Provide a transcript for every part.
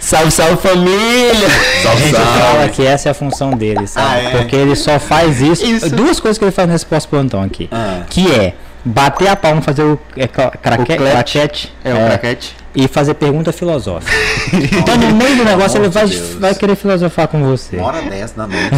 Salve, salve família! A Salve, gente fala salve. que essa é a função dele, sabe? Ah, é? Porque ele só faz isso. Isso. Duas coisas que ele faz nesse pós-plantão aqui. Ah. Que é bater a palma, fazer o é, cla- craque- O. É, o craquete. E fazer pergunta filosófica. então, no meio do negócio, ele vai, Deus. vai querer filosofar com você. Uma hora dessa da noite.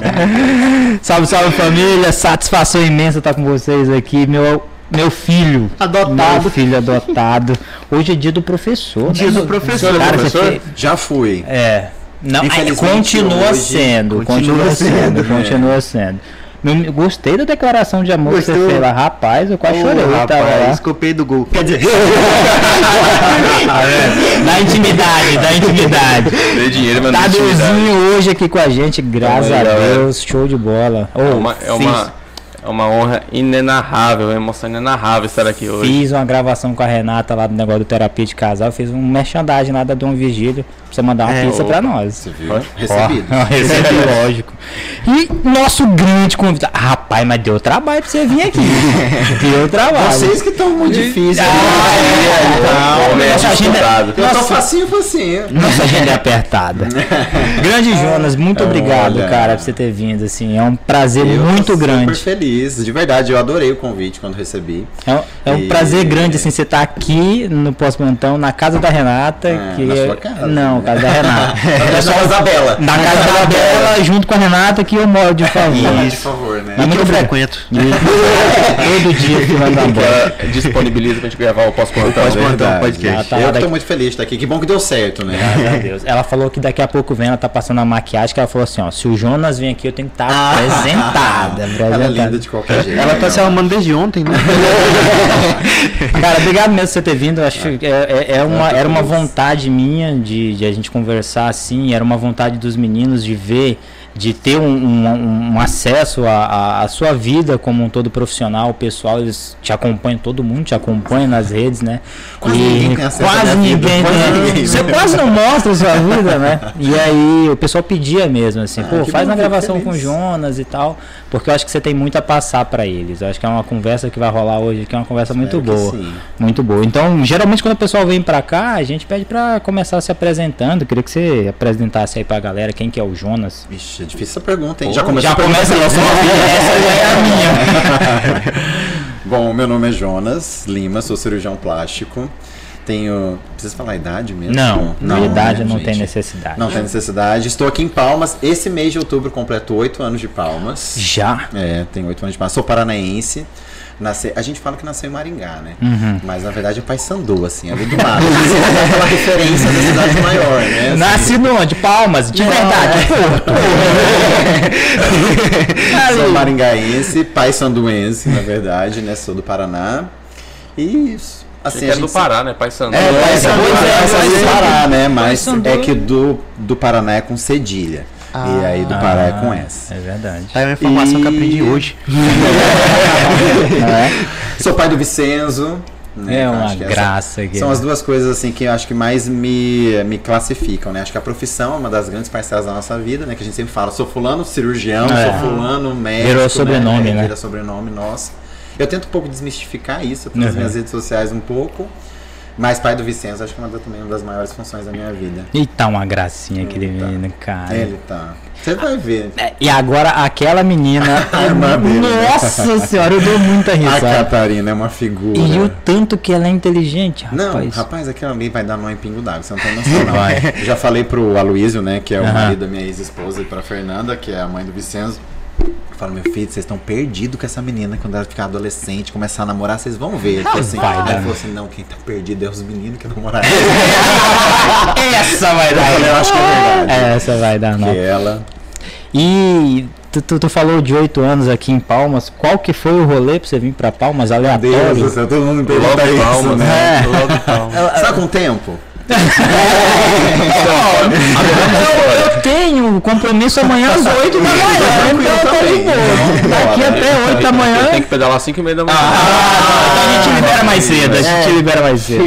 Salve, salve família, satisfação imensa estar com vocês aqui, meu meu filho, Adotado. meu filho adotado. Hoje é dia do professor. Dia né? do professor. Cara, você professor? fez- Já fui. É. Não, continua sendo, continua sendo, é. continua sendo. Meu- gostei da declaração de amor que você Gostou? fez lá, rapaz, eu quase Ô, chorei, tava lá. rapaz, copei do gol. Quer dizer, Da intimidade, da intimidade. Dei dinheiro, mas. Tadeuzinho hoje aqui com a gente, graças Tamo aí, a. Deus, show de bola. Ô, É uma, é, uma, é uma honra inenarrável, uma emoção inenarrável estar aqui hoje. Fiz uma gravação com a Renata lá do negócio do terapia de casal, fiz um merchandising lá da Dom Vigílio, você mandar uma É, pizza pra opa. nós. Você viu? Ó, Recebido. Ó, Recebi, lógico. E nosso grande convidado. Rapaz, mas deu trabalho pra você vir aqui. deu trabalho. Vocês que estão muito difíceis. Ah, é, Então, Homem nossa agenda- disputado. Eu tô Nossa. facinho, facinho. Nossa agenda é apertada. Grande Jonas, muito obrigado, Olha. cara, por você ter vindo. Assim, é um prazer Eu tô muito super grande. feliz, de verdade, eu adorei o convite quando recebi. É um, é um E- prazer grande assim você estar aqui no pós-plantão, na casa da Renata, É, que na é- sua casa, não, né? casa da Renata. É só a Isabela. na casa da Bela, junto com a Renata, que eu moro de favor. Por favor, né? Mas muito obrigado. frequento. Todo dia que vai dar Que bola. disponibiliza pra gente gravar o pós-plantão. Pós-plantão, podcast. Ela tá eu daqui- tô muito feliz de estar aqui. Que bom que deu certo, né? Graças a Deus. Ela falou que daqui a pouco vem, ela tá passando a maquiagem, que ela falou assim, ó, se o Jonas vem aqui, eu tenho que estar Ah. apresentada. Ela é linda de qualquer jeito. Ela tá se arrumando desde ontem, né? Cara, obrigado mesmo por você ter vindo. Eu Acho que é, é- é uma, era uma vontade minha de, de a gente conversar assim, era uma vontade dos meninos de ver, de ter um, um- um acesso à- sua vida como um todo profissional, pessoal, eles te acompanham, todo mundo te acompanha nas redes, né? Quase ninguém vida, ninguém, quase ninguém, Você né? quase não mostra a sua vida, né? E aí o pessoal pedia mesmo, assim, Ah, pô, faz uma gravação com o feliz. Jonas e tal, porque eu acho que você tem muito a passar pra eles. Eu acho que é uma conversa que vai rolar hoje, que é uma conversa muito Espero que boa. sim. Muito boa. Então, geralmente quando o pessoal vem pra cá, a gente pede pra começar se apresentando. Queria que você apresentasse aí pra galera quem que é o Jonas. Vixe, difícil essa pergunta, hein? Pô, já começou Já a começa essa, essa já é a minha. Bom, meu nome é Jonas Lima, sou cirurgião plástico. Tenho. Precisa falar a idade mesmo? Não, na idade né, não tem gente? necessidade. Não tem necessidade. Estou aqui em Palmas. Esse mês de outubro completo oito anos de Palmas. Já. É, tenho oito anos de Palmas. Sou paranaense. Nasce... A gente fala que nasceu em Maringá, né? Uhum. Mas na verdade é Paysandu, assim, ali do lado. Aquela referência da cidade maior, né? Assim, Nasci onde? Palmas, de Não, verdade. é. Porto. Sou maringaense, paysanduense, na verdade, né? Sou do Paraná. E isso. Assim, é do Pará, né? Pai Sandu. É, Paysandu Pois é, é, do Pará, né? Mas é que do, do Paraná é com cedilha. e aí do Pará é com Ah, S. É verdade. Aí é uma informação E- que eu aprendi hoje. É? Sou pai do Vicenzo. né? É Eu uma que essa- graça. aqui. São as duas coisas assim que eu acho que mais me, me classificam, né? Acho que a profissão é uma das grandes parcelas da nossa vida, né? Que a gente sempre fala, sou fulano cirurgião, É. sou fulano médico. Virou sobrenome, É, né? Vira sobrenome nosso. Eu tento um pouco desmistificar isso pelas Uhum. minhas redes sociais um pouco. Mas pai do Vicenzo acho que é uma também uma das maiores funções da minha vida. E tá uma gracinha aquele Tá. menino, cara. É, ele tá. Você vai ver. É, E agora aquela menina. A né? Nossa senhora, eu dou muita A risada. Catarina é uma figura. E o tanto que ela é inteligente, Não, rapaz. rapaz, aquilo ali vai dar em pingo d'água, você não tem noção não. Vai. Já falei pro Aloysio, né, que é o marido da minha ex-esposa, e pra Fernanda, que é a mãe do Vicenzo. Eu falo, meu filho, vocês estão perdidos com essa menina quando ela ficar adolescente, começar a namorar, vocês vão ver. Ele falou assim, vai aí dar. ele falou assim, não, quem tá perdido é os meninos que namoraram. Essa vai falei, eu acho que é verdade. Essa vai dar, não. Que ela. E tu, tu, tu falou de oito anos aqui em Palmas. Qual que foi o rolê pra você vir pra Palmas? Deus do Aleatório? céu, todo mundo me Logo pergunta isso, Palmas, né? É. Logo Palmas. Sabe com o tempo? Eu, eu tenho compromisso amanhã às 8 da manhã, então eu tô de boa. Daqui até 8 da manhã. Tenho que pedalar às 5 e meia da manhã. Ah, então a gente libera mais cedo, a gente É. libera mais cedo.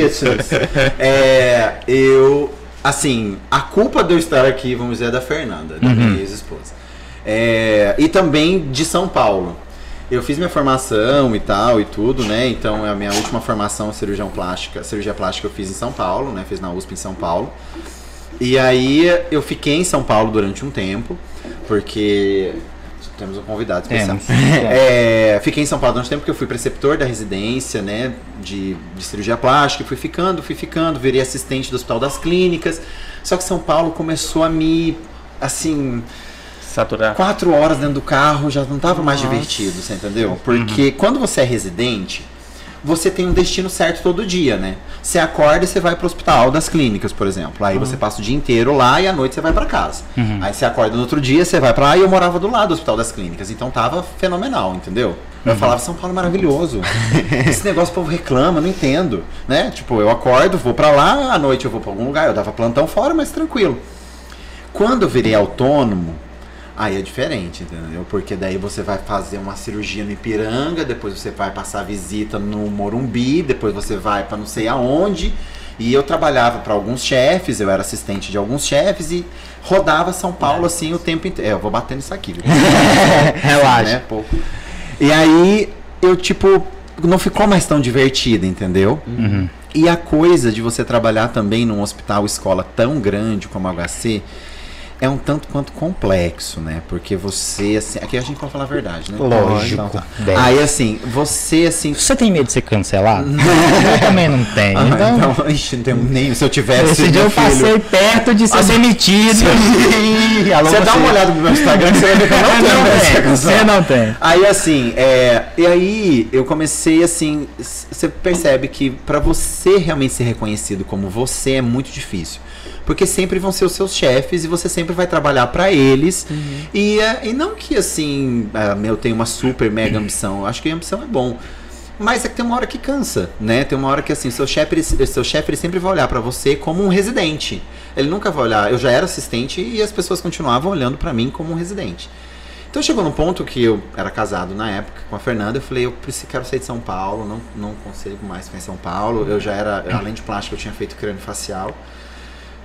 É, eu. Assim, a culpa de eu estar aqui, vamos dizer, é da Fernanda, da minha ex-esposa. É, e também de São Paulo. Eu fiz minha formação e tal e tudo, né? Então a minha última formação é cirurgião plástica, cirurgia plástica eu fiz em São Paulo, né? Fiz na USP em São Paulo. E aí eu fiquei em São Paulo durante um tempo, porque temos um convidado especial. Temos. É, fiquei em São Paulo durante um tempo porque eu fui preceptor da residência, né, de, de cirurgia plástica, e fui ficando, fui ficando, virei assistente do Hospital das Clínicas. Só que São Paulo começou a me, assim, Saturar. quatro horas dentro do carro já não tava mais divertido, você entendeu? Porque Uhum. quando você é residente, você tem um destino certo todo dia, né? Você acorda e você vai pro hospital das clínicas, por exemplo. Aí você passa o dia inteiro lá e à noite você vai pra casa. Uhum. Aí você acorda no outro dia, você vai pra lá e eu morava do lado do hospital das clínicas. Então tava fenomenal, entendeu? Uhum. Eu falava, São Paulo é maravilhoso. Esse negócio o povo reclama, não entendo. Né? Tipo, eu acordo, vou pra lá, à noite eu vou pra algum lugar, eu dava plantão fora, mas tranquilo. Quando eu virei autônomo, aí é diferente, entendeu? Porque daí você vai fazer uma cirurgia no Ipiranga, depois você vai passar visita no Morumbi, depois você vai pra não sei aonde. E eu trabalhava para alguns chefes, eu era assistente de alguns chefes e rodava São Paulo assim o tempo inteiro. É, eu vou bater nisso aqui, viu? Relaxa. Né. E aí eu tipo não ficou mais tão divertida, entendeu? E a coisa de você trabalhar também num hospital escola tão grande como a HC é um tanto quanto complexo, né? Porque você, assim, aqui a gente pode falar a verdade, né? Lógico. Então tá. Aí assim, você assim. Você tem medo de ser cancelado? eu também não tenho. Ah, Então, então, ixi, não tenho nem. Se eu tivesse. esse dia eu filho- passei perto de ser demitido. Ih, alô, Você dá uma olhada no meu Instagram você vai ver que eu não tenho não tem, você não tem. Aí assim, é, e aí eu comecei assim, você percebe que pra você realmente ser reconhecido como você é muito difícil. Porque sempre vão ser os seus chefes e você sempre vai trabalhar pra eles. E, é, e não que assim, ah, eu tenho uma super mega ambição. Eu acho que a ambição é bom. Mas é que tem uma hora que cansa, né? Tem uma hora que assim, seu chefe, seu chefe sempre vai olhar pra você como um residente. Ele nunca vai olhar. Eu já era assistente e as pessoas continuavam olhando pra mim como um residente. Então chegou num ponto que eu era casado na época com a Fernanda, eu falei, eu preciso, quero sair de São Paulo, não, não consigo mais ficar em São Paulo. Eu já era, além de plástico, eu tinha feito crânio facial.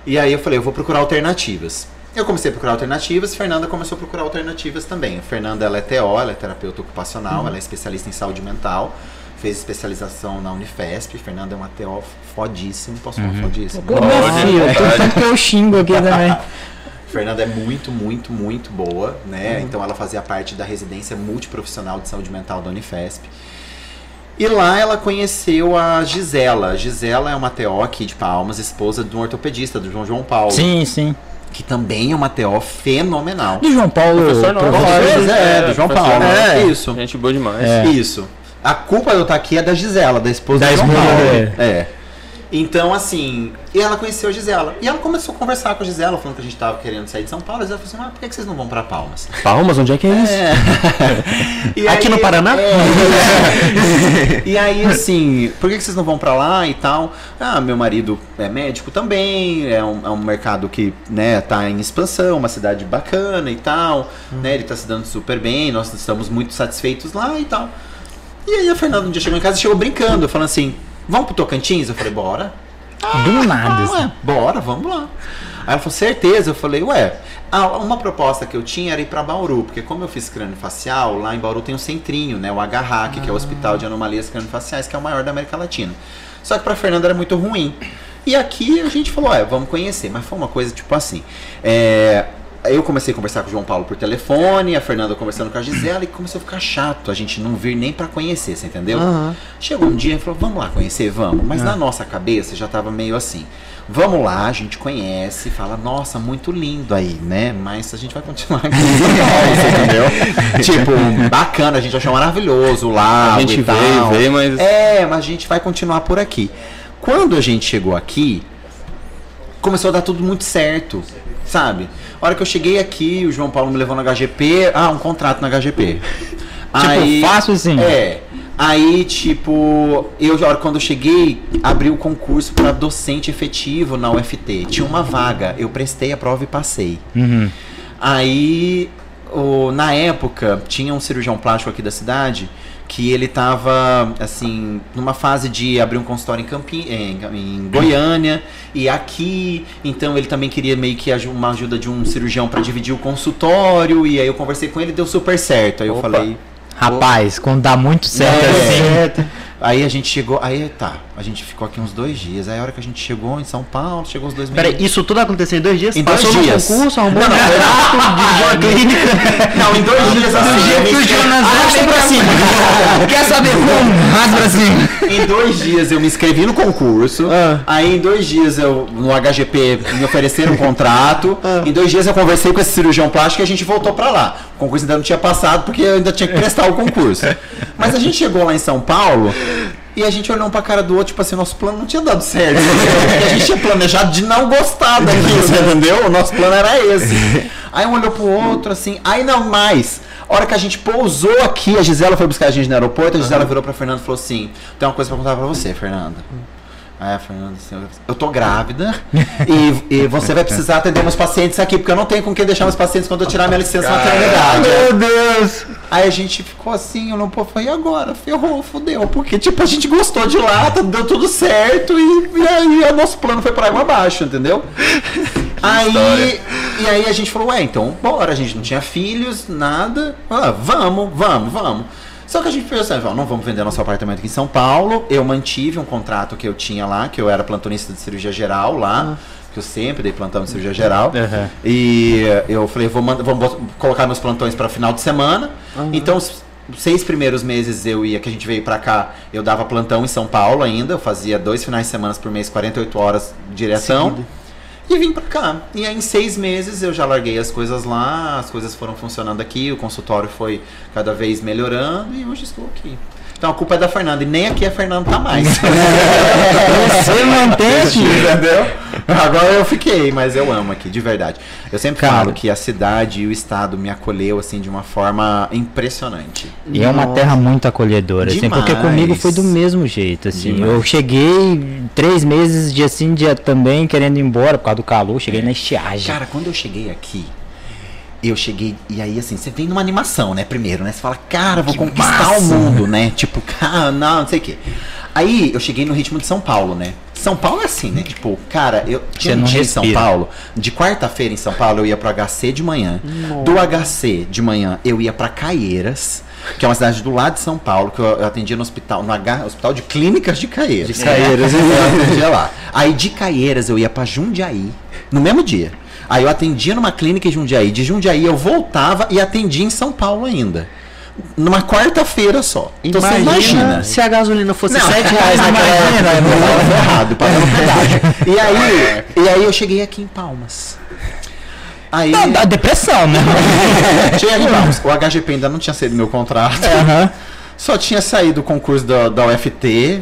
E aí eu falei, eu vou procurar alternativas. Eu comecei a procurar alternativas, Fernanda começou a procurar alternativas também. A Fernanda ela é TO, ela é terapeuta ocupacional, ela é especialista em saúde mental, fez especialização na Unifesp. Fernanda é uma TO fodíssima, posso falar fodíssima? Filho, tô- tanto que eu xingo aqui também. Fernanda é muito, muito, muito boa, né? Então ela fazia parte da residência multiprofissional de saúde mental da Unifesp. E lá ela conheceu a Gisela. A Gisela é uma TO aqui de Palmas, esposa de um ortopedista, do João João Paulo. Sim, sim. Que também é uma TO fenomenal. Do João Paulo. Professor nosso. professor- é, do João Paulo. É, isso. Gente boa demais. É. Isso. A culpa de eu estar aqui é da Gisela, da esposa Da do João Paulo. dele. É. Então, assim, e ela conheceu a Gisela. E ela começou a conversar com a Gisela, falando que a gente tava querendo sair de São Paulo. A Gisela falou assim: mas por que vocês não vão pra Palmas? Palmas, onde é que é isso? E Aqui no Paraná? é. e aí, assim, por que vocês não vão pra lá e tal? Ah, meu marido é médico também, é um, é um mercado que, né, tá em expansão, uma cidade bacana e tal, né, ele tá se dando super bem, nós estamos muito satisfeitos lá e tal. E aí a Fernanda um dia chegou em casa e chegou brincando, falando assim, vamos pro Tocantins? Eu falei, bora. Do nada. Ah, assim. ué, bora, vamos lá. Aí ela falou, certeza? Eu falei, ué, ah, uma proposta que eu tinha era ir pra Bauru, porque como eu fiz crânio facial, lá em Bauru tem um centrinho, né? O HRAC, que é o Hospital de Anomalias Crânio-Faciais, que é o maior da América Latina. Só que pra Fernanda era muito ruim. E aqui a gente falou, é, vamos conhecer. Mas foi uma coisa tipo assim. É, eu comecei a conversar com o João Paulo por telefone, a Fernanda conversando com a Gisela, e começou a ficar chato a gente não vir nem pra conhecer, você entendeu? Chegou um dia e falou, vamos lá conhecer, vamos. Mas na nossa cabeça já tava meio assim. Vamos lá, a gente conhece, fala, nossa, muito lindo aí, né? Mas a gente vai continuar aqui entendeu? tipo, bacana, a gente achou maravilhoso lá. A gente veio, veio, mas- É, mas a gente vai continuar por aqui. Quando a gente chegou aqui, começou a dar tudo muito certo, sabe? A hora que eu cheguei aqui, o João Paulo me levou na HGP, ah, um contrato na HGP. Tipo, fácil assim? É. Aí, tipo, eu, hora quando eu cheguei, abri o concurso para docente efetivo na UFT. Tinha uma vaga, eu prestei a prova e passei. Uhum. Aí, o- na época, tinha um cirurgião plástico aqui da cidade que ele tava, assim, numa fase de abrir um consultório em, Campi em, em Goiânia e aqui. Então, ele também queria meio que uma ajuda de um cirurgião para dividir o consultório. E aí, eu conversei com ele e deu super certo. Aí, eu Opa. falei, Rapaz, quando dá muito certo É. assim. Aí a gente chegou, aí tá, a gente ficou aqui uns dois dias. Aí a hora que a gente chegou em São Paulo, chegou os dois Peraí, meninos. isso tudo aconteceu em dois dias? Em dois Passou dias. no concurso, arrumou Não, um contrato, dividiu a clínica. Não, em dois dias assim. eu me inscrevi- Arrasta pra cima. Quer saber como? Arrasta pra cima. Em dois dias eu me inscrevi no concurso. Ah. Aí em dois dias eu, no HGP, me ofereceram um contrato. Em dois dias eu conversei com esse cirurgião plástico e a gente voltou pra lá. O concurso ainda não tinha passado porque eu ainda tinha que prestar o concurso. Mas a gente chegou lá em São Paulo. E a gente olhou um pra cara do outro, tipo assim, nosso plano não tinha dado certo. Porque a gente tinha planejado de não gostar daquilo, você entendeu? O nosso plano era esse. Aí um olhou pro outro, assim, aí não mais. A hora que a gente pousou aqui, a Gisela foi buscar a gente no aeroporto, a Gisela virou pra Fernanda e falou assim: tem uma coisa pra contar pra você, Fernanda. Aí a Fernanda eu- tô grávida e, e você vai precisar atender meus pacientes aqui, porque eu não tenho com quem deixar meus pacientes quando eu tirar minha licença maternidade. Meu Deus! Aí a gente ficou assim, eu não pô, e agora? Ferrou, fudeu. Porque, tipo, a gente gostou de lá, tá- deu tudo certo e, e aí o nosso plano foi por água abaixo, entendeu? aí, e aí a gente falou, ué, então bora, a gente não tinha filhos, nada. Ah, vamos, vamos, vamos. Só que a gente pensou, assim, ó, não vamos vender nosso apartamento aqui em São Paulo. Eu mantive um contrato que eu tinha lá, que eu era plantonista de cirurgia geral lá. Que eu sempre dei plantão de cirurgia geral. Aham. E eu falei, vou, manda- vou colocar meus plantões para final de semana. Então, os seis primeiros meses eu ia, que a gente veio para cá, eu dava plantão em São Paulo ainda. Eu fazia dois finais de semana por mês, 48 horas de direção. Seguido. E vim pra cá. E aí, em seis meses, eu já larguei as coisas lá, as coisas foram funcionando aqui, o consultório foi cada vez melhorando e hoje estou aqui. Então a culpa é da Fernanda, e nem aqui a Fernanda tá mais. Você mantém aqui. Entendeu? Agora eu fiquei, mas eu amo aqui, de verdade. Eu sempre Cara. falo que a cidade e o estado me acolheu assim de uma forma impressionante. E é uma Nossa. terra muito acolhedora, assim, porque Demais. comigo foi do mesmo jeito, assim. Demais. Eu cheguei três meses, dia sim, dia também, querendo ir embora por causa do calor, cheguei na estiagem. Cara, quando eu cheguei aqui, eu cheguei, e aí assim, você vem numa animação, né? Primeiro, né? Você fala, cara, vou conquistar o mundo, né? Tipo, cara, não, não sei o quê. Aí eu cheguei no ritmo de São Paulo, né? São Paulo é assim, né? Tipo, cara, eu tinha um dia em São. Paulo, de quarta-feira em São Paulo, eu ia pro HC de manhã. Do HC de manhã, eu ia pra Caieiras, que é uma cidade do lado de São Paulo, que eu eu atendia no hospital, no H, Hospital de Clínicas de Caieiras. De Caieiras, eu atendia lá. Aí de Caieiras eu ia pra Jundiaí, no mesmo dia. Aí eu atendia numa clínica em Jundiaí. De Jundiaí eu voltava e atendia em São Paulo ainda. Numa quarta-feira só. Então você imagina. se a gasolina fosse Não, 7 reais naquela imagina, época. eu tava ferrado, pagando pedágio. E aí, e aí eu cheguei aqui em Palmas. Aí. Dá, dá depressão, né? Cheguei aqui em Palmas. O HGP ainda não tinha saído meu contrato. Só tinha saído o concurso da, da UFT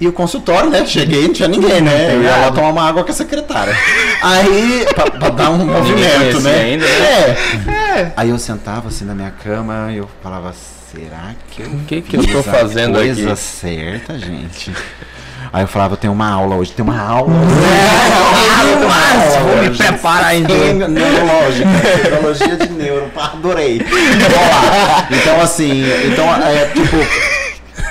e o consultório, né? Cheguei não tinha ninguém, né? Eu ia lá tomar uma água com a secretária. Aí, pra, pra dar um movimento, né? ainda, É. Aí eu sentava assim na minha cama e eu falava, será que eu. O que que eu tô a fazendo coisa aqui? certa, gente? Aí eu falava, eu tenho uma aula hoje, tem uma aula. Mas vou me preparar ainda. Neurológica, neurologia de neuro, pá, adorei. Lá. Então, assim, então, é, tipo,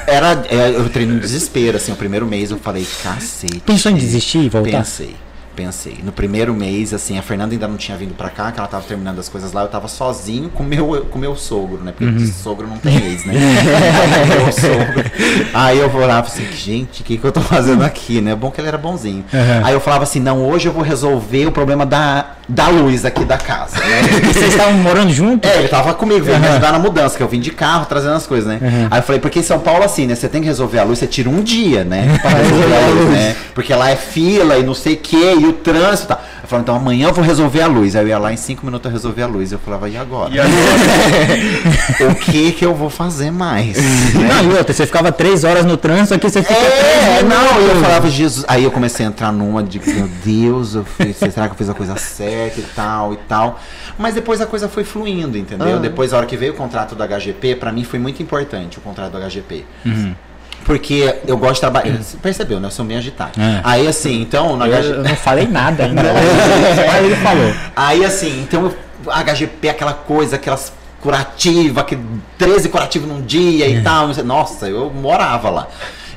era, é, eu entrei no desespero, assim, o primeiro mês eu falei, cacete. Pensou em desistir e voltar? Pensei, pensei. No primeiro mês, assim, a Fernanda ainda não tinha vindo pra cá, que ela tava terminando as coisas lá, eu tava sozinho com meu, com meu sogro, né? Porque Uhum. sogro não tem ex, né? meu sogro. Aí eu olhava assim, gente, o que, que eu tô fazendo aqui, né? Bom que ele era bonzinho. Uhum. Aí eu falava assim, não, hoje eu vou resolver o problema da, da luz aqui da casa, né? E vocês estavam morando junto? É, ele tava comigo, veio me ajudar na mudança, que eu vim de carro trazendo as coisas, né? Aí eu falei, porque em São Paulo, assim, né? Você tem que resolver a luz, você tira um dia, né? Pra resolver a luz, né? Porque lá é fila e não sei o que, o trânsito e tal. Eu falei, então amanhã eu vou resolver a luz. Aí eu ia lá em cinco minutos eu resolver a luz. Eu falava, e agora? E agora? o que que eu vou fazer mais? Não, e outra, você ficava três horas no trânsito, aqui você fica É, três não, e eu falava, Jesus. Aí eu comecei a entrar numa de, meu Deus, eu fiz, será que eu fiz a coisa certa e tal e tal. Mas depois a coisa foi fluindo, entendeu? Ah. Depois, a hora que veio o contrato do HGP, pra mim foi muito importante o contrato do HGP. Porque eu gosto de trabalhar. Você percebeu, né? Eu sou bem agitado. É. Aí assim, então, no Eu, HGP. eu não falei nada ainda. Só ele falou. Aí assim, então HGP, aquela coisa, aquelas curativas, que 13 curativos num dia e tal. Nossa, eu morava lá.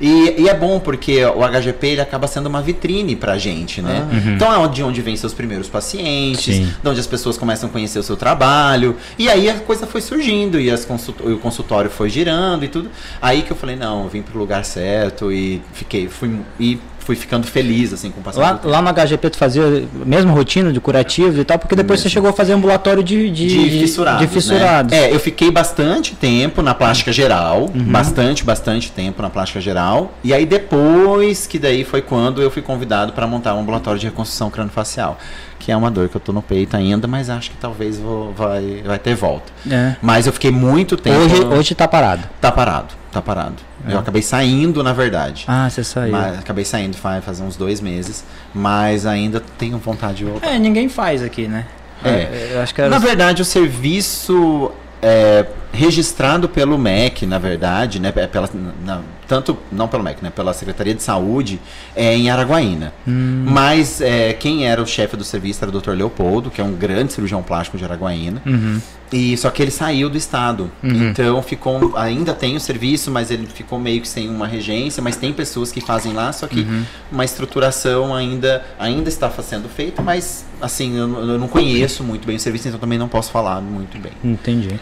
E, e é bom porque o HGP ele acaba sendo uma vitrine pra gente, né? Então é de onde vem seus primeiros pacientes, Sim. de onde as pessoas começam a conhecer o seu trabalho. E aí a coisa foi surgindo e as consult- o consultório foi girando e tudo. Aí que eu falei, não, eu vim pro lugar certo e fiquei, fui e fui ficando feliz assim com o passar Lá, lá no HGP tu fazia a mesma rotina de curativos e tal, porque depois você chegou a fazer ambulatório de, de, de fissurados. de né? fissurados. É, eu fiquei bastante tempo na plástica geral. Bastante, bastante tempo na plástica geral. E aí depois que daí foi quando eu fui convidado para montar um ambulatório de reconstrução crâniofacial. Que é uma dor que eu tô no peito ainda, mas acho que talvez vou, vai, vai ter volta. É. Mas eu fiquei muito tempo. Hoje, hoje tá parado. Tá parado, tá parado. Eu acabei saindo, na verdade. Ah, você saiu. Mas, acabei saindo faz, faz uns dois meses. Mas ainda tenho vontade de voltar. É, ninguém faz aqui, né? É. Eu acho que era... Na verdade, o serviço é, registrado pelo MEC, na verdade, né, é pela, na- tanto não pelo MEC, né, pela Secretaria de Saúde, é em Araguaína. Hum. Mas é, quem era o chefe do serviço era o Dr. Leopoldo, que é um grande cirurgião plástico de Araguaína. Uhum. E só que ele saiu do estado. Uhum. Então ficou ainda tem o serviço, mas ele ficou meio que sem uma regência, mas tem pessoas que fazem lá, só que Uhum. uma estruturação ainda ainda está sendo feita, mas assim, eu, eu não conheço muito bem o serviço, então também não posso falar muito bem. Entendi.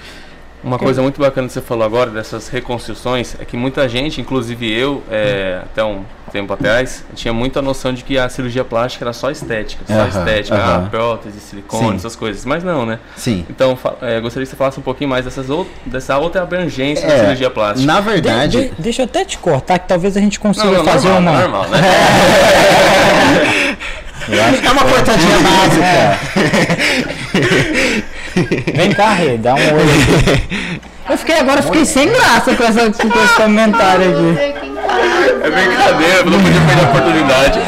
Uma coisa muito bacana que você falou agora dessas reconstruções é que muita gente, inclusive eu, é, até um tempo atrás, tinha muita noção de que a cirurgia plástica era só estética, só Aham, estética, aham. ah, prótese, silicone, Sim. essas coisas. Mas não, né? Sim. Então, é, gostaria que você falasse um pouquinho mais dessas ou- dessa outra abrangência É, da cirurgia plástica. Na De- verdade, de- deixa eu até te cortar, que talvez a gente consiga não, não, fazer normal, uma. normal, né? é uma cortadinha básica. Vem cá, Rê, dá um olho. Eu fiquei agora, fiquei sem graça com, essa, com esse comentário aqui. É brincadeira, eu não podia perder a oportunidade.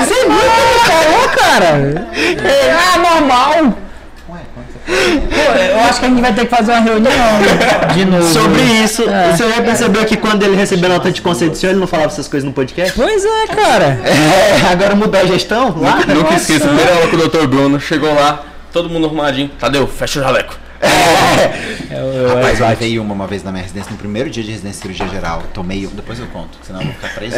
Você viu o que ele falou, cara? É normal. Pô, eu acho que a gente vai ter que fazer uma reunião de novo. Sobre isso, É. você já percebeu que quando ele recebeu a nota de concedição, ele não falava essas coisas no podcast? Pois é, cara. É, agora mudou a gestão? Lá? Nunca, nunca esqueço, primeira aula com o Dr. Bruno, chegou lá, todo mundo arrumadinho. Tadeu, fecha o jaleco. Eu, eu, Rapaz, eu levei uma uma vez na minha residência, no primeiro dia de residência de cirurgia geral. Tomei, depois eu conto, senão eu vou ficar preso.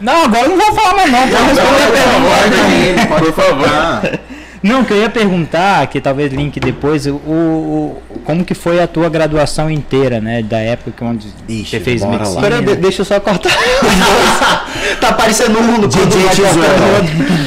Não, agora eu não vou falar mais não. Vou responder a pergunta. Por favor. Não, que eu ia perguntar, que talvez link depois, o, o- como que foi a tua graduação inteira, né? Da época que onde Ixi, você fez medicina. Pera, deixa eu só cortar. tá parecendo um no DJ Tesouro.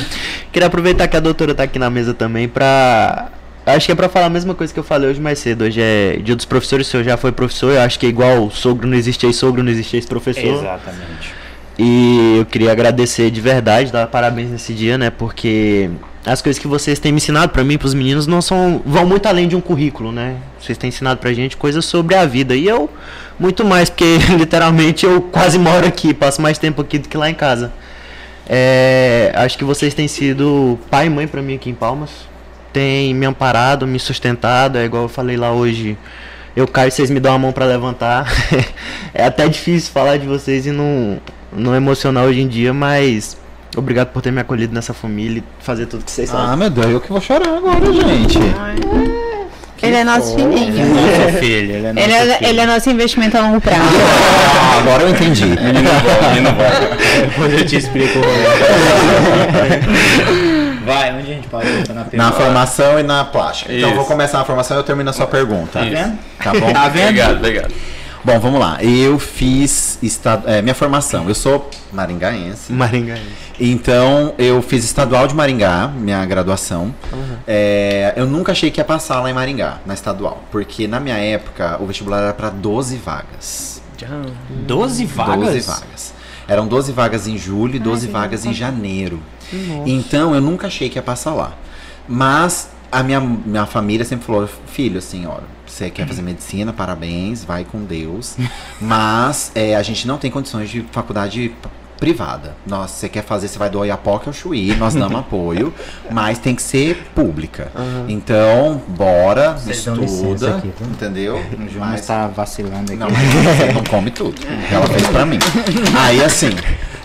Queria aproveitar que a doutora tá aqui na mesa também pra. Acho que é pra falar a mesma coisa que eu falei hoje mais cedo. Hoje é dia dos professores, o senhor já foi professor. Eu acho que é igual sogro não existe ex-sogro, não existe ex-professor. Exatamente. E eu queria agradecer de verdade, dar parabéns nesse dia, né? Porque as coisas que vocês têm me ensinado pra mim, e pros meninos, não são vão muito além de um currículo, né? Vocês têm ensinado pra gente coisas sobre a vida e eu muito mais, porque literalmente eu quase moro aqui, passo mais tempo aqui do que lá em casa. É, acho que vocês têm sido pai e mãe pra mim aqui em Palmas. Tem me amparado, me sustentado, é igual eu falei lá hoje. Eu caio, vocês me dão a mão pra levantar. é até difícil falar de vocês e não, não emocionar hoje em dia, mas obrigado por ter me acolhido nessa família e fazer tudo que vocês fazem. Ah, meu Deus, eu que vou chorar agora, gente. Ele é nosso filhinho. Nosso filho, ele é nosso Ele é, filho. ele é nosso investimento a longo prazo. Ah, agora eu entendi. Menino bom, menino bom. Depois eu te explico. Vai, onde a gente parou? Tá na Na formação e na plástica. Então eu vou Isso. começar na formação e eu termino a sua pergunta. Isso. vendo? Tá bom? Tá vendo? Obrigado, obrigado. Bom, vamos lá. Eu fiz esta- é, minha formação. Eu sou maringaense. Maringá. Então, eu fiz estadual de Maringá, minha graduação. É, eu nunca achei que ia passar lá em Maringá, na estadual. Porque na minha época, o vestibular era para 12 vagas. 12 vagas? 12 vagas. Eram 12 vagas em julho e 12 vagas em janeiro. Então, eu nunca achei que ia passar lá. Mas a minha, minha família sempre falou, filho, assim, ó, você quer fazer medicina, parabéns, vai com Deus. Mas é, a gente não tem condições de faculdade privada. Nossa, você quer fazer, você vai do Oiapoque ao Chuí, nós damos apoio, mas tem que ser pública. Então, bora, Vocês estuda, aqui, entendeu? O João Mas- está vacilando aqui. não, mas não come tudo. Ela fez pra mim. Aí assim,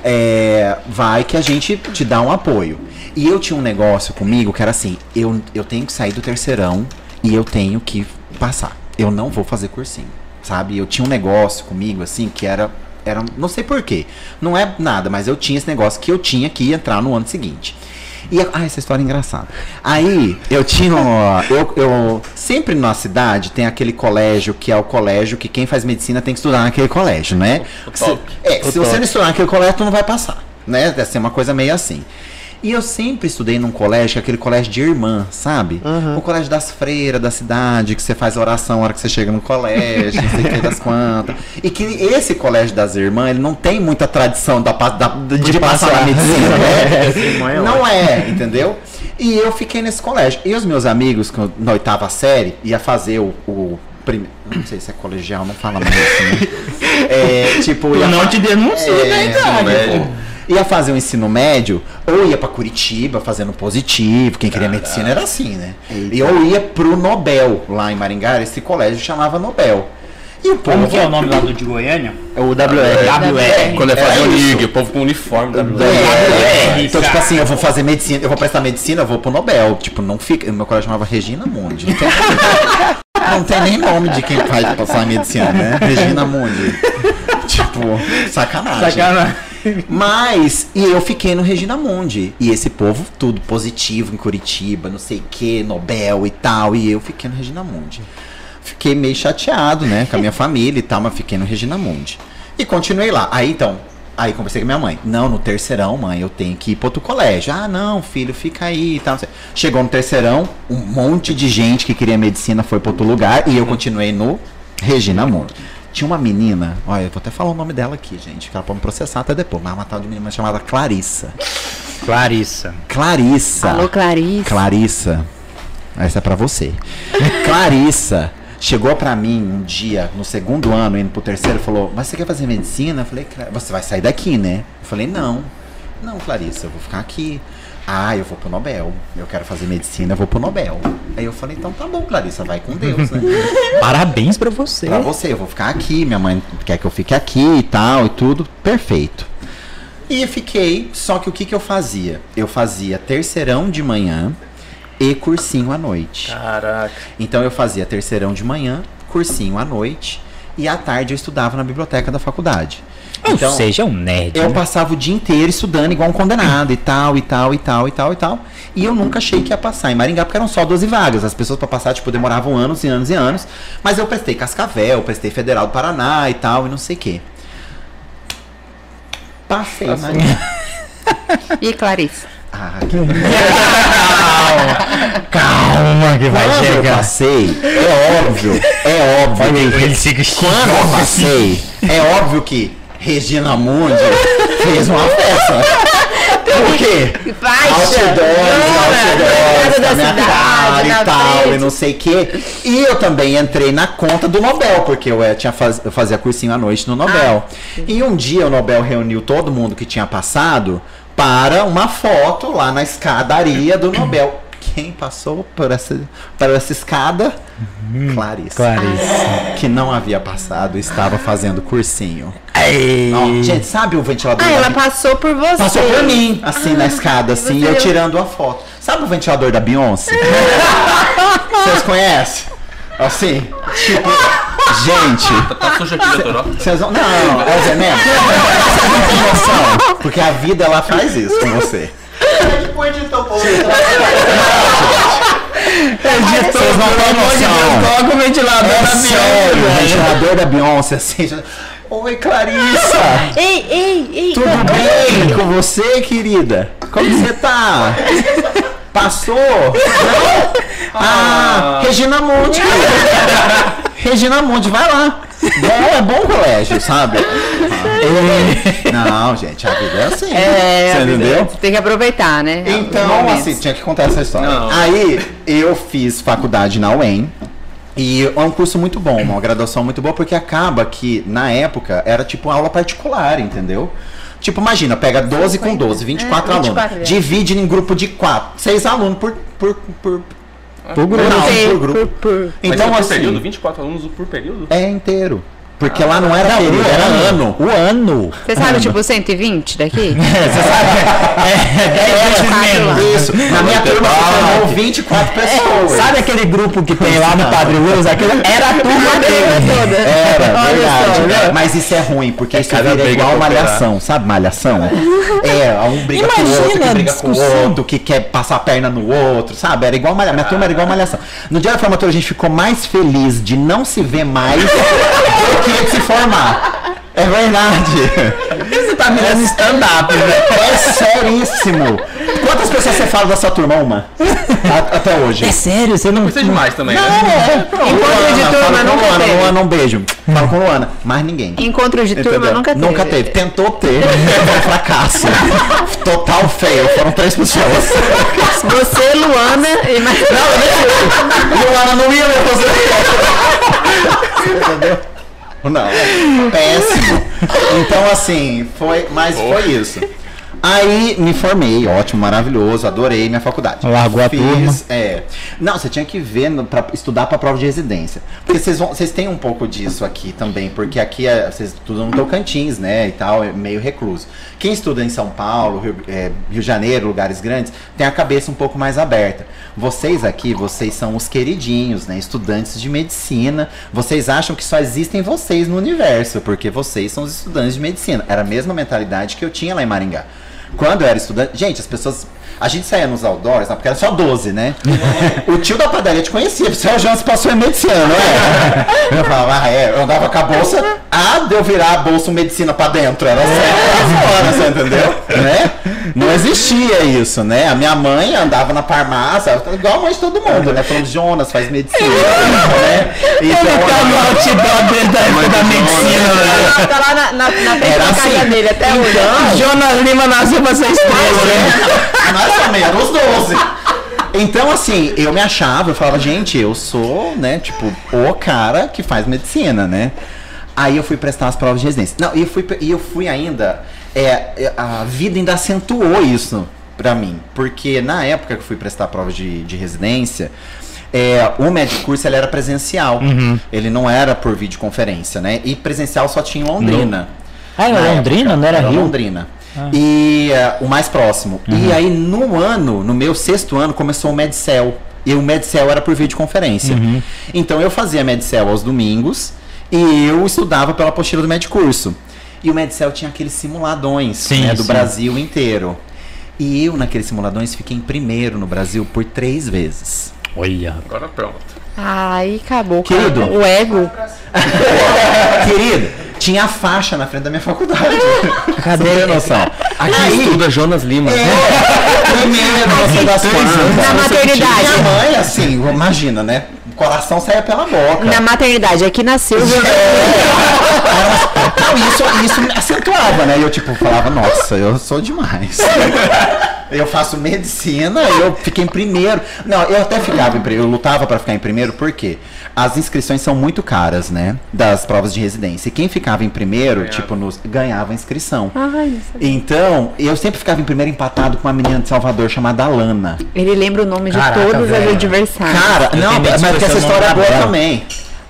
é, vai que a gente te dá um apoio. E eu tinha um negócio comigo que era assim, eu, eu tenho que sair do terceirão e eu tenho que passar. Eu não vou fazer cursinho, sabe? Eu tinha um negócio comigo assim que era era, não sei porquê. Não é nada, mas eu tinha esse negócio que eu tinha que entrar no ano seguinte. E, ah, essa história é engraçada. Aí, eu tinha. ó, Eu, eu, sempre na cidade tem aquele colégio que é o colégio que quem faz medicina tem que estudar naquele colégio, né? Se, top. é, se você não estudar naquele colégio, tu não vai passar. Né? Deve ser uma coisa meio assim. E eu sempre estudei num colégio, é aquele colégio de irmã, sabe? O colégio das freiras da cidade, que você faz oração na hora que você chega no colégio, não sei o que das quantas. E que esse colégio das irmãs, ele não tem muita tradição da, da- de, passar na passar. medicina, né? É não é, entendeu? E eu fiquei nesse colégio. E os meus amigos, que na oitava série, ia fazer o. o prime- Não sei se é colegial, não fala mais assim. né? É, tipo, ia não te denuncio é, na idade, médio. pô. Ia fazer o ensino médio, ou ia pra Curitiba fazendo positivo, quem queria medicina era assim, né? E ou ia pro Nobel, lá em Maringá, esse colégio chamava Nobel. E o povo. Como que é o nome lá do de Goiânia? É o WR. WR. Quando é fazer É o ligue, o povo com uniforme da É, então, cara. tipo assim, eu vou fazer medicina, eu vou prestar medicina, eu vou pro Nobel. Tipo, não fica. Meu colégio chamava Regina Mundi. Não tem, não tem nem nome de quem vai passar medicina, né? Regina Mundi. Tipo, sacanagem. Sacanagem. Mas, e eu fiquei no Regina Mundi. E esse povo, tudo positivo em Curitiba, não sei o que, Nobel e tal. E eu fiquei no Regina Mundi. Fiquei meio chateado, né, com a minha família e tal, mas fiquei no Regina Mundi. E continuei lá. Aí então, aí conversei com minha mãe. Não, no terceirão, mãe, eu tenho que ir pro outro colégio. Ah, não, filho, fica aí e tal. Chegou no terceirão, um monte de gente que queria medicina foi pro outro lugar e eu continuei no Regina Mundi. Tinha uma menina, olha, eu vou até falar o nome dela aqui, gente, que ela pode me processar até depois, mas uma tal de menina chamada Clarissa. Clarissa. Clarissa. Alô, Clarice. Clarissa. Essa é pra você. Clarissa chegou pra mim um dia, no segundo ano, indo pro terceiro, falou: Mas você quer fazer medicina? Eu falei: "Cla- Você vai sair daqui, né? Eu falei: Não. Não, Clarissa, eu vou ficar aqui. Ah, eu vou pro Nobel. Eu quero fazer medicina, eu vou pro Nobel. Aí eu falei: Então tá bom, Clarissa, vai com Deus, né? Parabéns pra você. Pra você, eu vou ficar aqui, minha mãe quer que eu fique aqui e tal e tudo, perfeito. E fiquei, só que o que que eu fazia? Eu fazia terceirão de manhã e cursinho à noite. Caraca. Então eu fazia terceirão de manhã, cursinho à noite e à tarde eu estudava na biblioteca da faculdade. Ou Então, seja, é um nerd. eu né? passava o dia inteiro estudando igual um condenado e tal, e tal, e tal, e tal, e tal. E eu nunca achei que ia passar em Maringá, porque eram só 12 vagas. As pessoas para passar, tipo, demoravam anos e anos e anos. Mas eu prestei Cascavel, prestei Federal do Paraná e tal, e não sei o quê. Passei, Passou. Maringá. E Clarice? Ah, que Calma que vai Quando eu chegar. passei, é óbvio, é óbvio. que- Ele fica Quando eu passei, é óbvio que Regina Mundi fez uma festa. Por quê? Faixa! Outdoors, outdoors, da cidade, e tal, frente. e não sei o quê. E eu também entrei na conta do Nobel, porque eu, eh, tinha faz, eu fazia cursinho à noite no Nobel. e um dia o Nobel reuniu todo mundo que tinha passado para uma foto lá na escadaria do Nobel. Quem passou por essa, por essa escada? Clarice. Clarice. Que não havia passado, estava fazendo cursinho. Ó, gente, sabe o ventilador? Ah, ela Bi- passou por você. Passou por mim, assim, na escada, assim, eu tirando a foto. Sabe o ventilador da Beyoncé? Vocês conhecem? Assim, tipo, gente, Tá sujo aqui, doutor, vocês vão. Não, é o veneno. Vocês não têm noção. Porque a vida ela faz isso com você. Vocês não têm noção. Coloca o ventilador É na sério, o ventilador da Beyoncé, assim. Oi, Clarissa! Ei, ei, ei. Tudo bem com você, querida? Como você tá? Passou? Não? Ah, Regina Monte. Regina Monte, vai lá. Bom, é bom colégio, sabe? Ah. Não, gente, a vida é assim. É, você entendeu? Você tem que aproveitar, né? Então, assim, tinha que contar essa história. Não. Aí, eu fiz faculdade na UEM. E é um curso muito bom, uma graduação muito boa, porque acaba que, na época, era tipo aula particular, entendeu? Tipo, imagina, pega 12 com 12, 24 É, alunos. 24, é. Divide em grupo de 4, 6 alunos por, por, por, Por grupo. não, por grupo. por- por- Mas Então, é por assim, período? 24 alunos por período? é inteiro. Porque lá não era Não, período, o era ano. ano. O ano. Você sabe, tipo, 120 daqui? Você sabe? É, 10 vezes menos. Isso. Na minha turma formou 24 pessoas. Sabe aquele grupo que tem lá no Padre Luz? Aquilo era a turma dele. Era, Olha verdade. só, né? Mas isso é ruim, porque isso cada vira igual malhação, sabe malhação? É, um briga com o Imagina outro, que briga com o outro, que quer passar a perna no outro, sabe? Era igual malhação. Minha turma era igual malhação. No dia da formatura a gente ficou mais feliz de não se ver mais do que de se formar. É verdade. Você tá mirando stand-up, né? É seríssimo. Quantas pessoas você fala da sua turma? Uma? A- Até hoje. É sério, você não. Isso é demais também, Não, né? é. Encontro de turma fala com nunca Luana, teve. Luana, um beijo. Fala com Luana. Mais ninguém. Encontro de turma Entendeu? nunca teve. Nunca teve. Tentou ter. Foi um fracasso. Total fail. Foram três pessoas. Você, Luana e mais. Luana não ia me fazer. Entendeu? Não. Péssimo. Então, assim, foi. Mas foi isso. Aí me formei, ótimo, maravilhoso, adorei minha faculdade. Largou a Fiz, turma. É. Não, você tinha que ver no, pra estudar pra prova de residência. Porque vocês vão, vocês têm um pouco disso aqui também, porque aqui é, vocês estudam no Tocantins, né, e tal, é meio recluso. Quem estuda em São Paulo, Rio, é, Rio de Janeiro, lugares grandes, tem a cabeça um pouco mais aberta. Vocês aqui, vocês são os queridinhos, né, estudantes de medicina. Vocês acham que só existem vocês no universo, porque vocês são os estudantes de medicina. Era a mesma mentalidade que eu tinha lá em Maringá. Quando eu era estudante, gente, as pessoas. A gente saía nos outdoors, não, porque era só 12, né? o tio da padaria te conhecia, o João se passou em medicina, não é? Eu falava, ah, é, eu andava com a bolsa, ah, de eu virar a bolsa medicina pra dentro, era certo pra fora, você entendeu? Né? Não existia isso, né? A minha mãe andava na farmácia, igual a mãe de todo mundo, né? Falando, Jonas faz medicina, né? Então, Tá no outdoor dele da da medicina, velho. Tá lá na, na, na frente da assim. dele até hoje. Então, Jonas Lima nasceu pra ser estrela, né? Nós também, eram os 12. Então, assim, eu me achava, eu falava, gente, eu sou, né, tipo, o cara que faz medicina, né? Aí eu fui prestar as provas de residência. Não, e eu fui, eu fui ainda. É, é, a vida ainda acentuou isso pra mim. Porque na época que eu fui prestar a prova de, de residência, é, o médico curso ele era presencial. Ele não era por videoconferência, né? E presencial só tinha em Londrina. Ah, era Na Londrina, época, não era Rio? Londrina. E eh, o mais próximo. E aí, no ano, no meu sexto ano, começou o Medcel. E o Medcel era por videoconferência. Então eu fazia Medcel aos domingos e eu estudava pela apostila do Medcurso. E o Medcel tinha aqueles simuladões Sim, né, do sim. Brasil inteiro. E eu, naqueles simuladões, fiquei em primeiro no Brasil por três vezes. Olha. Agora pronto. Ai, acabou. Querido. O ego. Querido, tinha a faixa na frente da minha faculdade. Cadê? Você tem noção? Aqui estuda Jonas Lima. É, primeiro, não sei das quantas. Na maternidade. Minha mãe, assim, imagina, né? O coração saia pela boca. Na maternidade, aqui nasceu. Não, isso, isso me acentuava, né? E eu, tipo, falava, nossa, eu sou demais. Eu faço medicina, eu fiquei em primeiro. Não, eu até ficava em primeiro, eu lutava pra ficar em primeiro, porque as inscrições são muito caras, né? Das provas de residência. E quem ficava em primeiro, Ganhava. tipo, nos, ganhava a inscrição. Ai, sei. Então, eu sempre ficava em primeiro empatado com uma menina de Salvador chamada Alana. Ele lembra o nome de Caraca, todos velho. os adversários. Cara, Eu não, de mas essa história é boa dela. também.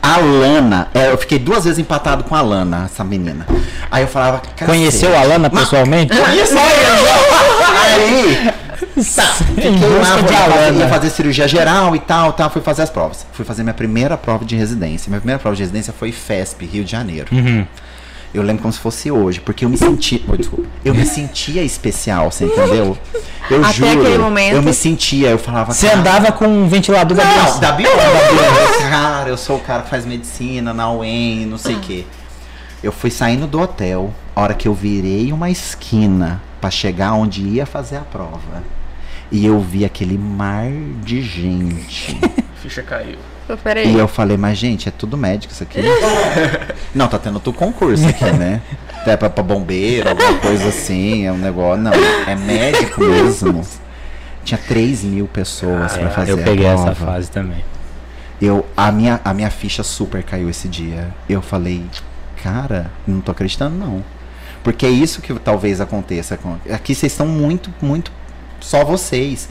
A Lana, é, eu fiquei duas vezes empatado com a Lana, essa menina. Aí eu falava. Conheceu a Lana pessoalmente? Isso aí! Tá, fiquei lá, de ia fazer, Alana. ia fazer cirurgia geral e tal, tal, fui fazer as provas. Fui fazer minha primeira prova de residência. Minha primeira prova de residência foi FESP, Rio de Janeiro. Uhum. Eu lembro como se fosse hoje, porque eu me senti. Oh, desculpa. Eu me sentia especial, você entendeu? Eu Até juro. aquele momento. Eu me sentia, eu falava. Você "Cara, andava com um ventilador da Bios. da Bio, da Bio. Cara, eu sou o cara que faz medicina na UEM, não sei o quê. Eu fui saindo do hotel, a hora que eu virei uma esquina pra chegar onde ia fazer a prova. E eu vi aquele mar de gente. Ficha caiu. Peraí. e eu falei, mas gente, é tudo médico isso aqui. não, tá tendo tu concurso aqui, né? É pra, pra bombeiro, alguma coisa assim, é um negócio. Não, é médico mesmo. Tinha 3 mil pessoas pra fazer Ah, eu peguei a essa prova. fase também. Eu, a, minha, a minha ficha super caiu esse dia. Eu falei, cara, não tô acreditando não. Porque é isso que talvez aconteça. Com, aqui vocês estão muito, muito só vocês.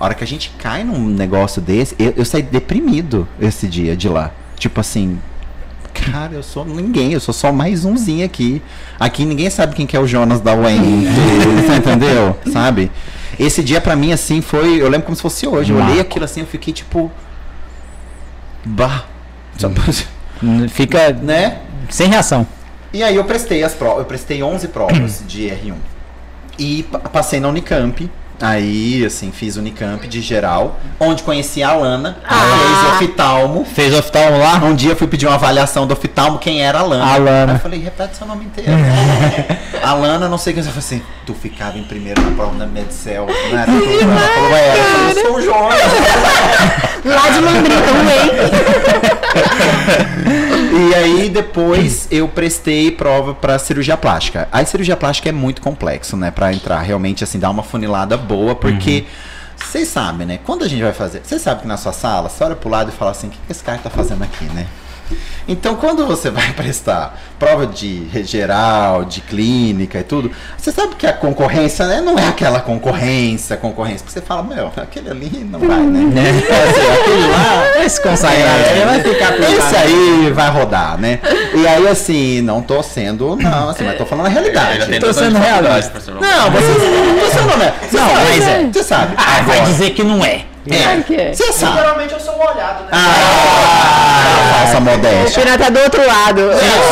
A hora que a gente cai num negócio desse, eu, eu saí deprimido esse dia de lá. Tipo assim, cara, eu sou ninguém, eu sou só mais umzinho aqui. Aqui ninguém sabe quem que é o Jonas da. Você entendeu? Sabe? Esse dia pra mim, assim, foi. Eu lembro como se fosse hoje. Eu olhei aquilo assim, eu fiquei tipo. Bah. Só- Fica né? sem reação. E aí eu prestei as provas, eu prestei 11 provas de R1. E pa- passei na Unicamp. Aí, assim, fiz Unicamp de geral, onde conheci a Alana, que fez oftalmo. Fez oftalmo lá? Um dia eu fui pedir uma avaliação do oftalmo, quem era a Alana. Alana. Aí eu falei, repete seu nome inteiro. Alana, não sei o que. Eu falei assim, tu ficava em primeiro na prova da Medcel, não era? tu? Ela falou, é, eu falei, eu sou o Jonas. Lá de Londrina também. E aí depois eu prestei prova pra cirurgia plástica. A cirurgia plástica é muito complexo, né, Pra entrar, realmente assim, dar uma funilada boa, porque vocês sabem, né? Quando a gente vai fazer, vocês sabem que na sua sala, você olha pro lado e fala assim, o que que esse cara tá fazendo aqui, né? Então, quando você vai prestar prova de geral, de clínica e tudo, você sabe que a concorrência né, não é aquela concorrência, concorrência, porque você fala, meu, aquele ali não vai, né? É, assim, aquele lá Esse consagrado é, vai ficar Esse aí vai rodar, né? E aí, assim, não tô sendo, não, assim, mas tô falando a realidade. Ainda tem Tô sendo realista. Não, você não tô sendo honesto. Você Não, sabe, mas é. Você sabe. Ah, vai Agora, dizer que não é. Claro que é. Você sabe. Geralmente eu sou molhado, né? Ah, O modéstia. Pina tá do outro lado.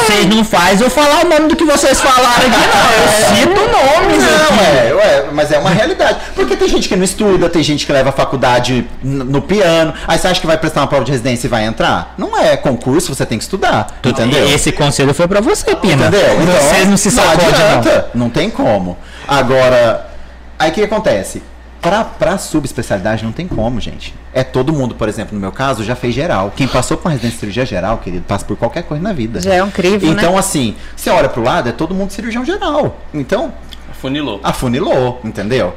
Vocês não fazem eu falar o nome do que vocês falaram aqui, não. Eu cito nomes Não, aqui. é, ué, mas é uma realidade. Porque tem gente que não estuda, tem gente que leva a faculdade no piano. Aí você acha que vai prestar uma prova de residência e vai entrar? Não é concurso, você tem que estudar. entendeu? Esse conselho foi pra você, Pina. Entendeu? Então, Vocês não se sacodem, não. adianta, não. tem como. Agora, aí o que acontece? Pra, pra subespecialidade não tem como, gente. É todo mundo, por exemplo, no meu caso, já fez geral. Quem passou por uma residência de cirurgia geral, querido, passa por qualquer coisa na vida. Já é um crivo, Então, né? assim, você olha pro lado, é todo mundo cirurgião geral. Então, Funilou. afunilou, entendeu?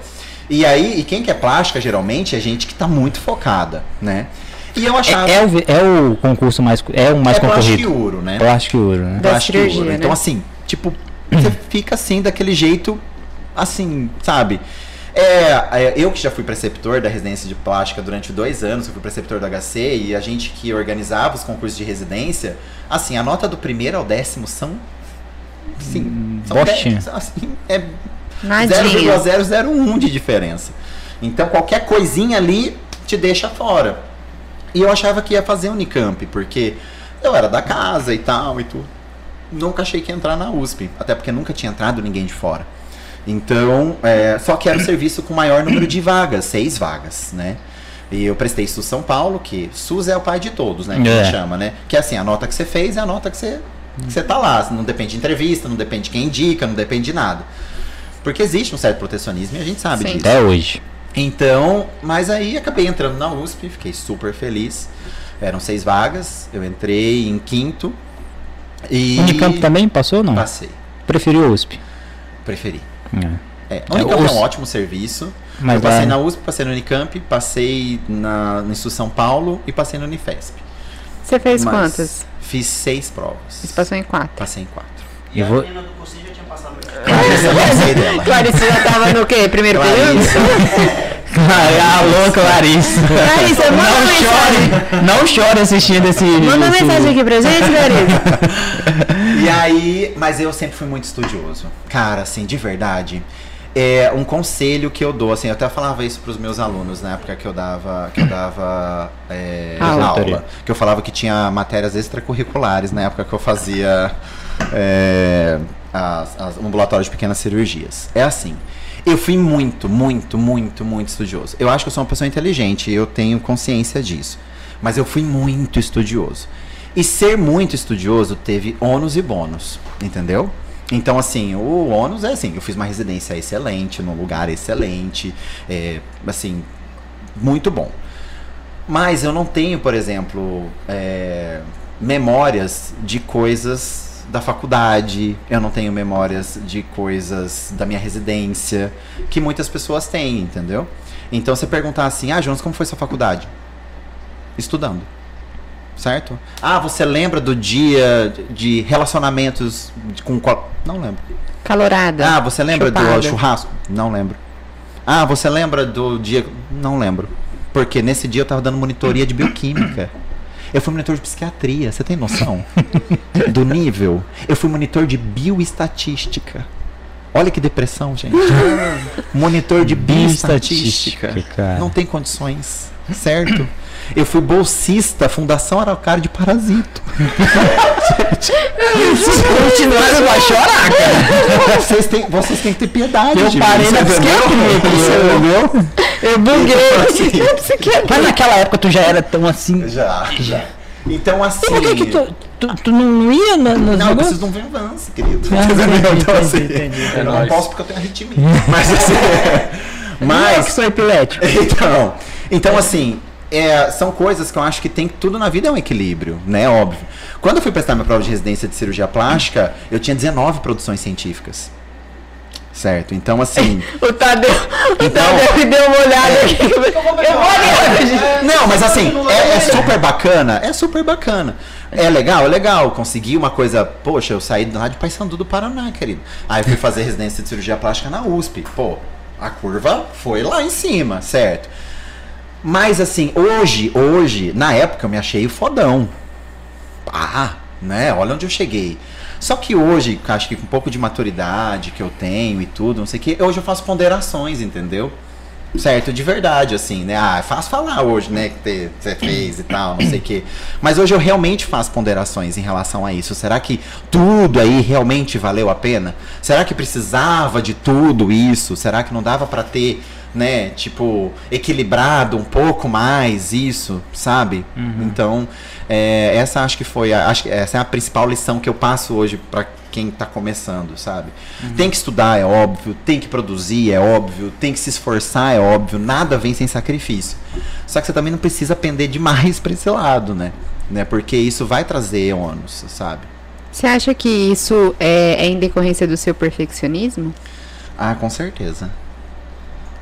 E aí, e quem quer plástica, geralmente, é gente que tá muito focada, né? E eu achava... É, é o, é o concurso mais, é o mais é plástico e concorrido. ouro, né? Plástico e ouro, né? Da plástico e ouro. cirurgia, Então, né? assim, tipo, você fica assim, daquele jeito, assim, sabe? É, é, eu que já fui preceptor da residência de plástica durante dois anos, eu fui preceptor do HC e a gente que organizava os concursos de residência, assim, a nota do primeiro ao décimo são. Sim, são bostinha. dez, assim, é Nadinha. 0,001 de diferença. Então qualquer coisinha ali te deixa fora. E eu achava que ia fazer Unicamp, porque eu era da casa e tal e tudo. Nunca achei que ia entrar na USP, até porque nunca tinha entrado ninguém de fora. Então, é, só que era o serviço com maior número de vagas, seis vagas, né? E eu prestei SUS São Paulo, que SUS é o pai de todos, né? Que a É. gente chama, né? Que é assim, a nota que você fez é a nota que você, que você tá lá. Não depende de entrevista, não depende de quem indica, não depende de nada. Porque existe um certo protecionismo e a gente sabe Sim. disso. Até hoje. Então, mas aí acabei entrando na USP, fiquei super feliz. Eram seis vagas, eu entrei em quinto. E Unicamp também passou ou não? Passei, Preferiu USP. preferi. É. É, a Unicamp é, os- um ótimo serviço. Mas eu passei é- na USP, passei no Unicamp, passei na, no Instituto São Paulo e passei no Unifesp. Você fez Mas quantas? Fiz seis provas. Você passou em quatro. Passei em quatro. Eu vou... menina do cursinho já tinha passado. Clarissa, eu passei dela. Clarice já tava no quê? Primeiro período? Alô, Clarice. Clarissa, manda não mensagem. chore. Não chore assistindo esse Manda esse- mensagem aqui pra gente, Clarice. E aí, mas eu sempre fui muito estudioso. Cara, assim, de verdade. É um conselho que eu dou, assim, eu até falava isso pros meus alunos na época que eu dava, que eu dava é, Aula. aula. Que eu falava que tinha matérias extracurriculares na época que eu fazia é, as, as, ambulatório de pequenas cirurgias. É assim. Eu fui muito, muito, muito, muito estudioso. Eu acho que eu sou uma pessoa inteligente, eu tenho consciência disso. Mas eu fui muito estudioso. E ser muito estudioso teve ônus e bônus, entendeu? Então, assim, o ônus é assim, eu fiz uma residência excelente, num lugar excelente, é, assim, muito bom. Mas eu não tenho, por exemplo, é, memórias de coisas da faculdade, eu não tenho memórias de coisas da minha residência, que muitas pessoas têm, entendeu? Então, você perguntar assim, ah, Jonas, como foi sua faculdade? Estudando. Certo? Ah, você lembra do dia de relacionamentos com qual. Não lembro. Calorada. Ah, você lembra Chupada. do churrasco? Não lembro. Ah, você lembra do dia. Não lembro. Porque nesse dia eu tava dando monitoria de bioquímica. Eu fui monitor de psiquiatria, você tem noção? Do nível? Eu fui monitor de bioestatística. Olha que depressão, gente. Monitor de bioestatística. Não tem condições, certo? Eu fui bolsista, Fundação Araucária de Parasito. Continuando vai chorar, cara. Vocês têm, vocês têm que ter piedade. Eu parei na você psiquiatria, Você entendeu? Eu buguei. Mas naquela época tu já era tão assim. Já, já. Então, assim. Por que, que tu, tu, tu não ia na, nas Não, eu negócios? preciso de um Venvance, querido. Ah, entendi, então, assim, entendi, entendi. eu não posso porque eu tenho arritmia. Mas assim. Não é que Mas. sou epilético. Então, então assim. É, são coisas que eu acho que tem tudo na vida é um equilíbrio, né? Óbvio. Quando eu fui prestar minha prova de residência de cirurgia plástica, eu tinha 19 produções científicas. Certo? Então, assim. O Tadeu, o Então- Tadeu me deu uma olhada aqui. Eu vou olhar. Não, mas assim, é, é super bacana, é super bacana. É legal, é legal. Consegui uma coisa, poxa, eu saí lá de Paysandu do Paraná, querido. Aí eu fui fazer residência de cirurgia plástica na USP. Pô, a curva foi lá em cima, certo? Mas assim, hoje, hoje, na época eu me achei fodão. Ah, né? Olha onde eu cheguei. Só que hoje, acho que com um pouco de maturidade que eu tenho e tudo, não sei o que, hoje eu faço ponderações, entendeu? Certo, de verdade, assim, né? Ah, é falar hoje, né? Que você fez e tal, não sei o quê. Mas hoje eu realmente faço ponderações em relação a isso. Será que tudo aí realmente valeu a pena? Será que precisava de tudo isso? Será que não dava pra ter, né, tipo, equilibrado um pouco mais isso, sabe? Então, é, essa acho que foi, a, acho que essa é a principal lição que eu passo hoje pra quem tá começando, sabe? Tem que estudar, é óbvio, tem que produzir, é óbvio, tem que se esforçar, é óbvio, nada vem sem sacrifício. Só que você também não precisa pender demais pra esse lado, né? né? Porque isso vai trazer ônus, sabe? Você acha que isso é, é em decorrência do seu perfeccionismo? Ah, com certeza.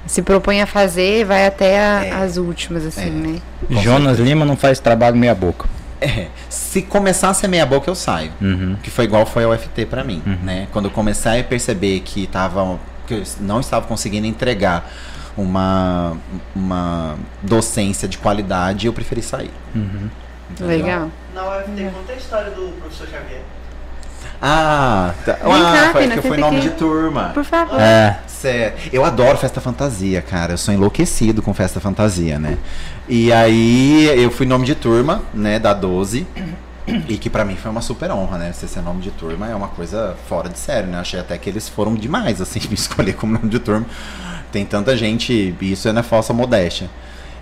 Se propõe a fazer, vai até a- É. as últimas, assim, É. né? Jonas Lima não faz trabalho meia boca. É, se começar a ser meia boca, eu saio. Uhum. Que foi igual foi a UFT pra mim, né? Quando eu comecei a perceber que tava que eu não estava conseguindo entregar uma uma docência de qualidade, eu preferi sair. Entendeu? Legal. Na UFT, conta a história do professor Xavier. Ah, tá. Vem ah, cá, foi Pina, que foi nome que- de turma. Por favor. É. Cê- eu adoro festa fantasia, cara. Eu sou enlouquecido com festa fantasia, né? E aí eu fui nome de turma, né, da 12. E que pra mim foi uma super honra, né? Você ser nome de turma é uma coisa fora de sério, né? Achei até que eles foram demais, assim, me escolher como nome de turma. Tem tanta gente, e isso é na falsa modéstia.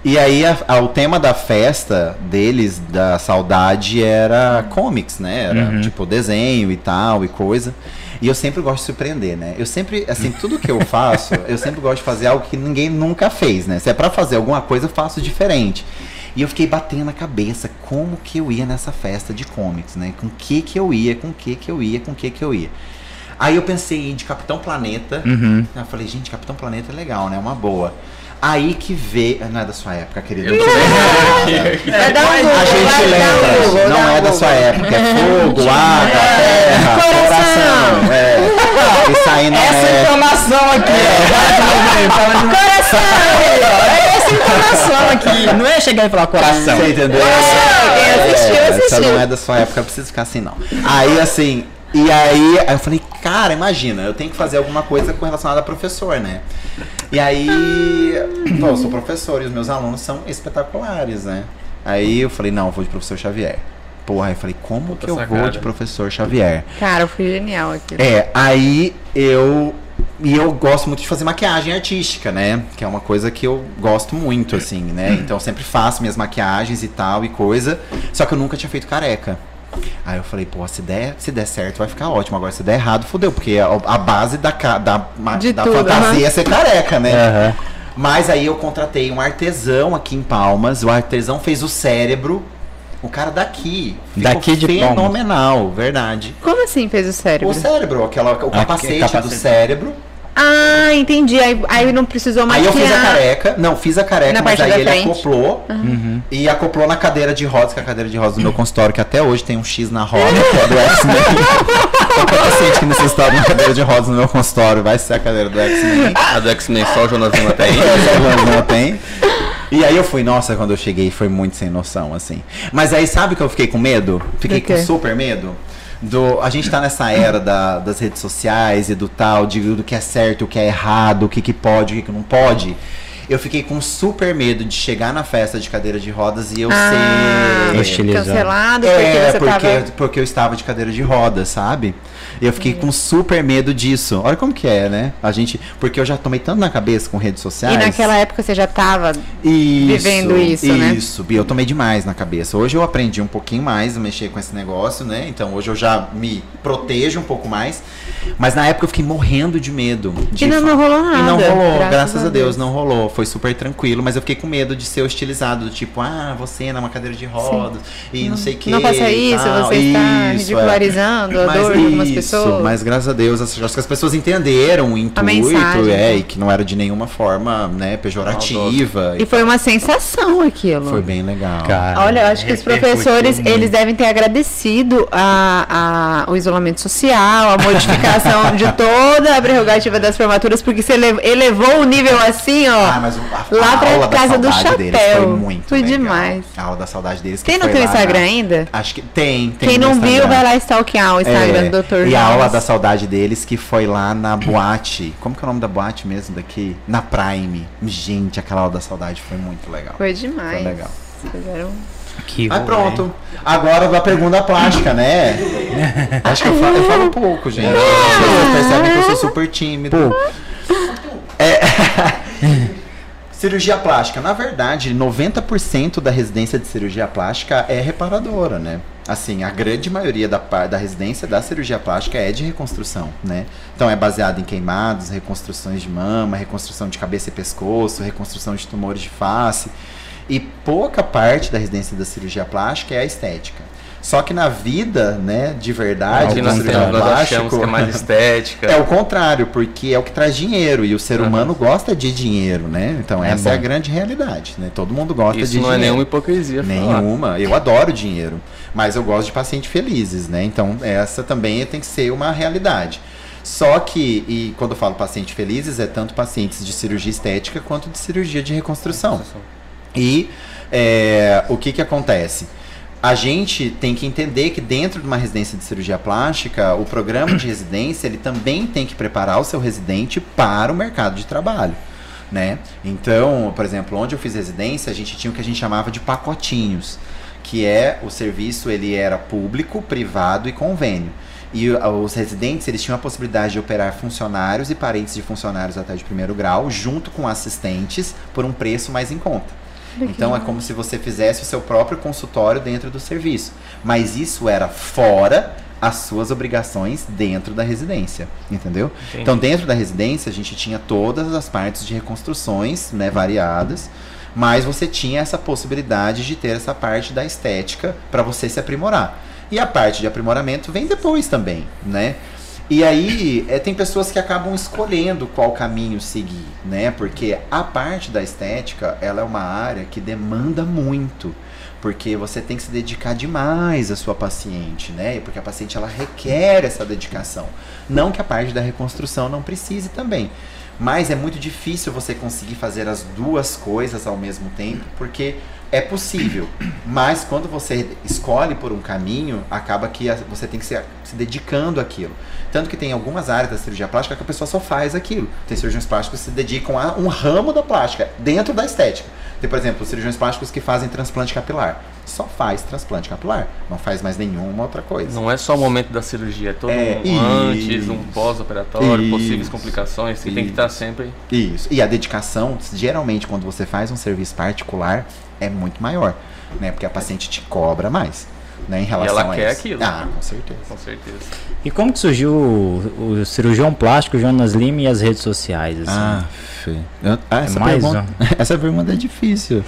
E aí a- a- o tema da festa deles, da saudade, era comics, né? Era Uhum. tipo desenho e tal e coisa. E eu sempre gosto de surpreender, né? Eu sempre, assim, tudo que eu faço, eu sempre gosto de fazer algo que ninguém nunca fez, né? Se é pra fazer alguma coisa, eu faço diferente. E eu fiquei batendo na cabeça como que eu ia nessa festa de comics, né? Com que que eu ia, com que que eu ia, com que que eu ia. Aí eu pensei de Capitão Planeta. Uhum. Eu falei, gente, Capitão Planeta é legal, né? Uma boa. Aí que vê. Não é da sua época, querido. Vai dar um A gente um lembra, Google, não um é da sua época, é fogo, água, terra, coração. É. Isso aí não Essa é. informação aqui, ó. Coração! É essa informação aqui. Não é chegar e falar coração. Você entendeu? quem assistiu, É, assistiu. Essa não é da sua época, não precisa ficar assim, não. Aí, assim, e aí, aí eu falei, cara, imagina, eu tenho que fazer alguma coisa com relacionada a professor, né? E aí, pô, eu sou professor e os meus alunos são espetaculares, né? Aí eu falei, não, eu vou de professor Xavier. Porra, aí eu falei, como Puta que eu vou sacada. de professor Xavier? Cara, foi genial aqui. É, aí eu. E eu gosto muito de fazer maquiagem artística, né? Que é uma coisa que eu gosto muito, assim, né? Então eu sempre faço minhas maquiagens e tal e coisa. Só que eu nunca tinha feito careca. Aí eu falei, pô, se der, se der certo vai ficar ótimo. Agora se der errado, fodeu. Porque a, a base da, da, De da tudo, fantasia aham. é ser careca, né? Aham. Mas aí eu contratei um artesão aqui em Palmas. O artesão fez o cérebro. O cara daqui. Ficou Daqui de Palmas. fenomenal, verdade. Como assim fez o cérebro? O cérebro, aquela, o capacete, do capacete. cérebro. Ah, entendi. Aí, aí não precisou Aí maquiar. eu fiz a careca. Não, fiz a careca, Na mas aí ele frente. acoplou. Uhum. E acoplou na cadeira de rodas, que é a cadeira de rodas do meu consultório, que até hoje tem um X na roda, que é do X-Men. Qualquer paciente que necessitar de uma cadeira de rodas no meu consultório vai ser a cadeira do X-Men. A do X-Men só o Jonas Lima tem. Essa não tem. E aí eu fui, nossa, quando eu cheguei foi muito sem noção, assim. Mas aí sabe que eu fiquei com medo? Fiquei com super medo. Do, a gente tá nessa era da- das redes sociais e do tal, de, do que é certo, o que é errado, o que, que pode, o que, que não pode. Eu fiquei com super medo de chegar na festa de cadeira de rodas e eu Ah, ser. Cancelado É, porque você porque, tava... porque eu estava de cadeira de rodas, sabe? E eu fiquei com super medo disso. Olha como que é, né? A gente. Porque eu já tomei tanto na cabeça com redes E sociais. naquela época você já tava... Isso, vivendo isso, né? Isso, eu tomei demais na cabeça. Hoje eu aprendi um pouquinho mais a mexer com esse negócio, né? Então hoje eu já me protejo um pouco mais. Mas na época eu fiquei morrendo de medo. De E não, não rolou nada. E não rolou, graças, graças a Deus, não rolou. Foi super tranquilo, mas eu fiquei com medo de ser hostilizado, do tipo, ah, você numa cadeira de rodas e não, sei o que. Não faça isso, você está ridicularizando a Mas dor de algumas isso, Mas graças a Deus, acho que as pessoas entenderam o intuito, mensagem, é, né? e que não era de nenhuma forma, né, pejorativa. E foi uma sensação aquilo. Foi bem legal. Cara, Olha, eu acho que os professores, eles devem ter agradecido a, a- o isolamento social, a modificação de toda a prerrogativa das formaturas, porque você elev- elevou o nível assim, ó. Ah, mas o- a, Lá a pra casa do chapéu. foi muito Foi legal. demais. A aula da saudade deles. que Tem no foi teu lá Instagram na- ainda? Acho que tem. tem Quem não viu, vai lá stalkear o Instagram É, do Dr. E a aula da saudade deles que foi lá na boate. Como que é o nome da boate mesmo daqui? Na Prime. Gente, aquela aula da saudade foi muito legal. Foi demais. Foi legal. Fizeram... Que Mas rolê. pronto. Agora da pergunta plástica, né? Acho que eu falo, eu falo pouco, gente. Vocês percebem que eu sou super tímido. É... cirurgia plástica. Na verdade, 90% da residência de cirurgia plástica é reparadora, né? Assim, a grande maioria da, da residência da cirurgia plástica é de reconstrução, né? Então é baseado em queimados, reconstruções de mama, reconstrução de cabeça e pescoço, reconstrução de tumores de face. E pouca parte da residência da cirurgia plástica é a estética. Só que na vida, né, de verdade, que nós, achamos que é mais estética. é o contrário, porque é o que traz dinheiro e o ser humano gosta de dinheiro, né? Então É essa é a grande realidade, né? Todo mundo gosta Isso de não é dinheiro. nenhuma hipocrisia. falar. Nenhuma. Eu adoro dinheiro, mas eu gosto de pacientes felizes, né? Então essa também tem que ser uma realidade. Só que, e quando eu falo pacientes felizes, é tanto pacientes de cirurgia estética quanto de cirurgia de reconstrução. E é, o que que acontece? A gente tem que entender que dentro de uma residência de cirurgia plástica, o programa de residência ele também tem que preparar o seu residente para o mercado de trabalho. Né? Então, por exemplo, onde eu fiz residência, a gente tinha o que a gente chamava de pacotinhos, que é o serviço ele era público, privado e convênio. E os residentes eles tinham a possibilidade de operar funcionários e parentes de funcionários até de primeiro grau, junto com assistentes, por um preço mais em conta. Então é como se você fizesse o seu próprio consultório dentro do serviço. Mas isso era fora as suas obrigações dentro da residência, entendeu? Entendi. Então dentro da residência a gente tinha todas as partes de reconstruções, né, variadas, mas você tinha essa possibilidade de ter essa parte da estética para você se aprimorar. E a parte de aprimoramento vem depois também, né? E aí, é, tem pessoas que acabam escolhendo qual caminho seguir, né? Porque a parte da estética, ela é uma área que demanda muito. Porque você tem que se dedicar demais à sua paciente, né? Porque a paciente, ela requer essa dedicação. Não que a parte da reconstrução não precise também. Mas é muito difícil você conseguir fazer as duas coisas ao mesmo tempo, porque é possível. Mas quando você escolhe por um caminho, acaba que você tem que se, se dedicando àquilo. Tanto que tem algumas áreas da cirurgia plástica que a pessoa só faz aquilo. Tem cirurgiões plásticos que se dedicam a um ramo da plástica, dentro da estética. Tem, por exemplo, cirurgiões plásticos que fazem transplante capilar. Só faz transplante capilar. Não faz mais nenhuma outra coisa. Não é só o momento da cirurgia, é todo É, um antes, isso. um pós-operatório, Isso. possíveis complicações, que tem que Isso. estar sempre. Isso. E a dedicação, geralmente, quando você faz um serviço particular, é muito maior, né? Porque a paciente te cobra mais, né? Em relação ela a quer isso. aquilo. Ah, com certeza. Com certeza. E como que surgiu o, o cirurgião plástico Jonas Lima e as redes sociais? Assim? Ah, Fê. Eu- ah, essa, mais pergunta, essa pergunta é difícil.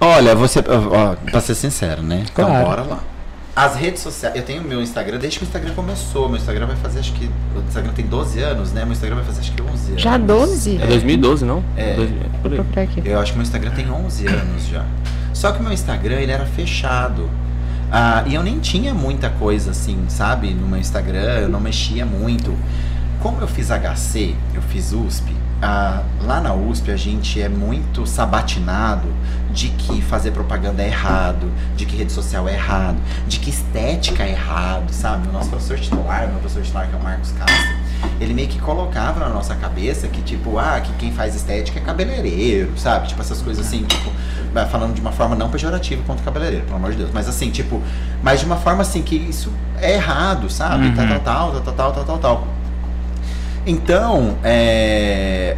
Olha, você. Ó, pra ser sincero, né? Claro. Então, bora lá. As redes sociais. Eu tenho meu Instagram desde que o Instagram começou. Meu Instagram vai fazer, acho que. O Instagram tem 12 anos, né? Meu Instagram vai fazer, acho que 11 anos. Já 12? É 2012, não? É. Dois- por aí. Vou procurar aqui. Eu acho que meu Instagram tem 11 anos já. Só que o meu Instagram ele era fechado. Ah, e eu nem tinha muita coisa assim, sabe? No meu Instagram, eu não mexia muito. Como eu fiz HC, eu fiz USP, ah, lá na USP a gente é muito sabatinado de que fazer propaganda é errado, de que rede social é errado, de que estética é errado, sabe? O nosso professor titular, meu professor titular que é o Marcos Castro, ele meio que colocava na nossa cabeça que, tipo, ah, que quem faz estética é cabeleireiro, sabe? Tipo, essas coisas assim, tipo, falando de uma forma não pejorativa contra o cabeleireiro, pelo amor de Deus. Mas assim, tipo, mas de uma forma assim que isso é errado, sabe? Uhum. Tal, tal, tal, tal, tal, tal, tal, tal. Então, é,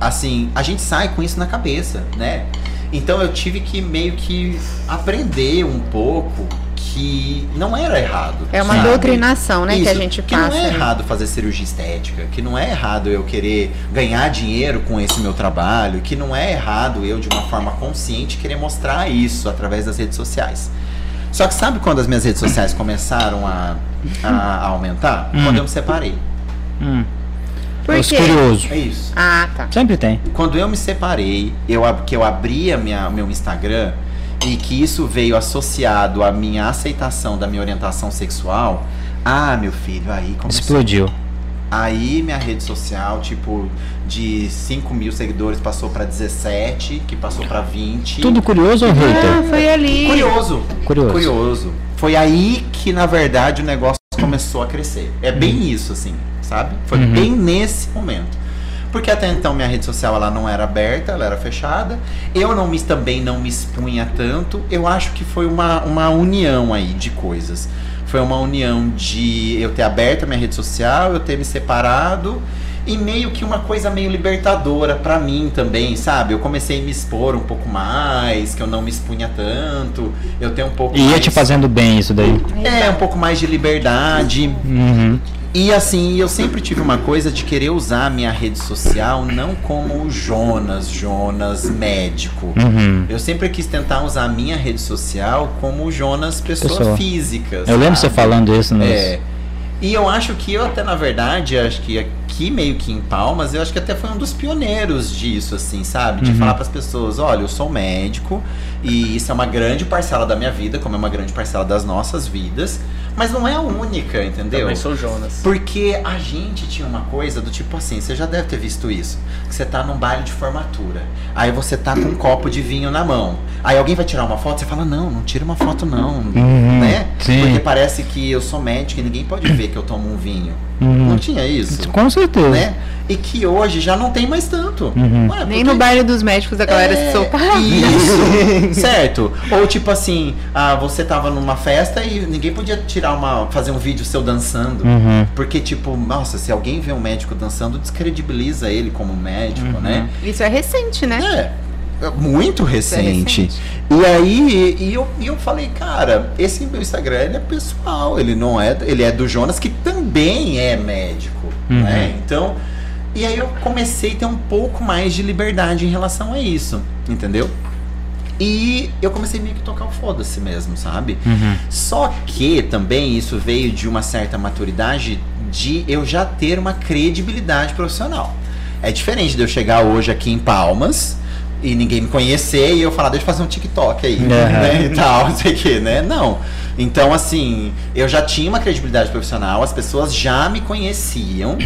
assim, a gente sai com isso na cabeça, né? Então eu tive que meio que aprender um pouco que não era errado. É uma sabe? doutrinação, né, que a Isso, gente que passa. não é né? errado fazer cirurgia estética, que não é errado eu querer ganhar dinheiro com esse meu trabalho, que não é errado eu de uma forma consciente querer mostrar isso através das redes sociais. Só que sabe quando as minhas redes sociais começaram a, a- a aumentar? Hum. Quando eu me separei. Hum. Por Os quê? curiosos. É isso. Ah, tá. Sempre tem. Quando eu me separei, eu, que eu abri a minha, meu Instagram e que isso veio associado à minha aceitação da minha orientação sexual, ah, meu filho, aí começou. Explodiu. Aí minha rede social, tipo, de 5 mil seguidores passou pra 17, que passou pra 20. Tudo curioso ou Ah, hater? foi ali. curioso. Curioso. Curioso. Foi aí que, na verdade, o negócio começou a crescer. É bem isso, assim, sabe? Foi Uhum. bem nesse momento. Porque até então minha rede social ela não era aberta, ela era fechada. Eu não me, também não me expunha tanto. Eu acho que foi uma, uma união aí de coisas. Foi uma união de eu ter aberto a minha rede social, eu ter me separado e meio que uma coisa meio libertadora pra mim também, sabe? Eu comecei a me expor um pouco mais, que eu não me expunha tanto. Eu tenho um pouco E ia mais- te fazendo bem isso daí. é, um pouco mais de liberdade. Uhum. E assim, eu sempre tive uma coisa de querer usar a minha rede social não como o Jonas, Jonas médico. Uhum. Eu sempre quis tentar usar a minha rede social como o Jonas pessoa, Pessoa. física. Eu lembro você falando isso nos. É. E eu acho que eu até, na verdade, acho que aqui meio que em Palmas, eu acho que até foi um dos pioneiros disso, assim, sabe? De Uhum. falar para as pessoas, olha, eu sou médico e isso é uma grande parcela da minha vida, como é uma grande parcela das nossas vidas, mas não é a única, entendeu? Também sou Jonas. Porque a gente tinha uma coisa do tipo assim, você já deve ter visto isso. Que você tá num baile de formatura. Aí você tá com um copo de vinho na mão. Aí alguém vai tirar uma foto, você fala, não, não tira uma foto não. Uhum, Né? sim. Porque parece que eu sou médico e ninguém pode ver que eu tomo um vinho. Uhum. Não tinha isso. Com certeza. Né? E que hoje já não tem mais tanto. Uhum. Ué, Nem no baile dos médicos a galera é, se soltava. Isso, certo. Ou tipo assim, ah, você tava numa festa e ninguém podia tirar uma. fazer um vídeo seu dançando. Uhum. Porque, tipo, nossa, se alguém vê um médico dançando, descredibiliza ele como médico, Uhum. né? Isso é recente, né? É muito recente. recente. E aí, e eu, e eu falei, cara, esse meu Instagram ele é pessoal, ele não é, ele é do Jonas, que também é médico, Uhum. né? Então, e aí eu comecei a ter um pouco mais de liberdade em relação a isso, entendeu? E eu comecei meio que tocar o foda-se mesmo, sabe? Uhum. Só que também isso veio de uma certa maturidade de eu já ter uma credibilidade profissional. É diferente de eu chegar hoje aqui em Palmas e ninguém me conhecer e eu falar, deixa eu fazer um TikTok aí, Uhum. né? E tal, não sei o que, né? Não. Então, assim, eu já tinha uma credibilidade profissional, as pessoas já me conheciam.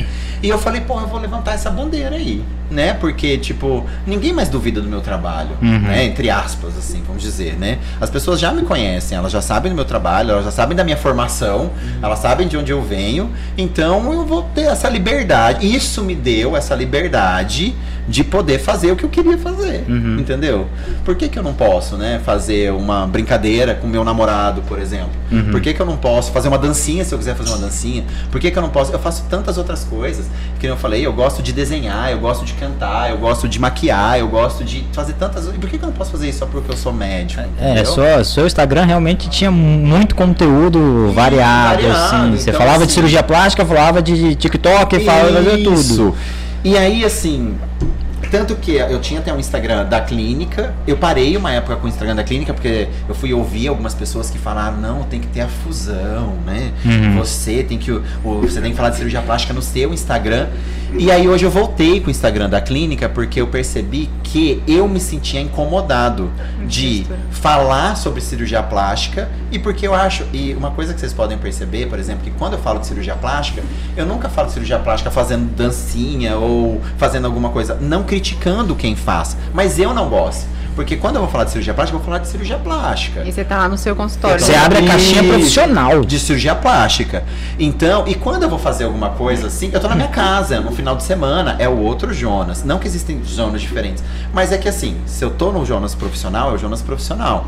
E eu falei, pô, eu vou levantar essa bandeira aí, né? Porque, tipo, ninguém mais duvida do meu trabalho, Uhum. né? Entre aspas, assim, vamos dizer, né? As pessoas já me conhecem, elas já sabem do meu trabalho, elas já sabem da minha formação, elas sabem de onde eu venho. Então eu vou ter essa liberdade. Isso me deu essa liberdade de poder fazer o que eu queria fazer, Uhum. entendeu? Por que, que eu não posso, né? Fazer uma brincadeira com meu namorado, por exemplo? Uhum. Por que, que eu não posso fazer uma dancinha se eu quiser fazer uma dancinha? Por que, que eu não posso? Eu faço tantas outras coisas. Que eu falei, eu gosto de desenhar, eu gosto de cantar, eu gosto de maquiar, eu gosto de fazer tantas. E por que, que eu não posso fazer isso só porque eu sou médico? É, entendeu? sua, seu Instagram realmente tinha muito conteúdo variado, variado, assim. Você então, falava de assim- cirurgia plástica, falava de TikTok, falava de tudo. E aí, assim, Tanto que eu tinha até um Instagram da clínica. Eu parei uma época com o Instagram da clínica, porque eu fui ouvir algumas pessoas que falaram, não, tem que ter a fusão, né? Uhum. Você tem que. você tem que falar de cirurgia plástica no seu Instagram. E aí hoje eu voltei com o Instagram da clínica porque eu percebi que eu me sentia incomodado de falar sobre cirurgia plástica e porque eu acho, e uma coisa que vocês podem perceber, por exemplo, que quando eu falo de cirurgia plástica, eu nunca falo de cirurgia plástica fazendo dancinha ou fazendo alguma coisa, não criticando quem faz, mas eu não gosto. Porque quando eu vou falar de cirurgia plástica, eu vou falar de cirurgia plástica. E você tá lá no seu consultório. Você abre a caixinha profissional. De cirurgia plástica. Então, e quando eu vou fazer alguma coisa assim, eu tô na minha casa, no final de semana, é o outro Jonas. Não que existem Jonas diferentes, mas é que assim, se eu tô no Jonas profissional, é o Jonas profissional.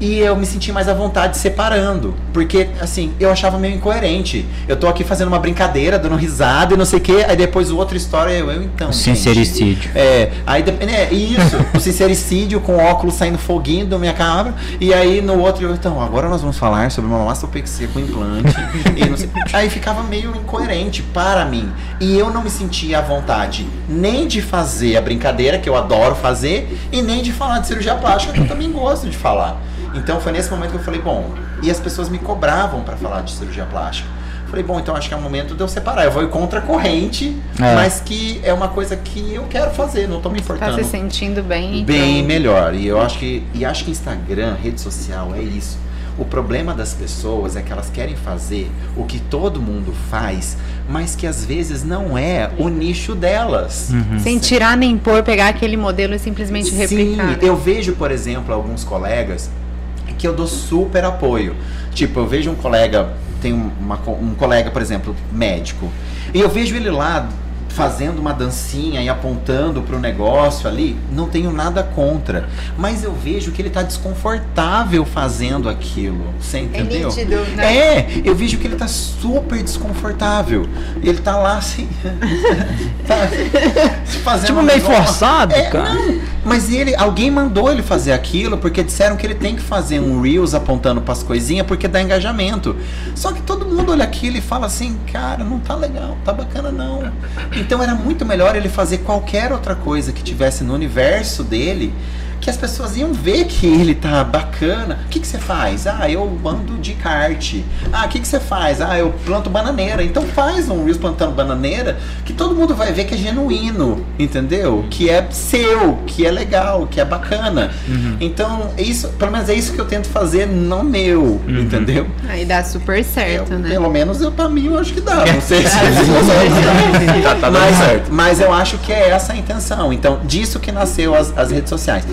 E eu me senti mais à vontade separando. Porque, assim, eu achava meio incoerente. Eu tô aqui fazendo uma brincadeira, dando risada e não sei o quê. Aí depois o outro história eu, eu então. gente. Sincericídio. É, aí depende, é, isso, o sincericídio com óculos saindo foguinho da minha cabra, e aí no outro, eu, então, agora nós vamos falar sobre uma mastopexia com implante, sei, aí ficava meio incoerente para mim, e eu não me sentia à vontade nem de fazer a brincadeira, que eu adoro fazer, e nem de falar de cirurgia plástica, que eu também gosto de falar. Então foi nesse momento que eu falei, bom, e as pessoas me cobravam para falar de cirurgia plástica. Falei, bom, então acho que é o momento de eu separar. Eu vou ir contra a corrente, É. mas que é uma coisa que eu quero fazer, não tô me Tá importando. se sentindo bem. Bem então- melhor. E eu acho que e acho que Instagram, rede social é isso. O problema das pessoas é que elas querem fazer o que todo mundo faz, mas que às vezes não é o nicho delas. Sem tirar nem pôr, pegar aquele modelo e simplesmente replicar. Sim, eu vejo, por exemplo, alguns colegas que eu dou super apoio. Tipo, eu vejo um colega, tem um- uma um colega, por exemplo, médico, e eu vejo ele lá fazendo uma dancinha e apontando pro negócio ali, não tenho nada contra. Mas eu vejo que ele tá desconfortável fazendo aquilo. Você entendeu? nítido, né? É, eu vejo que ele tá super desconfortável. Ele tá lá assim. tá fazendo Tipo, meio negócio. forçado, É, cara. não, mas ele, alguém mandou ele fazer aquilo porque disseram que ele tem que fazer um Reels apontando pras coisinhas porque dá engajamento. Só que todo mundo olha aquilo e fala assim, cara, não tá legal, tá bacana não. Então era muito melhor ele fazer qualquer outra coisa que tivesse no universo dele. Que as pessoas iam ver que ele tá bacana. O que que você faz? Ah, eu ando de kart. Ah, o que que você faz? Ah, eu planto bananeira. Então faz um Reels plantando bananeira que todo mundo vai ver que é genuíno, entendeu? Que é seu, que é legal, que é bacana. Então, isso, pelo menos é isso que eu tento fazer no meu, entendeu? Aí dá super certo, Eu- né? Pelo menos eu, pra mim eu acho que dá. Não sei se Tá, tá dando mas, certo. mas eu acho que é essa a intenção. Então, disso que nasceu as, as redes sociais.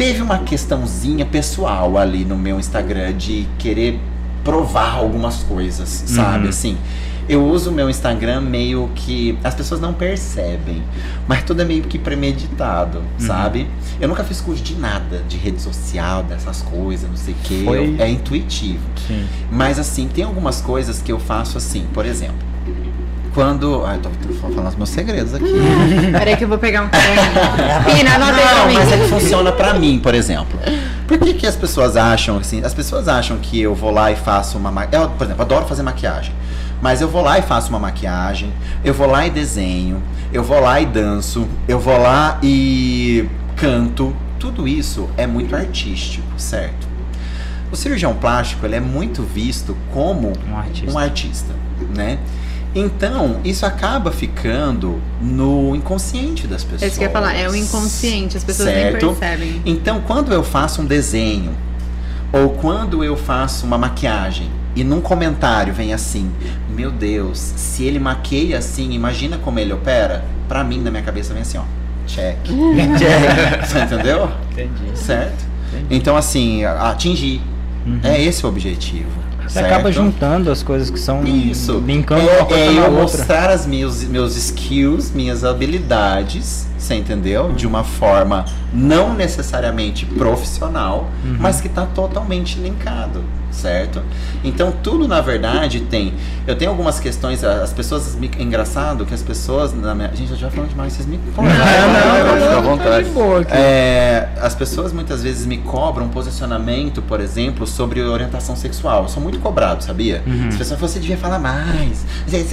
Teve uma questãozinha pessoal ali no meu Instagram de querer provar algumas coisas, sabe? Assim. Eu uso o meu Instagram meio que. As pessoas não percebem, mas tudo é meio que premeditado, sabe? Eu nunca fiz curso de nada, de rede social, dessas coisas, não sei o quê. Foi- É intuitivo. Sim. Mas assim, tem algumas coisas que eu faço assim, por exemplo. Quando. Ai, tô, tô falando os meus segredos aqui. Peraí que eu vou pegar um caderninho. Pina, anota aí pra mim. mas é que funciona pra mim, por exemplo. Por que, que as pessoas acham assim? As pessoas acham que eu vou lá e faço uma maquiagem. Eu, por exemplo, adoro fazer maquiagem. Mas eu vou lá e faço uma maquiagem, eu vou lá e desenho, eu vou lá e danço, eu vou lá e canto. Tudo isso é muito artístico, certo? O cirurgião plástico ele é muito visto como Um artista. um artista, né? Então, isso acaba ficando no inconsciente das pessoas. É isso que eu ia falar, é o inconsciente, as pessoas Certo. nem percebem. Então, quando eu faço um desenho, ou quando eu faço uma maquiagem, e num comentário vem assim: Meu Deus, se ele maqueia assim, imagina como ele opera? Pra mim, na minha cabeça, vem assim: ó, check. check. Você entendeu? Entendi. Certo? Então, assim, atingir. É esse o objetivo. Você certo? acaba juntando as coisas que são Isso. linkando é, uma coisa é eu mostrar as meus, meus skills, minhas habilidades, você entendeu? De uma forma não necessariamente profissional, Uhum. mas que tá totalmente linkado. Certo? Então tudo na verdade tem. Eu tenho algumas questões, as pessoas me, é engraçado que as pessoas na minha, gente, eu já falando demais, vocês me Não, não, fica à vontade. é, as pessoas muitas vezes me cobram um posicionamento, por exemplo, sobre orientação sexual. Eu sou muito cobrado, sabia? As pessoas falam, você devia falar mais, você,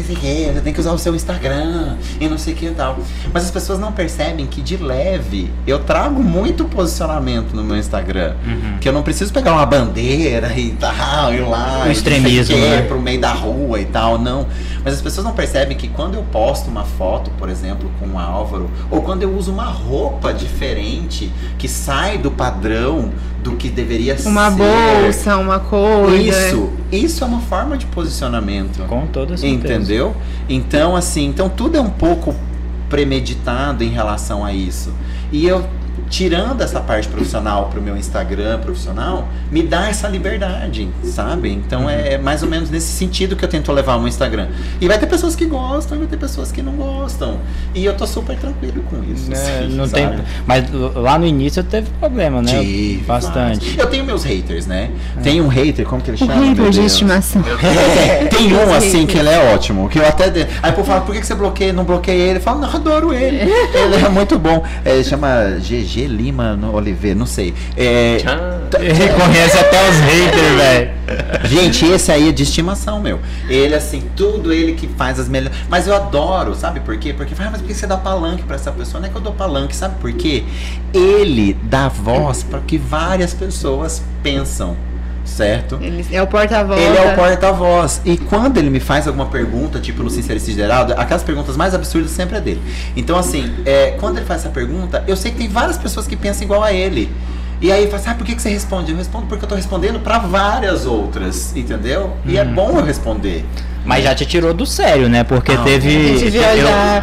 tem que usar o seu Instagram e não sei o que e tal. Mas as pessoas não percebem que de leve eu trago muito posicionamento no meu Instagram. Que eu não preciso pegar uma bandeira e tal, ir lá, O e extremismo, né? pro meio da rua e tal, não. Mas as pessoas não percebem que quando eu posto uma foto, por exemplo, com o Álvaro, ou quando eu uso uma roupa diferente que sai do padrão do que deveria ser. Uma bolsa, uma coisa. Isso, isso é uma forma de posicionamento. Com toda certeza. Entendeu? Então, assim, então tudo é um pouco premeditado em relação a isso. E eu tirando essa parte profissional pro meu Instagram profissional, me dá essa liberdade, sabe? Então é mais ou menos nesse sentido que eu tento levar o meu Instagram. E vai ter pessoas que gostam, e vai ter pessoas que não gostam. E eu tô super tranquilo com isso. Né, assim, não sabe? tem, mas lá no início teve problema, né? Tive Bastante. vários. Eu tenho meus haters, né? Tem um hater, como que ele O chama? meu hater de estimação. É, tem um assim que ele é ótimo, que eu até. de- Aí o povo fala, por que você bloqueia? Não bloqueia ele? Eu falo, não, adoro ele. ele é muito bom. É, ele chama GG Lima no Oliveira, não sei. É, reconhece até os haters, velho. Gente, esse aí é de estimação, meu. Ele, assim, tudo ele que faz as melhores. Mas eu adoro, sabe por quê? Porque, ah, mas por que você dá palanque pra essa pessoa? Não é que eu dou palanque, sabe por quê? Ele dá voz para que várias pessoas pensam, certo? Ele é o porta-voz. Ele é o porta-voz. E quando ele me faz alguma pergunta, tipo no Sincericídio Geraldo, aquelas perguntas mais absurdas sempre é dele. Então, assim, é, quando ele faz essa pergunta, eu sei que tem várias pessoas que pensam igual a ele. E aí fala assim, ah, por que, que você responde? Eu respondo porque eu tô respondendo pra várias outras, entendeu? E é bom eu responder. Mas já te tirou do sério, né? Porque Não, teve.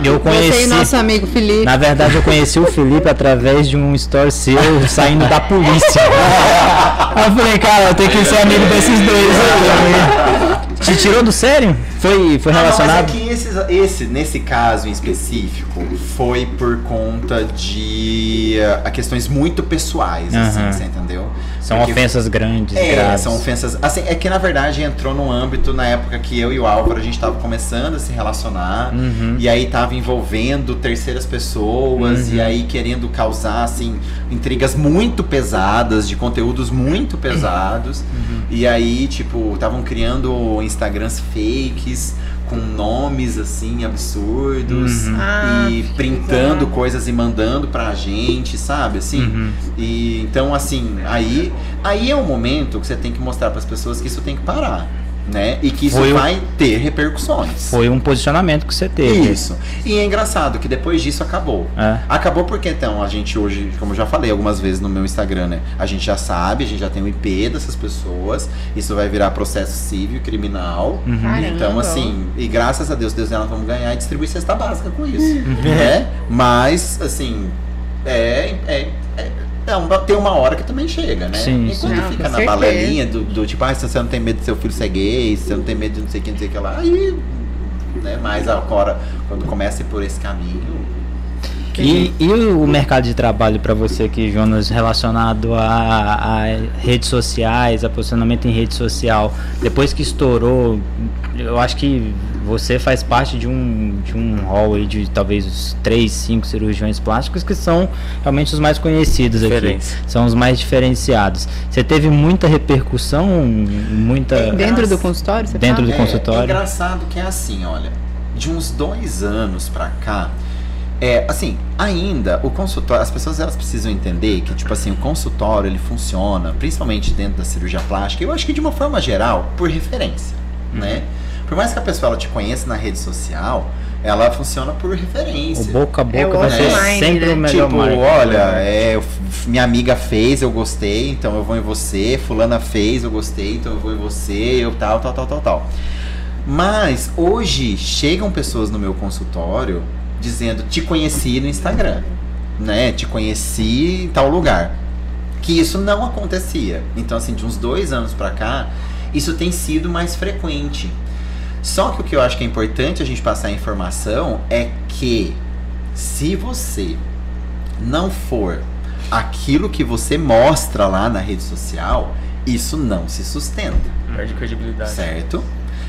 eu, eu conheci. nosso amigo Felipe. Na verdade, eu conheci o Felipe através de um story seu saindo da polícia. Eu falei, cara, eu tenho que ser amigo desses dois. Te tirou do sério? Foi, foi Ah, não, relacionado? mas é que esses- esse, nesse caso em específico, foi por conta de ah, questões muito pessoais, assim, você entendeu? São Porque ofensas grandes, É, graves. são ofensas. Assim, é que na verdade entrou num âmbito na época que eu e o Álvaro a gente tava começando a se relacionar. Uhum. E aí tava envolvendo terceiras pessoas Uhum. e aí querendo causar, assim, intrigas muito pesadas, de conteúdos muito pesados. Uhum. E aí, tipo, estavam criando Instagrams fakes com nomes assim absurdos Uhum. Ah, e printando coisas e mandando pra gente, sabe? Assim. Uhum. E então assim, aí aí é o momento que você tem que mostrar para as pessoas que isso tem que parar, né? E que isso Foi vai ter repercussões. Foi um posicionamento que você teve. Isso. E é engraçado que depois disso acabou. É. Acabou porque então a gente hoje, como eu já falei algumas vezes no meu Instagram, né? A gente já sabe, a gente já tem o IP dessas pessoas. Isso vai virar processo civil e criminal. Uhum. Então, assim, e graças a Deus, Deus e ela vamos ganhar e distribuir cesta básica com isso. Uhum. Né? Mas, assim, é. é, é é uma- tem uma hora que também chega, né? Sim, e quando sim. fica Não, com na certeza. balelinha do, do tipo, ah, se você não tem medo do seu filho ser gay, se você não tem medo de não sei o que, não sei o que lá, aí, né? Mas agora, quando começa por esse caminho, E, e o mercado de trabalho para você aqui, Jonas, relacionado a, a redes sociais, a posicionamento em rede social, depois que estourou, eu acho que você faz parte de um, de um hall aí de talvez os três, cinco cirurgiões plásticos que são realmente os mais conhecidos aqui. São os mais diferenciados. Você teve muita repercussão, muita. Dentro do consultório, você Dentro fala? do É, consultório. É engraçado que é assim, olha. De uns dois anos pra cá, é assim, ainda o consultório, as pessoas elas precisam entender que tipo assim, o consultório ele funciona, principalmente dentro da cirurgia plástica, eu acho que de uma forma geral, por referência, né? Por mais que a pessoa ela te conheça na rede social, ela funciona por O referência. boca a boca É o vai ser sempre né? o melhor Tipo, marketing. olha, é, eu f- minha amiga fez, eu gostei, então eu vou em você. Fulana fez, eu gostei, então eu vou em você, eu tal, tal, tal, tal, tal. Mas hoje chegam pessoas no meu consultório dizendo: te conheci no Instagram, né? Te conheci em tal lugar. Que isso não acontecia. Então, assim, de uns dois anos pra cá, isso tem sido mais frequente. Só que o que eu acho que é importante a gente passar a informação é que se você não for aquilo que você mostra lá na rede social, isso não se sustenta. Perde credibilidade. Certo?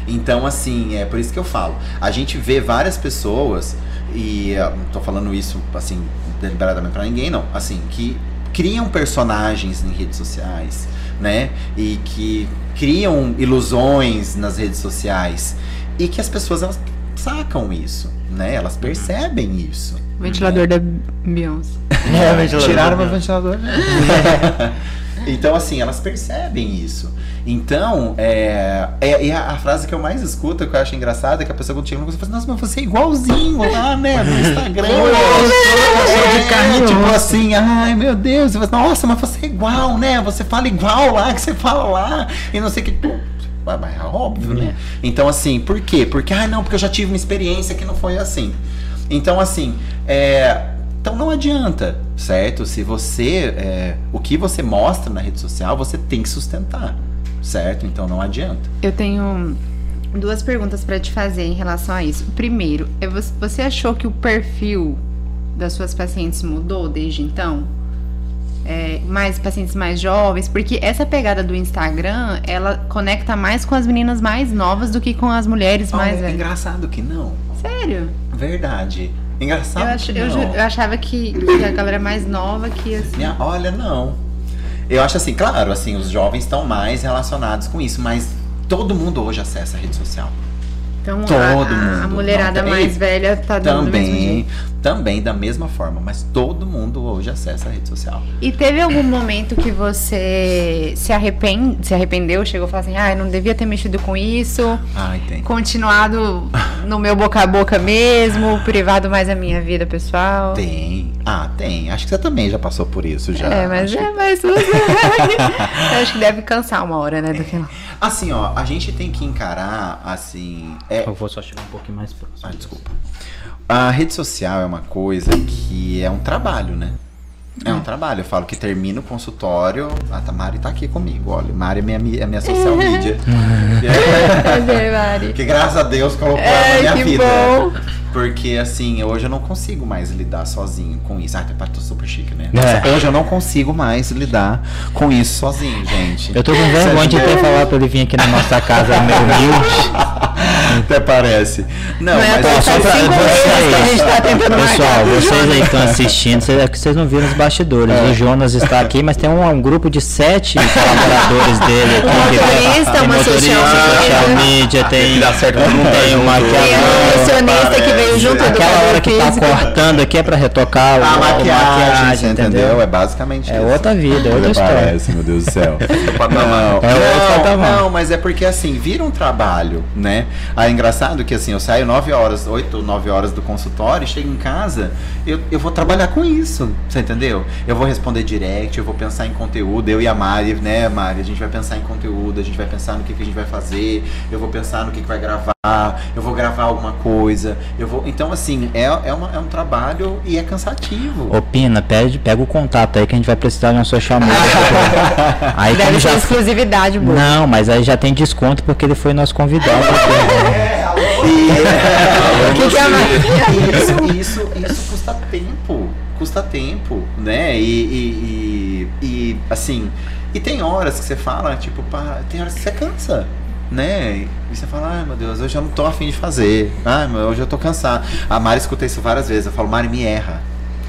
Então, assim, é por isso que eu falo. A gente vê várias pessoas, e eu não tô falando isso, assim, deliberadamente pra ninguém, não. Assim, que criam personagens em redes sociais, né? E que criam ilusões nas redes sociais. E que as pessoas, elas sacam isso, né? Elas percebem isso. O ventilador da Beyoncé. É, ventilador. Tiraram meu ventilador. então, assim, elas percebem isso. Então, é, é, e a, frase que eu mais escuto, que eu acho engraçada, é que a pessoa quando chega no você fala, nossa, mas você é igualzinho lá, né, no Instagram. é, de carne, tipo assim, ai meu Deus, você fala, nossa, mas você é igual, né? Você fala igual lá, que você fala lá, e não sei o que. Mas é óbvio, né? Então, assim, por quê? Porque, ah, não, porque eu já tive uma experiência que não foi assim. Então, assim, é, então não adianta, certo? Se você. é, o que você mostra na rede social, você tem que sustentar, certo? Então não adianta. Eu tenho duas perguntas pra te fazer em relação a isso. Primeiro, é você- achou que o perfil das suas pacientes mudou desde então? É, mais pacientes mais jovens, porque essa pegada do Instagram, ela conecta mais com as meninas mais novas do que com as mulheres mais Olha, é velhas. engraçado que não. Sério? Verdade. Engraçado Eu, ach- que eu eu achava que, que a galera mais nova que assim. Minha- olha, não. Eu acho assim, claro, assim, os jovens estão mais relacionados com isso, mas todo mundo hoje acessa a rede social. Então Todo a, a- a mundo. mulherada Não mais velha tá dando Também, também da mesma forma, mas todo mundo hoje acessa a rede social. E teve algum momento que você se, arrepende, se arrependeu, chegou e falou assim, ah, eu não devia ter mexido com isso, Ai, tem. continuado no meu boca a boca mesmo, privado mais a minha vida pessoal. Tem. Ah, tem. Acho que você também já passou por isso já. É, mas Acho é, mas você... acho que deve cansar uma hora, né? Do que... Assim, ó, a gente tem que encarar, assim. É... Eu vou só chegar um pouquinho mais próximo. Ah, desculpa. A rede social é uma coisa que é um trabalho, né? É um trabalho. Eu falo que termina o consultório. A Tamari tá aqui comigo. Olha, Mari é minha, mi- é minha social media. Prazer, Mari. que graças a Deus colocou ela É, na minha que vida. bom. Porque assim, hoje eu não consigo mais lidar sozinho com isso. Ah, até tô super chique, né? É. Hoje eu não consigo mais lidar com isso sozinho, gente. Eu tô com vergonha de ter falado pra ele vir aqui na nossa casa, meu humilde. Até parece. Não, Não é mas ó, só pra- a gente tá tentando Pessoal, vocês aí que estão assistindo, vocês, é que vocês não viram os bastidores. O Jonas está aqui, mas tem um, um grupo de sete colaboradores dele aqui. Um motorista, tem uma motorista, social social media, tem, que dá certo não tá tem uma junto. Tem um aquela, nutricionista que veio junto do aquela hora que tá físico. cortando aqui é pra retocar o, A a maquiagem, você entendeu? entendeu? É basicamente É isso. outra vida, é outra história. Parece, meu Deus do céu. patamar. Não, É outro não, patamar. não, mas é porque assim, vira um trabalho, né? Aí é engraçado que assim, eu saio 9 horas, 8 ou 9 horas do consultório, chego em casa, eu, eu vou trabalhar com isso, você entendeu? Eu vou responder direct, eu vou pensar em conteúdo, eu e a Mari, né, Mari? A gente vai pensar em conteúdo, a gente vai pensar no que, que a gente vai fazer, eu vou pensar no que, que vai gravar, eu vou gravar alguma coisa, eu vou. Então, assim, é, é, uma- é um trabalho e é cansativo. Ô Pina, pede, pega o contato aí que a gente vai precisar de uma social media. aí Deve já exclusividade, boa. Não, mas aí já tem desconto porque ele foi nosso convidado. O que, que é a Mari? isso, isso, isso custa tempo. Custa tempo, né? E, e, e- e, assim, e tem horas que você fala, tipo, pá, tem horas que você cansa. Né? E você fala, ai meu Deus, hoje eu não tô afim de fazer. Ai, meu, hoje eu tô cansado. A Mari escuta isso várias vezes. Eu falo, Mari, me erra.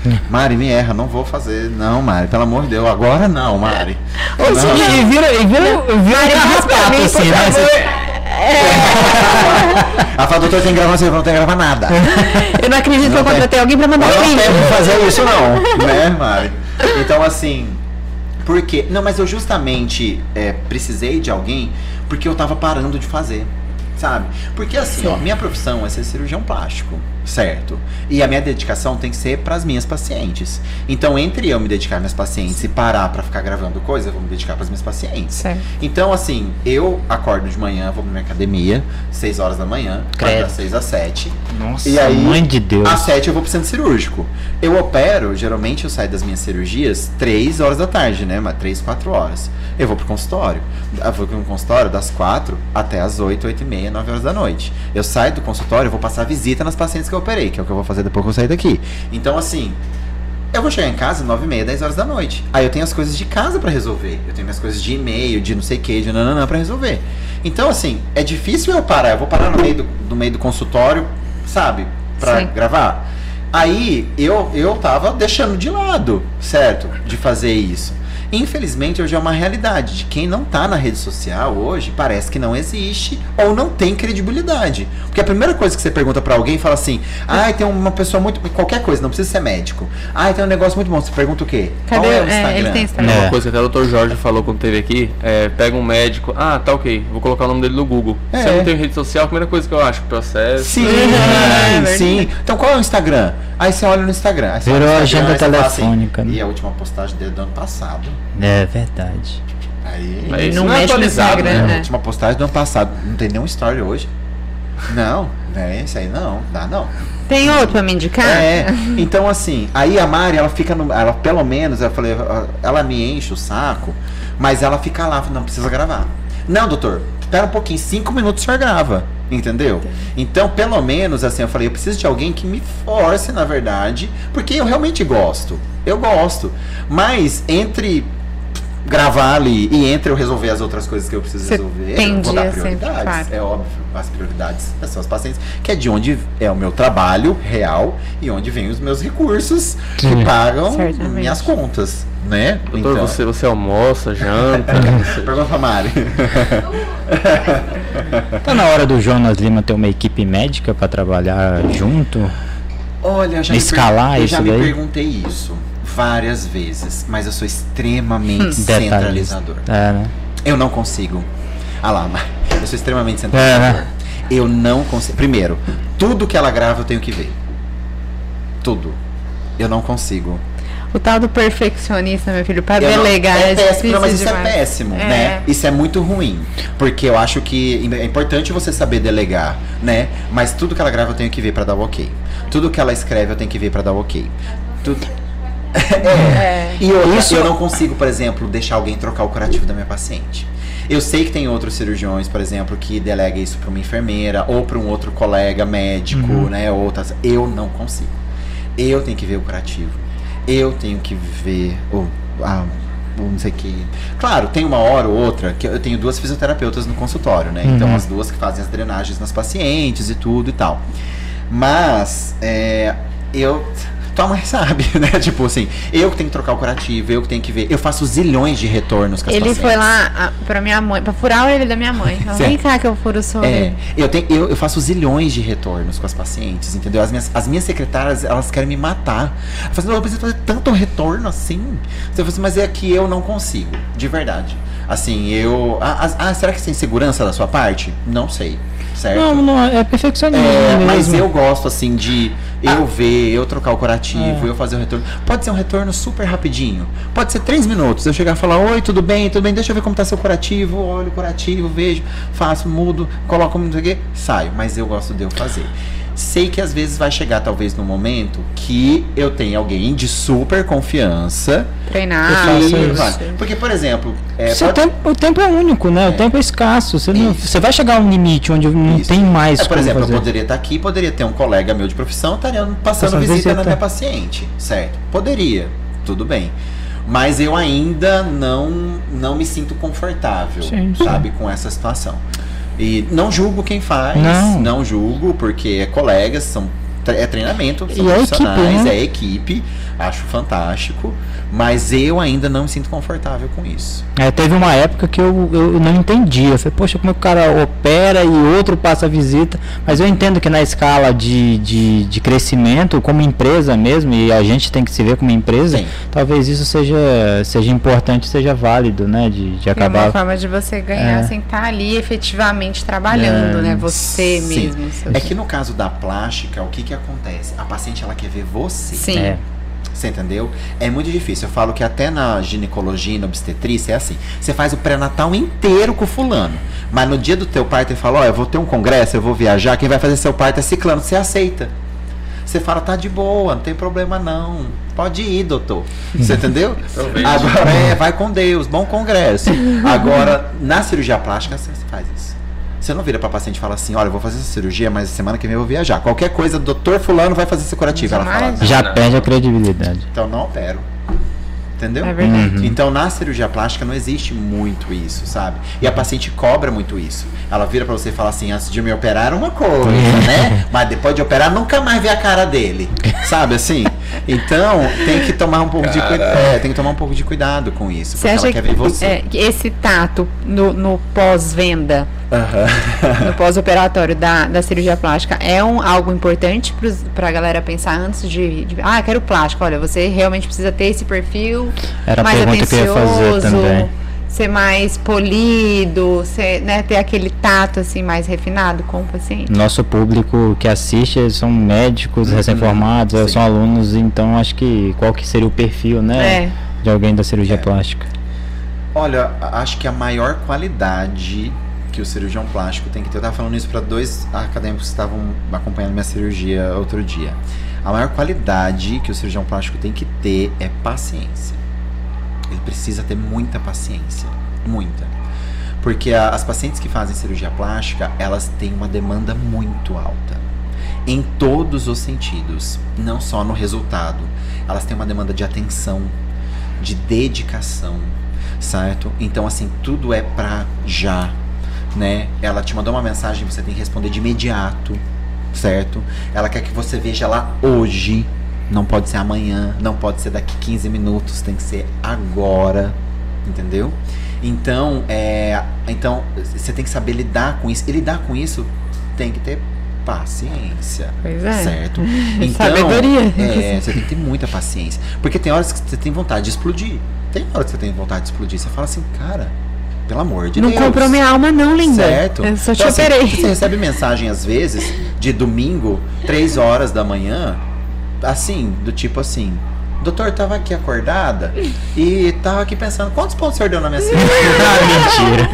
Mari, me erra, não vou fazer. Não, Mari, pelo amor de Deus, agora não, Mari. Ô, E vira, e vira, vira Mari, diz pra mim, assim, por né? Favor. Ela fala, doutor, tem que gravar, você não tem que gravar nada. Eu não acredito que eu Não tem. contratei alguém pra mandar não vídeo. que fazer isso não, né, Mari? Então assim, por quê? Não, mas eu justamente é, precisei de alguém porque eu tava parando de fazer, sabe? Porque assim, ó, minha profissão é ser cirurgião plástico, certo? E a minha dedicação tem que ser pras minhas pacientes. Então, entre eu me dedicar às minhas pacientes e parar pra ficar gravando coisa, eu vou me dedicar pras minhas pacientes. Certo. Então, assim, eu acordo de manhã, vou pra minha academia, 6 horas da manhã, Credo. das 6 às 7. Nossa, E aí, mãe de Deus. Às 7 eu vou pro centro cirúrgico. Eu opero, geralmente eu saio das minhas cirurgias 3 horas da tarde, né? Mas 3, 4 horas. Eu vou pro consultório. Eu vou pro consultório das 4 até as 8, 8 e meia, 9 horas da noite. Eu saio do consultório, eu vou passar visita nas pacientes que eu operei, que é o que eu vou fazer depois que eu sair daqui. Então, assim, Eu vou chegar em casa 9 e meia, 10 horas da noite. Aí eu tenho as coisas de casa pra resolver. Eu tenho minhas coisas de e-mail, de não sei o que, de nananã pra resolver. Então, assim, é difícil eu parar. Eu vou parar no meio do, no meio do consultório, sabe? Pra Sim. gravar. Aí eu, eu tava deixando de lado, certo? De fazer isso. Infelizmente, hoje é uma realidade de quem não tá na rede social hoje, parece que não existe ou não tem credibilidade. Porque a primeira coisa que você pergunta pra alguém fala assim: "Ai, tem uma pessoa muito qualquer coisa, não precisa ser médico. Ai, tem um negócio muito bom". Você pergunta o quê? Cadê? Qual é o é, Instagram? ele tem Instagram. É. Uma coisa que até o Dr. Jorge falou quando teve aqui, é, pega um médico, ah, tá ok, vou colocar o nome dele no Google. É. Se eu não tenho rede social, a primeira coisa que eu acho, processo. Sim, É, sim. Então qual é o Instagram? Aí você olha no Instagram. Aí você Virou agenda fala telefônica, Assim, né? e a última postagem dele do ano passado. É verdade. Aí. Mas isso Não não, é mexe atualizado, Instagram, né? A né? última postagem do ano passado. Não tem nenhum story hoje. Não, é isso aí não, dá não. Tem outro pra me indicar? É, então assim, aí a Mari, ela fica no. Ela, pelo menos, eu falei, ela me enche o saco, mas ela fica lá, não precisa gravar. Não, doutor, espera um pouquinho, cinco minutos o senhor grava. Entendeu? Então, pelo menos, assim, eu falei, eu preciso de alguém que me force, na verdade, porque eu realmente gosto. Eu gosto. Mas entre gravar ali e entre eu resolver as outras coisas que eu preciso Você resolver, eu vou dar sempre, prioridades. claro. É óbvio, as prioridades são os pacientes, que é de onde é o meu trabalho real e onde vem os meus recursos que Sim. pagam Certamente. minhas contas, né? Doutor, você, você almoça, janta. você- Pergunta pra Mari. Tá na hora do Jonas Lima ter uma equipe médica pra trabalhar junto? Olha, já me Escalar per- eu isso já me daí? perguntei isso várias vezes, mas eu sou extremamente centralizador. É, né? Eu não consigo. Ah lá, Mari, eu sou extremamente É, centralizador. né? Eu não consigo. Primeiro, tudo que ela grava eu tenho que ver. Tudo. Eu não consigo. O tal do perfeccionista, meu filho, não- delegar é é, péssimo, não, mas isso demais. é péssimo, É. né? Isso é muito ruim. Porque eu acho que é importante você saber delegar, né? Mas tudo que ela grava eu tenho que ver pra dar o ok. Tudo que ela escreve eu tenho que ver pra dar o ok. Tudo... é. E outra, Isso- eu não consigo, por exemplo, deixar alguém trocar o curativo da minha paciente. Eu sei que tem outros cirurgiões, por exemplo, que delega isso pra uma enfermeira ou pra um outro colega médico, Uhum. né? Outras. Eu não consigo. Eu tenho que ver o curativo. Eu tenho que ver o. A, não sei que. Claro, tem uma hora ou outra que eu tenho duas fisioterapeutas no consultório, né? Então Uhum. as duas que fazem as drenagens nas pacientes e tudo e tal. Mas é, eu. Tua mãe sabe, né? Tipo assim, eu que tenho que trocar o curativo, eu que tenho que ver. Eu faço zilhões de retornos com as Ele pacientes. foi lá a, pra minha mãe, pra furar a orelha da minha mãe. Falou, Vem cá que eu furo o seu É, eu, tenho, eu, eu faço zilhões de retornos com as pacientes, entendeu? As minhas, as minhas secretárias, elas querem me matar. Eu falo assim, não, eu preciso fazer tanto retorno assim. Você fala assim, mas é que eu não consigo, de verdade. Assim, eu. Ah, ah, ah, será que isso é insegurança da sua parte? Não sei, certo? Não, não, é perfeccionismo É, mas eu gosto assim de eu Ah. ver, eu trocar o curativo, É. eu fazer o retorno. Pode ser um retorno super rapidinho. Pode ser três minutos. Eu chegar e falar, oi, tudo bem, tudo bem, deixa eu ver como tá seu curativo, olho o curativo, vejo, faço, mudo, coloco não sei o quê, saio. Mas eu gosto de eu fazer. Sei que às vezes vai chegar talvez no momento que eu tenho alguém de super confiança. Treinar. Porque, por exemplo, é, Seu pode- tempo, o tempo é único, né? É. O tempo é escasso. Você, não, você vai chegar a um limite onde não Isso. tem mais É, por como exemplo, fazer. eu poderia estar aqui, poderia ter um colega meu de profissão, estaria passando visita, visita. na minha paciente, certo? Poderia, tudo bem. Mas eu ainda não, não me sinto confortável, Sim, sim. sabe, com essa situação. E não julgo quem faz, Não. não, julgo, porque é colegas, são, é treinamento, são E é equipe, profissionais, né? é equipe, acho fantástico, mas eu ainda não me sinto confortável com isso. É, teve uma época que eu, eu não entendia. Eu falei, poxa, como é que o cara opera e outro passa a visita? Mas eu entendo que na escala de, de, de crescimento, como empresa mesmo, e a gente tem que se ver como empresa, Sim. talvez isso seja, seja importante, seja válido, né? De, de É uma acabar. forma de você ganhar É. sem estar ali efetivamente trabalhando, É, né? Você Sim. mesmo. É que no caso da plástica, o que que acontece? A paciente ela quer ver você. Sim. É. Você entendeu? É muito difícil. Eu falo que até na ginecologia e na obstetrícia é assim. Você faz o pré-natal inteiro com o fulano. Mas no dia do teu parto ele fala, ó, eu vou ter um congresso, eu vou viajar, quem vai fazer seu parto é ciclano. Você aceita. Você fala, tá de boa, não tem problema não. Pode ir, doutor. Você entendeu? Agora é, vai com Deus, bom congresso. Agora, na cirurgia plástica, você faz isso. Você não vira pra paciente e fala assim, olha, eu vou fazer essa cirurgia, mas semana que vem eu vou viajar. Qualquer coisa, doutor fulano vai fazer essa curativa. Ela fala. Já Não. perde a credibilidade. então não opero. Entendeu? É verdade. Uhum. Então na cirurgia plástica não existe muito isso, sabe? E a paciente cobra muito isso. Ela vira pra você e fala assim, antes de me operar uma coisa, né? Mas depois de operar nunca mais vê a cara dele. Sabe assim? Então tem que tomar um pouco de cuidado. É, tem que tomar um pouco de cuidado com isso. Você Porque acha ela quer ver você. é, que esse tato no, no pós-venda, Aham. no pós-operatório da, da cirurgia plástica, é um, algo importante pros, pra galera pensar antes de, de. Ah, quero plástico. Olha, você realmente precisa ter esse perfil Era a mais pergunta que eu ia fazer atencioso, também. ser mais polido, ser, né, ter aquele tato assim mais refinado com o paciente. Nosso público que assiste são médicos Uhum. recém-formados, são alunos, então acho que qual que seria o perfil, né? É. De alguém da cirurgia É. plástica. Olha, acho que a maior qualidade que o cirurgião plástico tem que ter. Eu tava falando isso para dois acadêmicos que estavam acompanhando minha cirurgia outro dia. A maior qualidade que o cirurgião plástico tem que ter é paciência. Ele precisa ter muita paciência, muita. Porque a- as pacientes que fazem cirurgia plástica, elas têm uma demanda muito alta. Em todos os sentidos, não só no resultado. Elas têm uma demanda de atenção, de dedicação, certo? Então, assim, tudo é pra já, né? Ela te mandou uma mensagem, você tem que responder de imediato, certo? Ela quer que você veja lá hoje, não pode ser amanhã, não pode ser daqui 15 minutos, tem que ser agora, entendeu? Então, é, então você tem que saber lidar com isso. E lidar com isso tem que ter paciência. Pois é. Certo? Então, Sabedoria. É, você tem que ter muita paciência. Porque tem horas que você tem vontade de explodir. Tem horas que você tem vontade de explodir. Você fala assim, cara, pelo amor de não Deus. comprou minha alma, não, linda. Certo. Eu só te Então, assim, operei. você recebe mensagem às vezes de domingo, 3 horas da manhã, assim, do tipo assim. Doutor, tava aqui acordada e tava aqui pensando, quantos pontos o senhor deu na minha cirurgia? Mentira.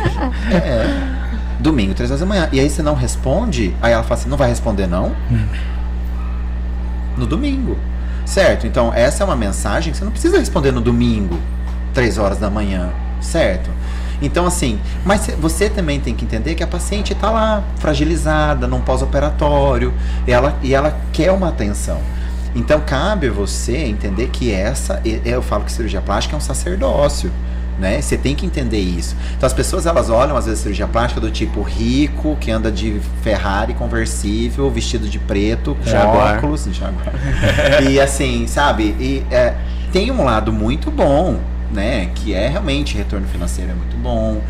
É. Domingo, 3 horas da manhã. E aí você não responde, aí ela fala assim, não vai responder não? No domingo. Certo? Então, essa é uma mensagem que você não precisa responder no domingo, 3 horas da manhã. Certo? Então, assim, mas cê- você também tem que entender que a paciente está lá, fragilizada, num pós-operatório, e ela, e ela quer uma atenção. Então, cabe você entender que essa, eu falo que cirurgia plástica é um sacerdócio né? Você tem que entender isso. Então as pessoas elas olham às vezes cirurgia plástica do tipo rico, que anda de Ferrari conversível, vestido de preto, com Jaguar. óculos, Jaguar. e assim, sabe? E é, tem um lado muito bom, né? Que é realmente retorno financeiro é muito bom,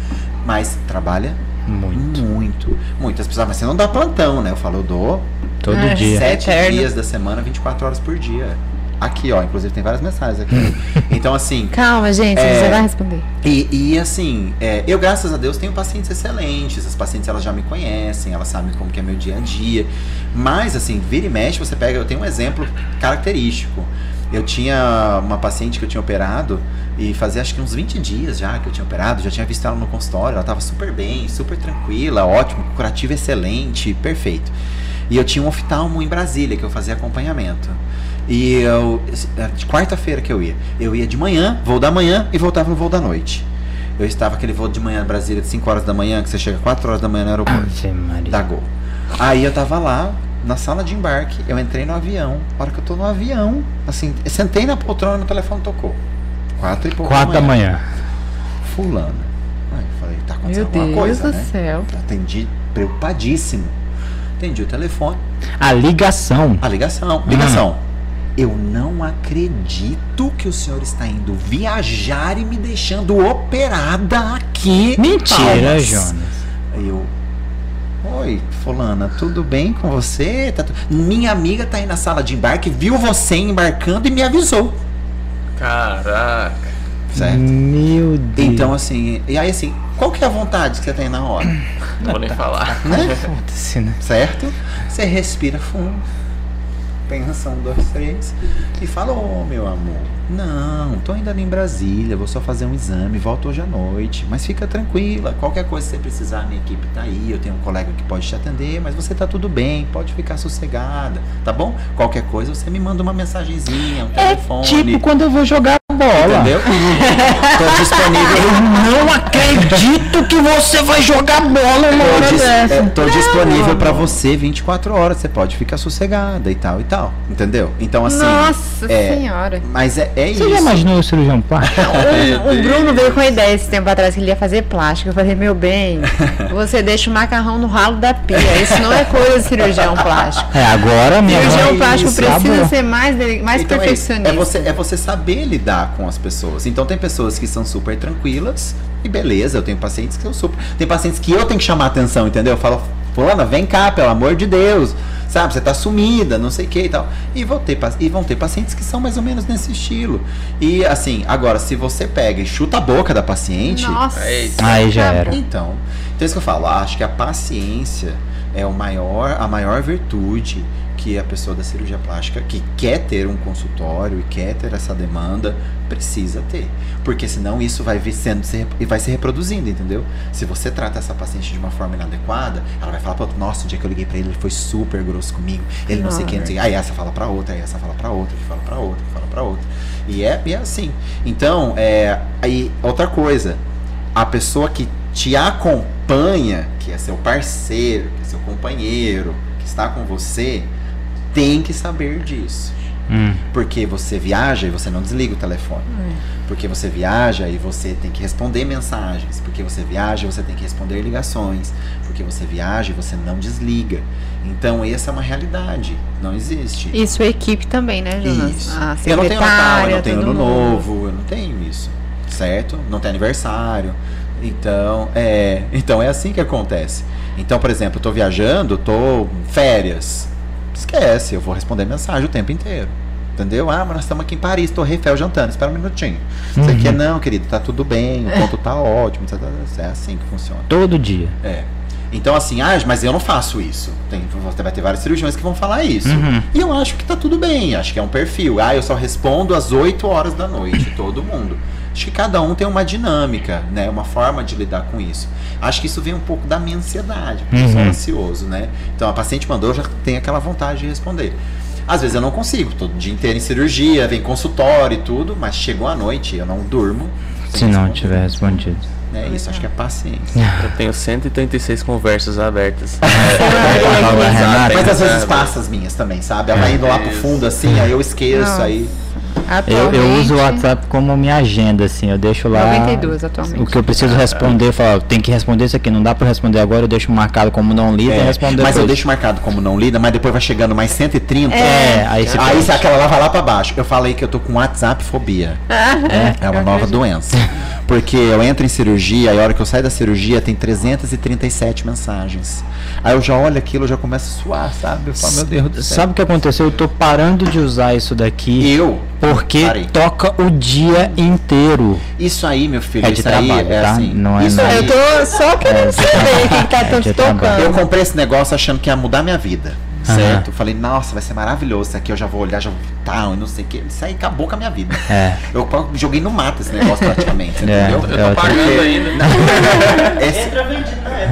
mas trabalha Muito. muito, muito. As pessoas, mas você não dá plantão, né? Eu falo, eu dou Todo É. dia. sete Eterno. dias da semana, 24 horas por dia. Aqui, ó, inclusive tem várias mensagens aqui. Então, assim, Calma, gente, É. você vai responder. e, e, assim, é, eu graças a Deus tenho pacientes excelentes. As pacientes elas já me conhecem, elas sabem como que é meu dia a dia. Mas assim, vira e mexe, você pega, eu tenho um exemplo característico. Eu tinha uma paciente que eu tinha operado e fazia acho que uns 20 dias já que eu tinha operado, já tinha visto ela no consultório, ela tava super bem, super tranquila, ótimo, curativo excelente, perfeito. E eu tinha um oftalmo em Brasília que eu fazia acompanhamento. E eu, era de quarta-feira que eu ia. Eu ia de manhã, voo da manhã e voltava no voo da noite. Eu estava aquele voo de manhã em Brasília de 5 horas da manhã, que você chega 4 horas da manhã no aeroporto Ave Maria. da Gol. Aí eu tava lá, na sala de embarque, eu entrei no avião. A hora que eu tô no avião, assim, eu sentei na poltrona e meu telefone tocou. Quatro e pouco Quatro da manhã. Fulana. Aí eu falei, tá Meu acontecendo alguma Deus coisa, do né? céu. Atendi preocupadíssimo. Atendi o telefone. A ligação. A ligação. Ligação. Eu não acredito que o senhor está indo viajar e me deixando operada aqui. Mentira, Palmas." Jonas. Eu. Oi, fulana, tudo bem com você? Tá tu- Minha amiga tá aí na sala de embarque, viu você embarcando e me avisou. Caraca. Certo? Meu Deus. Então, assim, e aí assim, qual que é a vontade que você tem na hora? Não vou nem falar. né? Foda-se, né? certo? Você respira fundo, pensa um, dois, três, e fala, ô meu amor, não, tô ainda ali em Brasília, vou só fazer um exame, volto hoje à noite, mas fica tranquila, qualquer coisa que você precisar, minha equipe tá aí, eu tenho um colega que pode te atender, mas você tá tudo bem, pode ficar sossegada, tá bom? Qualquer coisa, você me manda uma mensagenzinha, um telefone. Tipo quando eu vou jogar bola. Entendeu? Tô disponível. Não acredito! que você vai jogar bola uma hora Tô, dis- dessa. é, tô disponível pra você 24 horas. Você pode ficar sossegada e tal e tal. Entendeu? Então, assim. Nossa é, senhora. Mas é, é isso. Você já imaginou o cirurgião plástico? O, o Bruno veio com a ideia esse tempo atrás que ele ia fazer plástico. Eu falei, meu bem, você deixa o macarrão no ralo da pia. Isso não é coisa de cirurgião plástico. É, agora minha Cirurgião plástico isso, precisa ser mais, mais Então é isso. perfeccionista. É, você, é você saber lidar com as pessoas. Então tem pessoas que são super tranquilas e beleza, eu tenho pacientes que são super. Tem pacientes que eu tenho que chamar atenção, entendeu? Eu falo, fulana, vem cá, pelo amor de Deus. Sabe, você tá sumida, não sei o que e tal. E, vou ter, e vão ter pacientes que são mais ou menos nesse estilo. E assim, agora, se você pega e chuta a boca da paciente. Nossa. É. Aí já era. Então, então é isso que eu falo, acho que a paciência é o maior, a maior virtude que a pessoa da cirurgia plástica que quer ter um consultório e quer ter essa demanda precisa ter, porque senão isso vai sendo se- e vai se reproduzindo, entendeu? Se você trata essa paciente de uma forma inadequada, ela vai falar para nossa, o dia que eu liguei para ele, ele foi super grosso comigo, ele não sei o que, não sei o que. aí essa fala para outra, aí essa fala para outra, que fala para outra, que fala para outra. E é, e é assim. Então, é, aí outra coisa, a pessoa que te acompanha, que é seu parceiro, que é seu companheiro, que está com você, tem que saber disso. Hum. Porque você viaja e você não desliga o telefone. Porque você viaja e você tem que responder mensagens. Porque você viaja e você tem que responder ligações. Porque você viaja e você não desliga. Então, essa é uma realidade. Não existe. E sua equipe também, né, Jonas? Isso. A eu não tenho Natal, eu não tenho Ano mundo. Novo, eu não tenho isso. Certo? Não tem aniversário. Então, é, então é assim que acontece. Então, por exemplo, eu tô viajando, tô em férias. Esquece, eu vou responder mensagem o tempo inteiro. Entendeu? Ah, mas nós estamos aqui em Paris, Torre Eiffel jantando, espera um minutinho. Você quer não, querido, tá tudo bem, o ponto tá ótimo, tá- tá- é assim que funciona. Todo dia. É. Então, assim, ah, mas eu não faço isso. Tem, vai ter vários cirurgiões que vão falar isso. Uhum. E eu acho que tá tudo bem, acho que é um perfil. Ah, eu só respondo às 8 horas da noite, todo mundo. Acho que cada um tem uma dinâmica, né? Uma forma de lidar com isso. Acho que isso vem um pouco da minha ansiedade, porque eu sou Uhum. ansioso, né? Então a paciente mandou, eu já tenho aquela vontade de responder. Às vezes eu não consigo, todo dia inteiro em cirurgia, vem consultório e tudo, mas chegou a noite, eu não durmo. Se não tiver respondido. É isso, acho que é paciência. Eu tenho 136 conversas abertas. Mas às vezes É, passa as minhas também, sabe? Ela vai indo lá pro fundo assim, aí eu esqueço, Nossa. aí. Eu, eu uso o WhatsApp como minha agenda, assim, eu deixo lá 92 atualmente. o que eu preciso responder, eu falo, tem que responder isso aqui, não dá pra responder agora, eu deixo marcado como não lido e É, respondo mas eu depois. deixo marcado como não lida, mas depois vai chegando mais 130. É, aí você Aí se aquela lá vai lá pra baixo. Eu falei que eu tô com WhatsApp fobia. É uma nova doença. Porque eu entro em cirurgia e a hora que eu saio da cirurgia tem 337 mensagens. Aí eu já olho aquilo, eu já começo a suar, sabe? Eu falo, meu Deus do céu. Sabe o que aconteceu? Eu tô parando de usar isso daqui Eu? Porque Parei. toca o dia inteiro. Isso aí, meu filho, É de isso aí trabalho, é tá? assim. Não é isso nada. aí, Eu tô só querendo saber o que, que tá É tanto tocando. Eu comprei esse negócio achando que ia mudar minha vida. Certo? Falei, nossa, vai ser maravilhoso. Isso aqui eu já vou olhar, já vou tal, e não sei o que. Isso aí acabou com a minha vida. É. Eu joguei no mato esse negócio praticamente, É. entendeu? Eu Eu tô tô- pagando ainda. Esse- Entra vendido cair.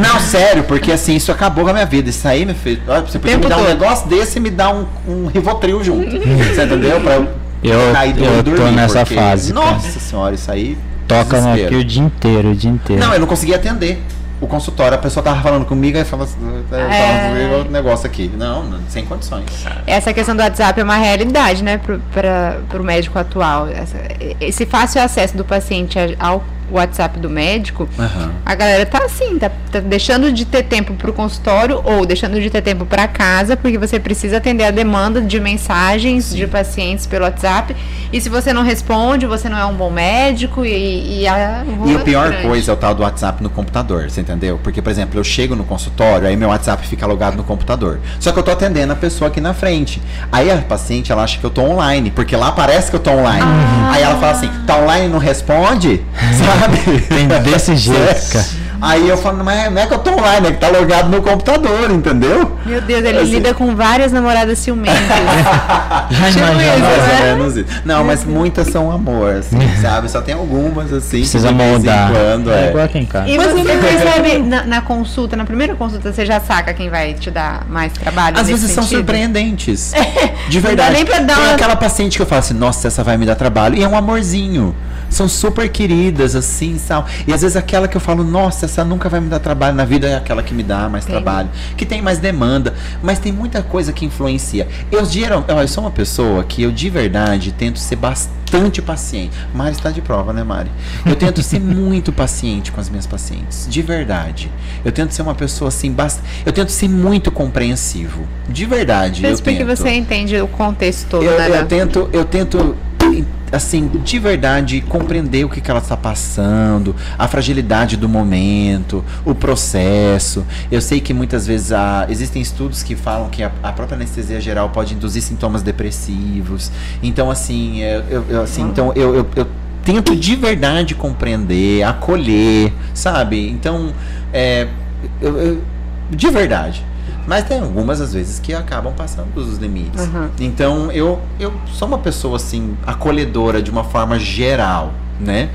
Não, sério, porque assim, isso acabou com a minha vida. Isso aí, meu filho, olha, você podia me Tempo dar um negócio desse e me dar um, um Rivotril junto. Você entendeu? Pra eu, Eu- cair do- eu tô dormir, nessa porque, fase, cara. Nossa senhora, isso aí. Toca desespero. aqui o dia inteiro, o dia inteiro. Não, eu não conseguia atender o consultório. A pessoa tava falando comigo e falava assim, É. o negócio aqui. Não, não, sem condições. Essa questão do WhatsApp é uma realidade, né, pra, pro médico atual. Essa- esse fácil acesso do paciente ao WhatsApp do médico, Aham. a galera tá assim, tá, tá deixando de ter tempo pro consultório ou deixando de ter tempo para casa, porque você precisa atender a demanda de mensagens de pacientes pelo WhatsApp. E se você não responde, você não é um bom médico e, e a E a pior grande. coisa é o tal do WhatsApp no computador, você entendeu? Porque, por exemplo, eu chego no consultório, aí meu WhatsApp fica logado no computador. Só que eu tô atendendo a pessoa aqui na frente. Aí a paciente, ela acha que eu tô online, porque lá parece que eu tô online. Ah. Aí ela fala assim, tá online e não responde? Sabe? Tem desse jeito, cara. Aí eu falo, mas não é que eu tô online, é que tá logado no computador, entendeu? Meu Deus, ele Assim. lida com várias namoradas ciumentas. Já Tipo imagina. isso, Mais ou né? menos isso. Não, mas muitas são amor, assim, sabe? Só tem algumas, assim, que Precisa de vez em moldar. quando, é é. igual aqui em casa. E você percebe na, na consulta, na primeira consulta, você já saca quem vai te dar mais trabalho? Às vezes são sentido? surpreendentes. De Não dá verdade. nem pra dar Tem uma- aquela paciente que eu falo assim, nossa, essa vai me dar trabalho. E é um amorzinho. São super queridas, assim, sal. E às vezes aquela que eu falo, nossa, essa nunca vai me dar trabalho na vida é aquela que me dá mais Entendi. trabalho. Que tem mais demanda. Mas tem muita coisa que influencia. Eu, geral, eu sou uma pessoa que eu de verdade tento ser bastante paciente. Mari está de prova, né, Mari? Eu tento ser muito paciente com as minhas pacientes. De verdade. Eu tento ser uma pessoa assim, bast... eu tento ser muito compreensivo. De verdade. Mas porque tento. você entende o contexto todo, Eu, né? eu tento, eu tento, assim, de verdade, compreender o que, que ela está passando, a fragilidade do momento, o processo. Eu sei que muitas vezes há, existem estudos que falam que a, a própria anestesia geral pode induzir sintomas depressivos. Então, assim, eu- eu, assim, então eu, eu, eu tento de verdade compreender, acolher, sabe? Então, é, eu- eu- de verdade. Mas tem algumas, às vezes, que acabam passando dos limites. Uhum. Então, eu, eu sou uma pessoa, assim, acolhedora de uma forma geral, né?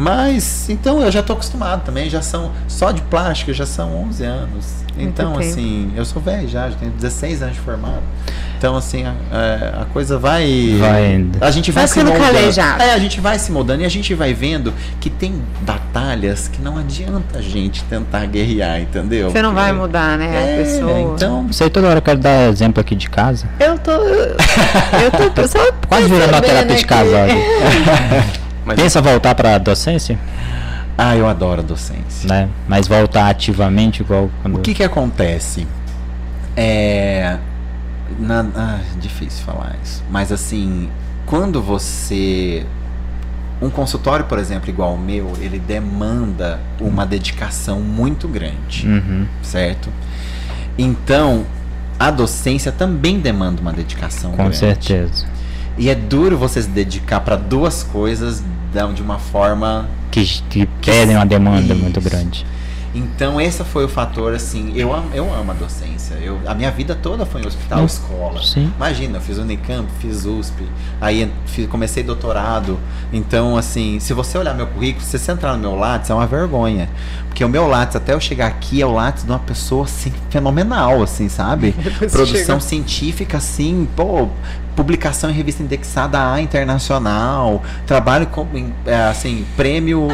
Mas, então, eu já tô acostumado também. Já são, só de plástico, já são 11 anos. Então, tempo. assim, eu sou velho já, já tenho 16 anos de formado. Então, assim, a, a- a coisa vai... Vai indo. A gente vai, Vai se moldando. calejado. É, a gente vai se moldando e a gente vai vendo que tem batalhas que não adianta a gente tentar guerrear, entendeu? Você não vai Porque- mudar, né, a É, pessoa. então, sei, toda hora eu quero dar exemplo aqui de casa. Eu tô. Eu tô só Quase virando uma percebendo terapia de aqui. casal. aqui. Mas Pensa voltar pra docência, ah, eu adoro a docência. né? Mas voltar ativamente igual quando. O que que acontece? É. Na, ah, difícil falar isso. Mas assim, quando você. Um consultório, por exemplo, igual o meu, ele demanda uma dedicação muito grande, Uhum. certo? Então, a docência também demanda uma dedicação Com grande. certeza. E é duro você se dedicar para duas coisas de uma forma Que, que pedem uma demanda muito Isso. grande. Então esse foi o fator assim, eu amo, eu amo a docência. Eu, a minha vida toda foi em hospital, escola. sim. Imagina, eu fiz Unicamp, fiz USP, aí fiz- comecei doutorado. Então assim, se você olhar meu currículo, se você entrar no meu Lattes, é uma vergonha. Porque o meu Lattes, até eu chegar aqui, é o Lattes de uma pessoa assim, fenomenal, assim, sabe? Produção científica, assim, pô, publicação em revista indexada A internacional, trabalho com, é, assim, prêmio,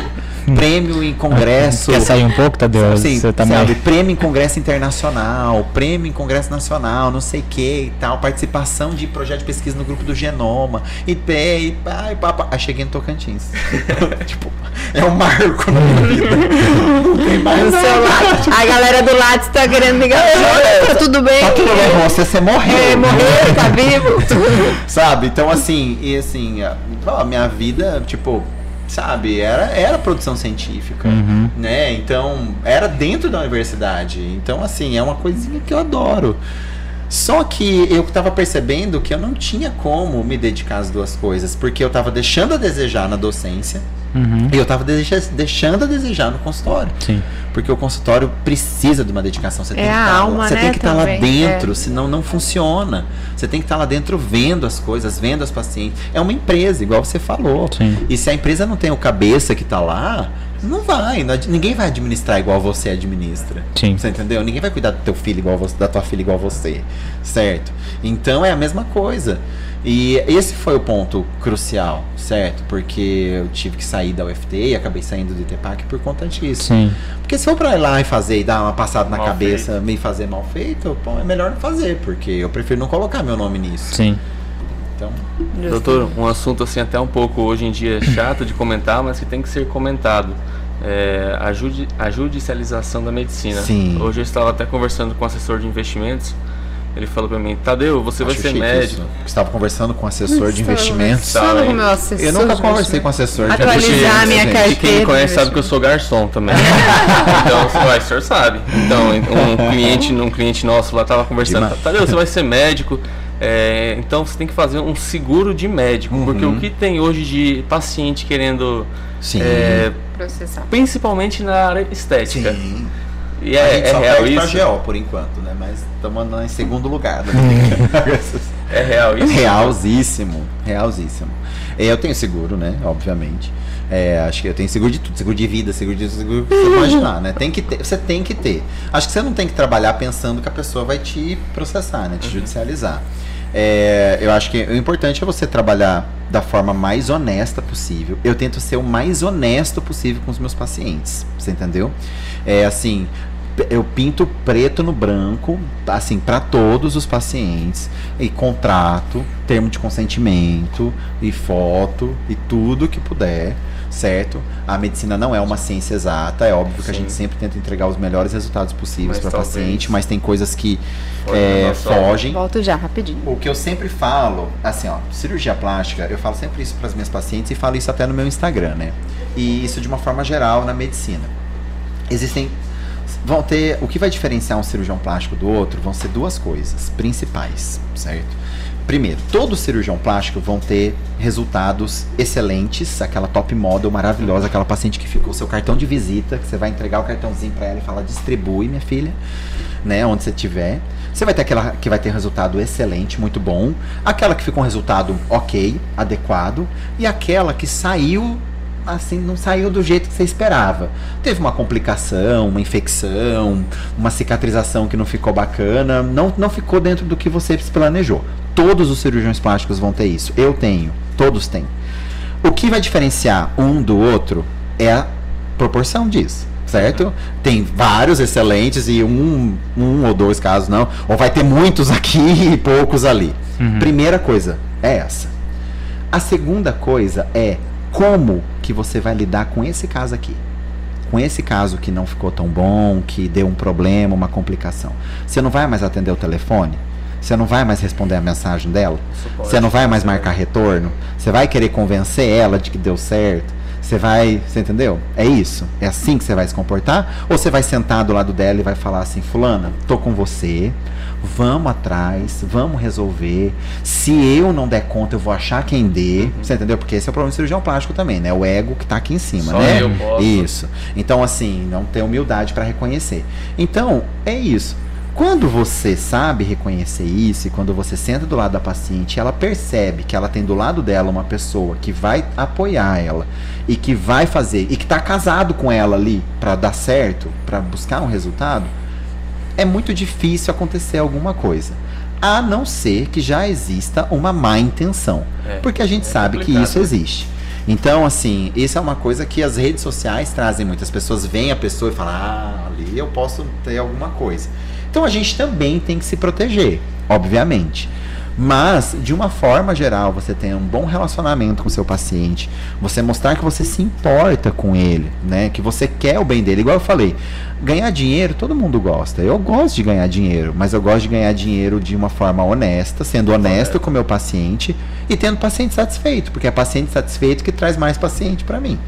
prêmio em congresso. Quer sair um pouco, Tadeu? Assim, Você também. sabe, prêmio em congresso internacional, prêmio em congresso nacional, não sei o que e tal, participação de projeto de pesquisa no grupo do Genoma, e pé, e pá, e pá, pá. Aí cheguei no Tocantins. tipo, é um marco na minha vida. Não tem mais No seu Lattes. A galera do Lattes tá querendo ligar. Oi, tá tudo bem? Tá tudo bem você, você morreu. É, morreu, tá vivo? Sabe? Então, assim, e assim, a minha vida, tipo, sabe, era, era produção científica, Uhum. né? Então, era dentro da universidade. Então, assim, é uma coisinha que eu adoro. Só que eu tava percebendo que eu não tinha como me dedicar às duas coisas, porque eu tava deixando a desejar na docência Uhum. e eu tava deixa- deixando a desejar no consultório. Sim. Porque o consultório precisa de uma dedicação. Você É tem que estar, alma, você né, tem que estar lá também, dentro, é. senão não funciona. Você tem que estar lá dentro vendo as coisas, vendo as pacientes. É uma empresa, igual você falou. Sim. E se a empresa não tem o cabeça que está lá, não vai. não ninguém vai administrar igual você administra. Sim. Você entendeu? Ninguém vai cuidar do teu filho igual você, da tua filha igual você, certo? Então é a mesma coisa. E esse foi o ponto crucial, certo? Porque eu tive que sair da UFT e acabei saindo do ITPAC por conta disso. Sim. Porque se eu pra ir lá e fazer e dar uma passada na Mal cabeça, me fazer mal feito, pô, é melhor não fazer, porque eu prefiro não colocar meu nome nisso. Sim. Então, Doutor, um assunto assim até um pouco hoje em dia chato de comentar, mas que tem que ser comentado. É, a, judi a judicialização da medicina. Sim. Hoje eu estava até conversando com o assessor de investimentos. Ele falou para mim, Tadeu, você vai acho ser chique médico. isso. Estava conversando com um assessor de Estava investimentos. Tá, com meu assessor Eu nunca conversei com assessor de Atualizar investimentos, a minha gente. carteira. E quem me conhece sabe que eu sou garçom também. então, vai, o senhor sabe. Então, um cliente, um cliente nosso lá tava conversando. Tadeu, você vai ser médico. É, então você tem que fazer um seguro de médico, porque Uhum. o que tem hoje de paciente querendo, Sim. é, Processar. principalmente na área estética, Sim. E a é, gente é real isso? GO por enquanto, né? Mas estamos em segundo lugar. É real isso? Realzíssimo, realzíssimo. É, Eu tenho seguro, né? Obviamente. É, acho que eu tenho seguro de tudo, seguro de vida, seguro de seguro que você imaginar, né? Tem que ter, você tem que ter. Acho que você não tem que trabalhar pensando que a pessoa vai te processar, né? Te judicializar. É, eu acho que o importante é você trabalhar da forma mais honesta possível. Eu tento ser o mais honesto possível com os meus pacientes. Você entendeu? É assim, eu pinto preto no branco, assim, para todos os pacientes, e contrato, termo de consentimento, e foto, e tudo que puder, certo? A medicina não é uma ciência exata, é óbvio que a Sim. gente sempre tenta entregar os melhores resultados possíveis para paciente, mas tem coisas que é, fogem. Volto já, rapidinho. O que eu sempre falo, assim, ó, cirurgia plástica, eu falo sempre isso para as minhas pacientes e falo isso até no meu Instagram, né? E isso de uma forma geral na medicina. Existem vão ter o que vai diferenciar um cirurgião plástico do outro vão ser duas coisas principais, certo? Primeiro, todo cirurgião plástico vão ter resultados excelentes, aquela top model maravilhosa, aquela paciente que ficou seu cartão de visita, que você vai entregar o cartãozinho para ela e falar distribui, minha filha, né, onde você tiver. Você vai ter aquela que vai ter resultado excelente, muito bom, aquela que ficou um resultado ok, adequado, e aquela que saiu assim, não saiu do jeito que você esperava. Teve uma complicação, uma infecção, uma cicatrização que não ficou bacana, não, não ficou dentro do que você planejou. Todos os cirurgiões plásticos vão ter isso. Eu tenho, todos têm. O que vai diferenciar um do outro é a proporção disso. Certo? Tem vários excelentes e um, um ou dois casos não. Ou vai ter muitos aqui e poucos ali. Primeira coisa é essa. A segunda coisa é como que você vai lidar com esse caso aqui. Com esse caso que não ficou tão bom, que deu um problema, uma complicação. Você não vai mais atender o telefone? Você não vai mais responder a mensagem dela? Você não vai mais marcar retorno? Você vai querer convencer ela de que deu certo? Você vai, você entendeu? É isso. É assim que você vai se comportar? Ou você vai sentar do lado dela e vai falar assim: "Fulana, tô com você. Vamos atrás, vamos resolver. Se eu não der conta, eu vou achar quem dê". Você entendeu? Porque esse é o problema do cirurgião plástico também, né? O ego que tá aqui em cima, Só né? eu posso. Isso. Então assim, não ter humildade para reconhecer. Então, é isso. Quando você sabe reconhecer isso e quando você senta do lado da paciente, ela percebe que ela tem do lado dela uma pessoa que vai apoiar ela e que vai fazer e que está casado com ela ali para dar certo, para buscar um resultado, é muito difícil acontecer alguma coisa. A não ser que já exista uma má intenção. É, porque a gente é sabe que isso existe. Então, assim, isso é uma coisa que as redes sociais trazem. Muitas pessoas veem a pessoa e falam, ah, ali eu posso ter alguma coisa. Então a gente também tem que se proteger, obviamente. Mas, de uma forma geral, você tem um bom relacionamento com o seu paciente, você mostrar que você se importa com ele, né? Que você quer o bem dele. Igual eu falei, ganhar dinheiro todo mundo gosta. Eu gosto de ganhar dinheiro, mas eu gosto de ganhar dinheiro de uma forma honesta, sendo honesto com o meu paciente e tendo paciente satisfeito, porque é paciente satisfeito que traz mais paciente para mim.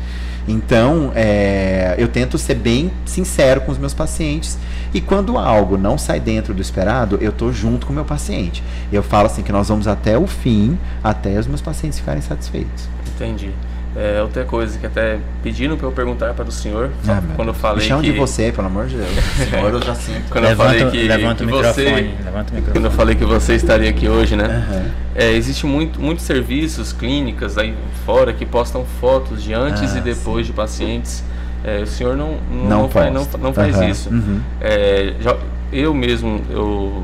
Então, é, eu tento ser bem sincero com os meus pacientes. E quando algo não sai dentro do esperado, eu tô junto com o meu paciente. Eu falo assim que nós vamos até o fim, até os meus pacientes ficarem satisfeitos. Entendi. É, outra coisa que até pediram para eu perguntar para o senhor, Ah, meu quando eu falei Me chama que... de você, pelo amor de Deus. Senhor, eu já sinto. Quando eu falei que, levanta que o você... microfone. Levanta o microfone. Quando eu falei que você estaria aqui hoje, né? Aham. É, existe muito, muitos serviços, clínicas aí fora que postam fotos de antes Ah, e depois de pacientes. É, o senhor não, não, Não não, faz, não, não faz isso. Uhum. É, já- eu mesmo, eu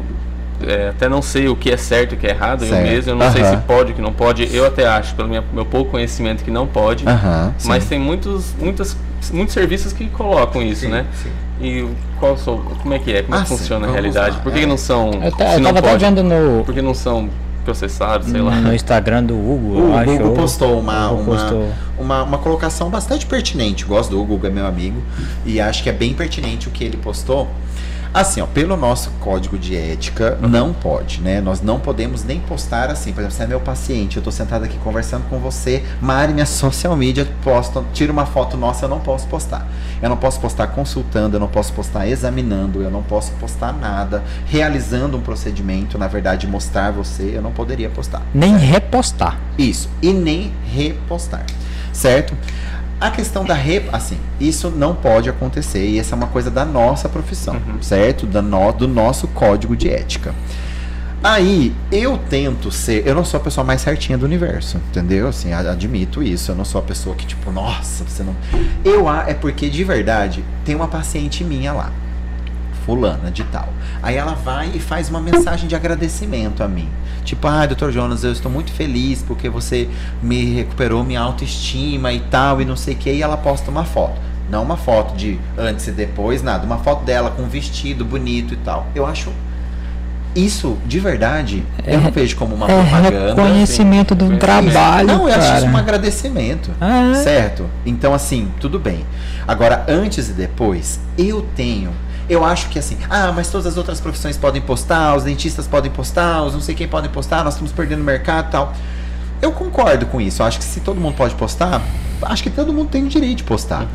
é, até não sei o que é certo e o que é errado, eu Certo. mesmo, eu não sei se pode ou que não pode. Eu até acho, pelo minha- meu pouco conhecimento, que não pode. Mas sim. tem muitos, muitas, muitos serviços que colocam isso, Sim, né? sim. E qual sou, como é que é? Como é Ah, que sim, funciona a realidade? lá, Por que, é. que não são. Eu, se eu não pode? vendo no, Por que não são processados, sei lá. no Instagram do Hugo, O eu acho. Google ou- postou uma, o Hugo uma, postou. uma, uma colocação bastante pertinente. Gosto do Hugo, é meu amigo, e acho que é bem pertinente o que ele postou. Assim, ó, pelo nosso código de ética, não pode, né? Nós não podemos nem postar assim. Por exemplo, você é meu paciente, eu tô sentado aqui conversando com você, Mari, minha social media, posta, tira uma foto nossa, eu não posso postar. Eu não posso postar consultando, eu não posso postar examinando, eu não posso postar nada, realizando um procedimento, na verdade, mostrar você, eu não poderia postar. Nem repostar. Isso, e nem repostar, certo? A questão da re... assim, isso não pode acontecer e essa é uma coisa da nossa profissão, certo? Da no... Do nosso código de ética. Aí, eu tento ser. Eu não sou a pessoa mais certinha do universo, entendeu? Assim, admito isso. Eu não sou a pessoa que, tipo, nossa, você não. Eu a- é porque, de verdade, tem uma paciente minha lá, fulana de tal. Aí ela vai e faz uma mensagem de agradecimento a mim. Tipo, ah, doutor Jonas, eu estou muito feliz porque você me recuperou minha autoestima e tal, e não sei o que. E ela posta uma foto. Não uma foto de antes e depois, nada. Uma foto dela com um vestido bonito e tal. Eu acho isso, de verdade, eu não vejo como uma é propaganda. reconhecimento do Isso. trabalho, Não, eu acho isso cara. um agradecimento. Ah, é? Certo? Então, assim, tudo bem. Agora, antes e depois, eu tenho. Eu acho que assim, ah, mas todas as outras profissões podem postar, os dentistas podem postar, os não sei quem podem postar, nós estamos perdendo o mercado e tal. Eu concordo com isso. Eu acho que se todo mundo pode postar, acho que todo mundo tem o direito de postar.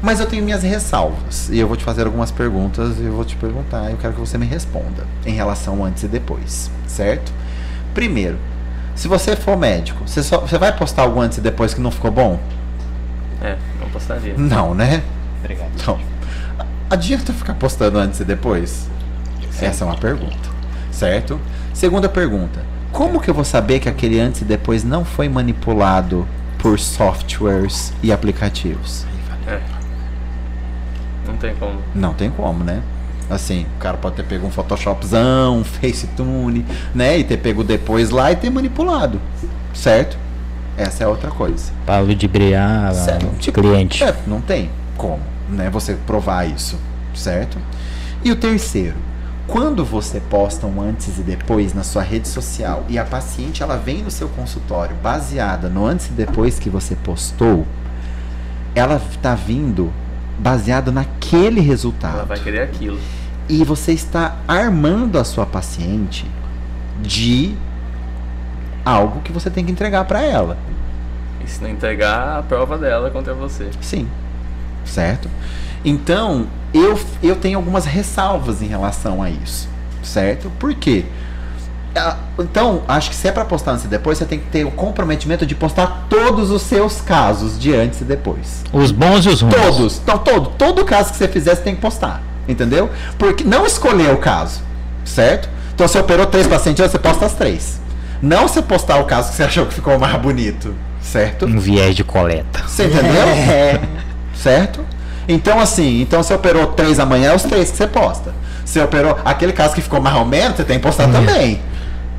Mas eu tenho minhas ressalvas. E eu vou te fazer algumas perguntas e eu vou te perguntar. Eu quero que você me responda em relação ao antes e depois, certo? Primeiro, se você for médico, você, só, você vai postar algo antes e depois que não ficou bom? É, não postaria. Não, né? Obrigado. Então, adianta ficar postando antes e depois? Essa é uma pergunta, certo? Segunda pergunta: como que eu vou saber que aquele antes e depois não foi manipulado por softwares e aplicativos? É. Não tem como. Não tem como, né? Assim, o cara pode ter pego um Photoshopzão, um Facetune, né? E ter pego depois lá e ter manipulado, certo? Essa é outra coisa. Para ludibriar o Tipo, cliente. é, não tem como, né? Você provar isso, certo? E o terceiro, quando você posta um antes e depois na sua rede social e a paciente ela vem no seu consultório baseada no antes e depois que você postou, ela tá vindo baseado naquele resultado. Ela vai querer aquilo. E você está armando a sua paciente de algo que você tem que entregar para ela. E se não entregar, a prova dela contra você. Sim. Certo? Então, eu, eu tenho algumas ressalvas em relação a isso. Certo? Por quê? Ah, Então, acho que se é para postar antes e depois, você tem que ter o comprometimento de postar todos os seus casos de antes e depois. Os bons e os ruins. Todos. Então, todo, todo caso que você fizer, você tem que postar. Entendeu? Porque não escolher o caso. Certo? Então, você operou três pacientes, você posta as três. Não você postar o caso que você achou que ficou mais bonito. Certo? Um viés de coleta. Você entendeu? Certo? Então, assim, então você operou três amanhã, é os três que você posta. Você operou aquele caso que ficou mais ou menos, você tem que postar também.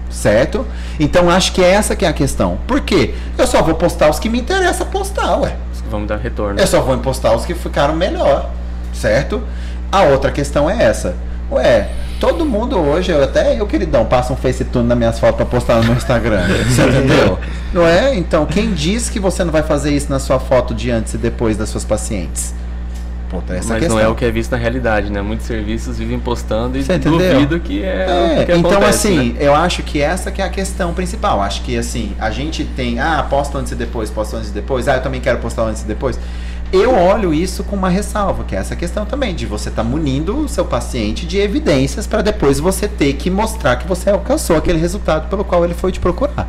Certo? Então acho que essa que é a questão. Por quê? Eu só vou postar os que me interessa postar, ué. Os que vão me dar retorno. Eu só vou postar os que ficaram melhor. Certo? A outra questão é essa. Ué, todo mundo hoje, eu até eu, queridão, passa um FaceTune nas minhas fotos pra postar no meu Instagram. Você entendeu? Não é? Então, quem diz que você não vai fazer isso na sua foto de antes e depois das suas pacientes? Puta, essa Mas questão. não é o que é visto na realidade, né? Muitos serviços vivem postando e Você entendeu? duvido que é, É, que então acontece, assim, né? eu acho que essa que é a questão principal. Acho que assim, a gente tem, ah, posta antes e depois, posta antes e depois, ah, eu também quero postar antes e depois. Eu olho isso com uma ressalva, que é essa questão também, de você estar munindo o seu paciente de evidências para depois você ter que mostrar que você alcançou aquele resultado pelo qual ele foi te procurar.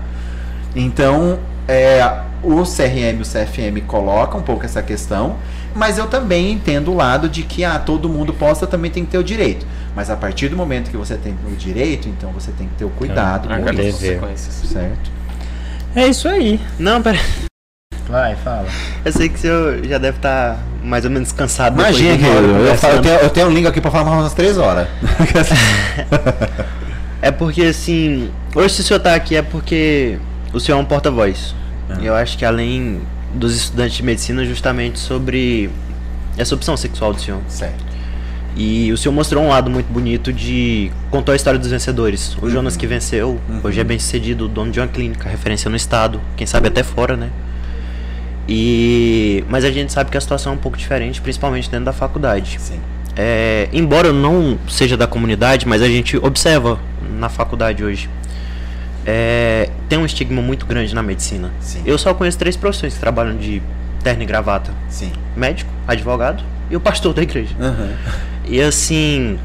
Então, é, o CRM e o CFM colocam um pouco essa questão, mas eu também entendo o lado de que ah, todo mundo posta também tem que ter o direito. Mas a partir do momento que você tem o direito, então você tem que ter o cuidado Arcar com as consequências. certo? É isso aí. Não, pera. Vai, fala. Eu sei que o senhor já deve estar mais ou menos cansado. Imagina, de querido, eu, falo- eu, tenho, eu tenho um link aqui pra falar mais umas três horas. É porque assim, hoje se o senhor tá aqui é porque o senhor é um porta-voz. Ah. E Eu acho que além dos estudantes de medicina, justamente sobre essa opção sexual do senhor. certo. E o senhor mostrou um lado muito bonito de contou a história dos vencedores. O Jonas que venceu, Uhum. hoje é bem sucedido, dono de uma clínica, referência no estado, quem sabe até fora, né? E mas a gente sabe que a situação é um pouco diferente, principalmente dentro da faculdade. Sim. É, embora eu não seja da comunidade, mas a gente observa na faculdade hoje. É, tem um estigma muito grande na medicina. Sim. Eu só conheço três profissões que trabalham de terno e gravata: Sim. médico, advogado e o pastor da igreja. Aham. E assim,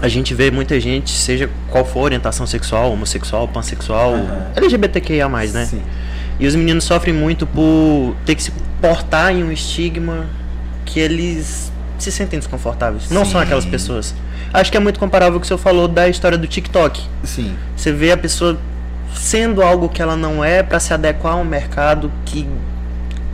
a gente vê muita gente, seja qual for orientação sexual, homossexual, pansexual, Aham. LGBTQIA, né? Sim. E os meninos sofrem muito por ter que se portar em um estigma que eles se sentem desconfortáveis. Não são Sim. aquelas pessoas. Acho que é muito comparável com o que o senhor falou da história do TikTok. Sim. Você vê a pessoa sendo algo que ela não é pra se adequar a um mercado que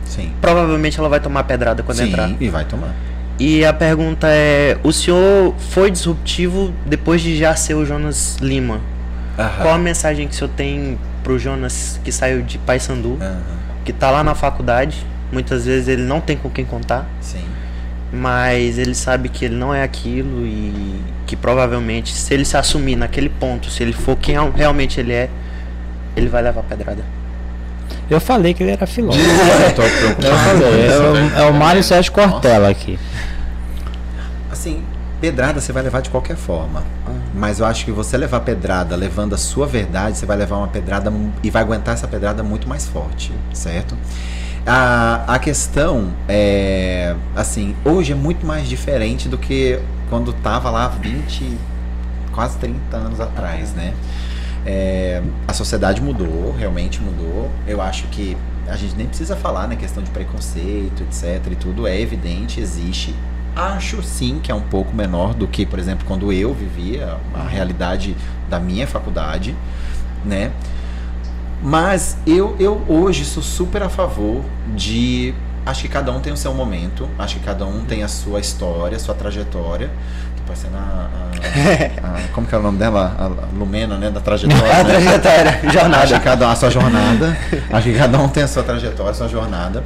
Sim. provavelmente ela vai tomar pedrada quando Sim, entrar. e vai tomar. E a pergunta é: o senhor foi disruptivo depois de já ser o Jonas Lima? Qual a mensagem que o senhor tem pro Jonas que saiu de Paysandu, Aham. que tá lá na faculdade? Muitas vezes ele não tem com quem contar, Sim. mas ele sabe que ele não é aquilo e que provavelmente, se ele se assumir naquele ponto, se ele for quem realmente ele é, ele vai levar pedrada. Eu falei que ele era filósofo. Eu tô preocupado. Eu falei, é o, é o Mário Sérgio Cortella aqui. Assim, pedrada você vai levar de qualquer forma. Mas eu acho que você levar pedrada levando a sua verdade, você vai levar uma pedrada e vai aguentar essa pedrada muito mais forte, certo? A, a questão é, assim, hoje é muito mais diferente do que quando tava lá 20, quase 30 anos atrás, né? É, a sociedade mudou, realmente mudou. Eu acho que a gente nem precisa falar na questão de preconceito, etc. E tudo é evidente, existe. Acho sim que é um pouco menor do que, por exemplo, quando eu vivia a realidade da minha faculdade, né? Mas eu, eu hoje sou super a favor de. Acho que cada um tem o seu momento, acho que cada um tem a sua história, a sua trajetória. Tô parecendo a, a- a- Como que é o nome dela? A Lumena, né? Da trajetória. A né? trajetória, Acho que jornada. cada um a sua jornada. acho que cada um tem a sua trajetória, a sua jornada.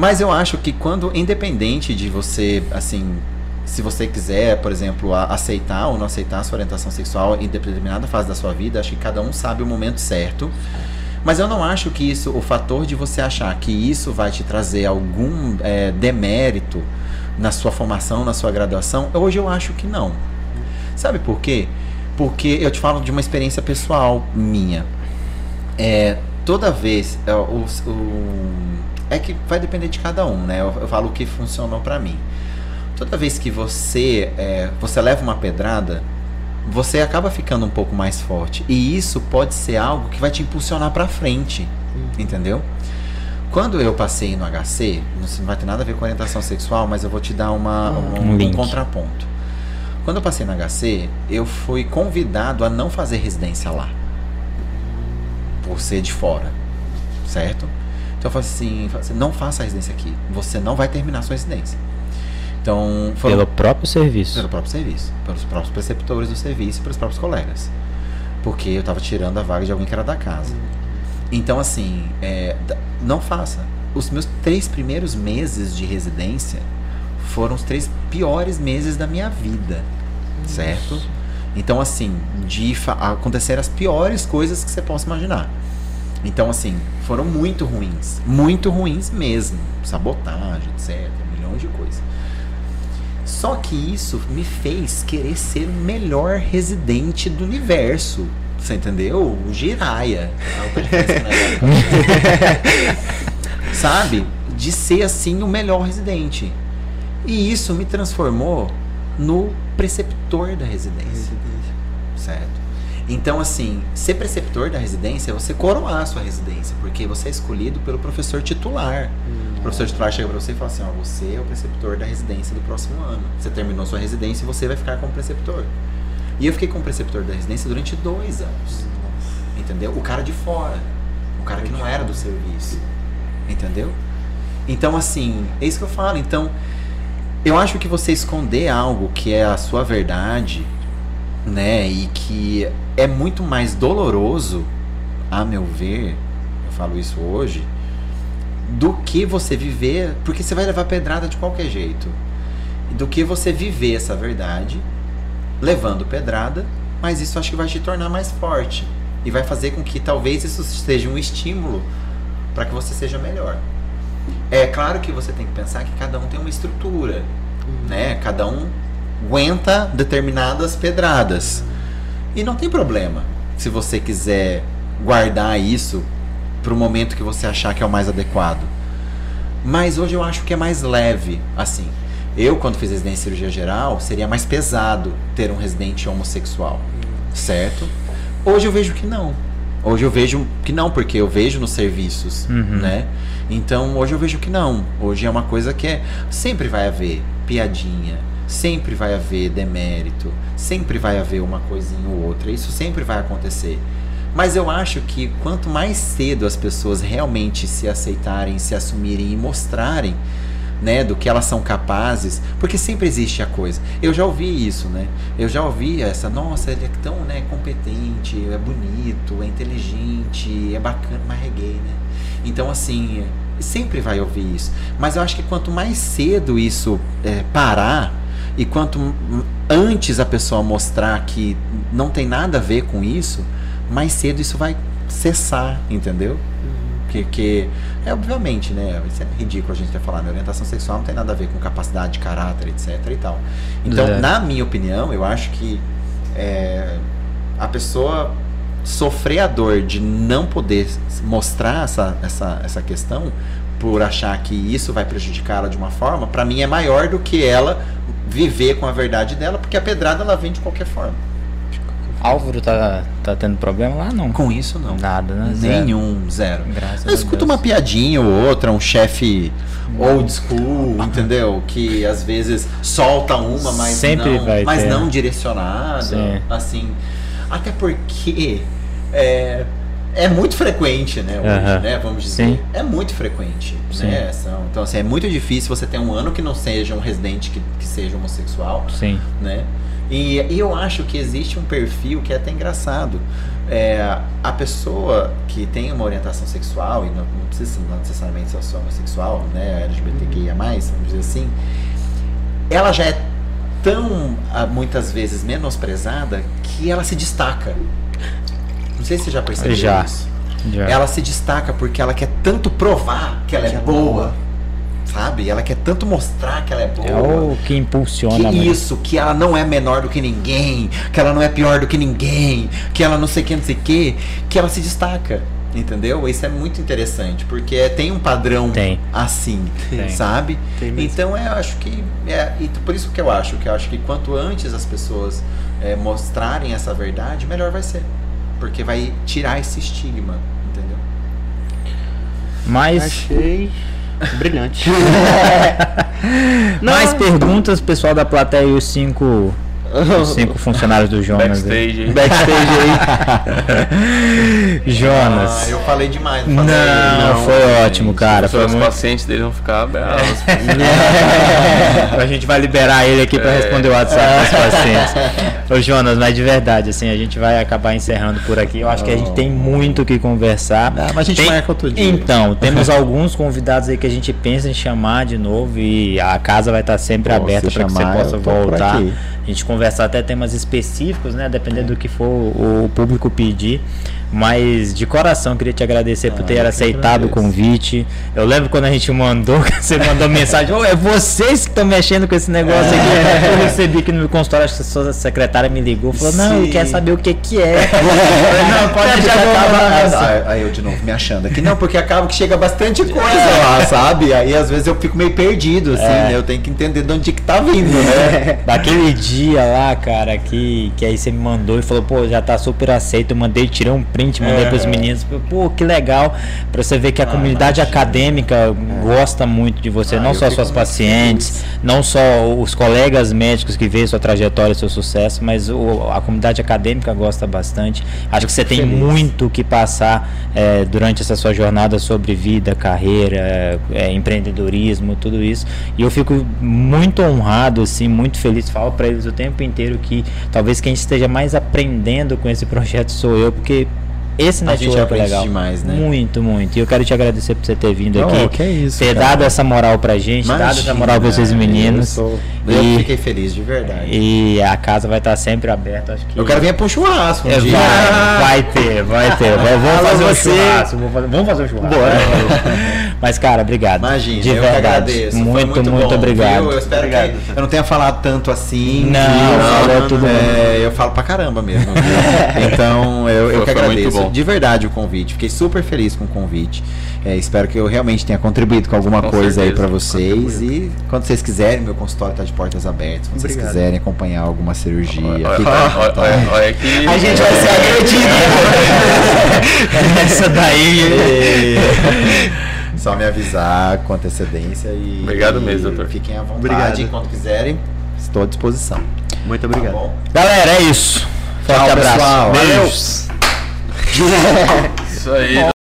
Mas eu acho que quando, independente de você, assim, se você quiser, por exemplo, aceitar ou não aceitar a sua orientação sexual em determinada fase da sua vida, acho que cada um sabe o momento certo. Mas eu não acho que isso, o fator de você achar que isso vai te trazer algum é, demérito na sua formação, na sua graduação, hoje eu acho que não. Sabe por quê? Porque eu te falo de uma experiência pessoal minha. É, toda vez. é, o, o- é que vai depender de cada um, né? Eu, eu falo o que funcionou pra mim. Toda vez que você, é, você leva uma pedrada, você acaba ficando um pouco mais forte. E isso pode ser algo que vai te impulsionar pra frente. Entendeu? Quando eu passei no HC, não vai ter nada a ver com orientação sexual, mas eu vou te dar uma, um, Um link. contraponto. Quando eu passei no HC, eu fui convidado a não fazer residência lá. Por ser de fora. Certo? Então eu falei assim, assim, não faça a residência aqui. Você não vai terminar a sua residência. Então, foram Pelo próprio serviço. pelo próprio serviço, pelos próprios preceptores do serviço e pelos próprios colegas. Porque eu tava tirando a vaga de alguém que era da casa. Então, assim, é, não faça. Os meus três primeiros meses de residência foram os três piores meses da minha vida. Certo? Então, assim, de acontecer as piores coisas que você possa imaginar. Então, assim, foram muito ruins. Muito ruins mesmo. Sabotagem, etc. Milhões de coisas. Só que isso me fez querer ser o melhor residente do universo. Você entendeu? O Jiraya. É agora. Sabe? De ser assim o melhor residente. E isso me transformou no preceptor da residência. Certo? Então, assim, ser preceptor da residência é você coroar a sua residência, porque você é escolhido pelo professor titular. O professor titular chega pra você e fala assim: ó, você é o preceptor da residência do próximo ano. Você terminou sua residência e você vai ficar como preceptor. E eu fiquei como preceptor da residência durante dois anos. Entendeu? O cara de fora. O cara que não era do serviço. Entendeu? Então, assim, é isso que eu falo. Então, eu acho que você esconder algo que é a sua verdade, né, e que é muito mais doloroso, a meu ver, eu falo isso hoje, do que você viver, porque você vai levar pedrada de qualquer jeito. Do que você viver essa verdade, levando pedrada, mas isso acho que vai te tornar mais forte. E vai fazer com que talvez isso seja um estímulo para que você seja melhor. É claro que você tem que pensar que cada um tem uma estrutura, né? Cada um aguenta determinadas pedradas. E não tem problema se você quiser guardar isso para o momento que você achar que é o mais adequado. Mas hoje eu acho que é mais leve, assim. Eu, quando fiz residência em cirurgia geral, seria mais pesado ter um residente homossexual, certo? Hoje eu vejo que não. Hoje eu vejo que não, porque eu vejo nos serviços, Uhum. né? Então hoje eu vejo que não. Hoje é uma coisa que é. Sempre vai haver piadinha, sempre vai haver demérito, sempre vai haver uma coisinha ou outra. Isso sempre vai acontecer. Mas eu acho que quanto mais cedo as pessoas realmente se aceitarem, se assumirem e mostrarem, né, do que elas são capazes, porque sempre existe a coisa. Eu já ouvi isso, né? Eu já ouvi essa, nossa, ele é tão, né, competente, é bonito, é inteligente, é bacana, mas é gay, né? Então, assim, sempre vai ouvir isso. Mas eu acho que quanto mais cedo isso é, parar, e quanto antes a pessoa mostrar que não tem nada a ver com isso, mais cedo isso vai cessar, entendeu? Que, que é obviamente, né? Isso é ridículo a gente ter falado. né? Orientação sexual não tem nada a ver com capacidade de caráter, etc. e tal. Então, É. na minha opinião, eu acho que é, a pessoa sofrer a dor de não poder mostrar essa, essa, essa questão por achar que isso vai prejudicá-la de uma forma, pra mim é maior do que ela viver com a verdade dela, porque a pedrada ela vem de qualquer forma. Álvaro tá, tá tendo problema lá? Não. Com isso não. Nada, né? Nenhum, zero. Graças Eu a escuto uma piadinha ou outra, um chefe old school, entendeu? Que às vezes solta uma, mas Sempre não, vai mas ter. não direcionada, Sim. assim. Até porque é, é muito frequente, né? Hoje, né? Vamos dizer. Sim. É muito frequente, Sim. né? São, então, assim, é muito difícil você ter um ano que não seja um residente que, que seja homossexual Sim. né? E, e eu acho que existe um perfil que é até engraçado. É, a pessoa que tem uma orientação sexual, e não, não precisa não necessariamente ser homossexual, né? LGBTQIA, vamos dizer assim, ela já é tão, ah, muitas vezes, menosprezada que ela se destaca. Não sei se você já percebeu Já. isso. Já. Ela se destaca porque ela quer tanto provar que ela é boa, sabe? Ela quer tanto mostrar que ela é boa. É o que impulsiona. Que isso, que ela não é menor do que ninguém, que ela não é pior do que ninguém, que ela não sei o que, não sei o que, que ela se destaca. Entendeu? Isso é muito interessante, porque é- tem um padrão Tem. assim, Tem. sabe? Tem. Então eu acho que. É, e por isso que eu acho, que eu acho que quanto antes as pessoas é, mostrarem essa verdade, melhor vai ser. Porque vai tirar esse estigma, entendeu? Mais, Achei brilhante. Mais perguntas, pessoal da plateia e os cinco, os cinco funcionários do Jonas. Backstage aí. Backstage aí. Jonas. Ah, eu falei demais, não, falei. foi gente. ótimo, cara. Os Foi muito... pacientes dele vão ficar bravos. a gente vai liberar ele aqui para É. responder o WhatsApp dos pacientes. Ô Jonas, mas de verdade, assim, a gente vai acabar encerrando por aqui. Eu acho que a gente tem muito o que conversar. Ah, mas a gente Tem- marca outro dia. Então, temos alguns convidados aí que a gente pensa em chamar de novo e a casa vai estar sempre Pô, aberta para que você possa voltar. A gente conversar até temas específicos, né? Dependendo do que for o público pedir. Mas de coração queria te agradecer por Ah, ter eu que aceitado o convite. Eu lembro quando a gente mandou, você mandou mensagem, "Ô, é vocês que estão mexendo com esse negócio aqui. Eu recebi que no meu consultório, acho que a sua secretária me ligou, falou, não, quer saber o que que é. Não, pode que eu vou mandar." Aí eu de novo me achando aqui. Não, porque acaba que chega bastante coisa lá, sabe? Aí às vezes eu fico meio perdido, assim, É. né? Eu tenho que entender de onde que tá vindo, né? Daquele dia lá, cara, que, que aí você me mandou e falou, pô, já tá super aceito. Eu mandei, tirei um print, mandei É. pros meninos. Pô, que legal. Pra você ver que a comunidade acadêmica gosta muito de você, Ah, não só suas pacientes, não só os colegas médicos que veem sua trajetória, seu sucesso, mas o- a comunidade acadêmica gosta bastante. Acho que você tem feliz. muito o que passar é, durante essa sua jornada sobre vida, carreira, é, empreendedorismo, tudo isso. E eu fico muito honrado, assim, muito feliz. Falo para eles o tempo inteiro que talvez quem esteja mais aprendendo com esse projeto sou eu, porque esse network é legal. demais, né? Muito, muito. E eu quero te agradecer por você ter vindo Não, aqui. que é isso, ter cara. dado essa moral pra gente, dado essa Imagina, moral pra vocês meninos. Eu, sou- eu E- fiquei feliz, de verdade. E a casa vai estar sempre aberta, acho que. Eu quero vir um churrasco um É, dia. vai, vai ter, vai ter. Vamos fazer um você. churrasco. vamos fazer- Vamos fazer um churrasco. Mas, cara, obrigado. Imagina, de eu que verdade. agradeço. Foi Muito, muito, bom, obrigado. viu? Eu espero Obrigado. que eu não tenha falado tanto assim. Não, viu? falou tudo É, eu falo pra caramba mesmo. então, eu, eu que muito agradeço bom. De verdade o convite. Fiquei super feliz com o convite. É, espero que eu realmente tenha contribuído com alguma Com coisa aí certeza, pra vocês. E quando vocês quiserem, meu consultório tá de portas abertas. Quando vocês Obrigado. quiserem acompanhar alguma cirurgia, Olha, fica olha, olha, olha que. A gente vai ser agredido. Essa daí. Só me avisar com antecedência e. Obrigado mesmo, doutor. Fiquem à vontade. Obrigado. Enquanto quiserem, estou à disposição. Muito Tá obrigado. bom? Galera, é isso. Forte Tchau, abraço. pessoal. Beijos. Isso aí.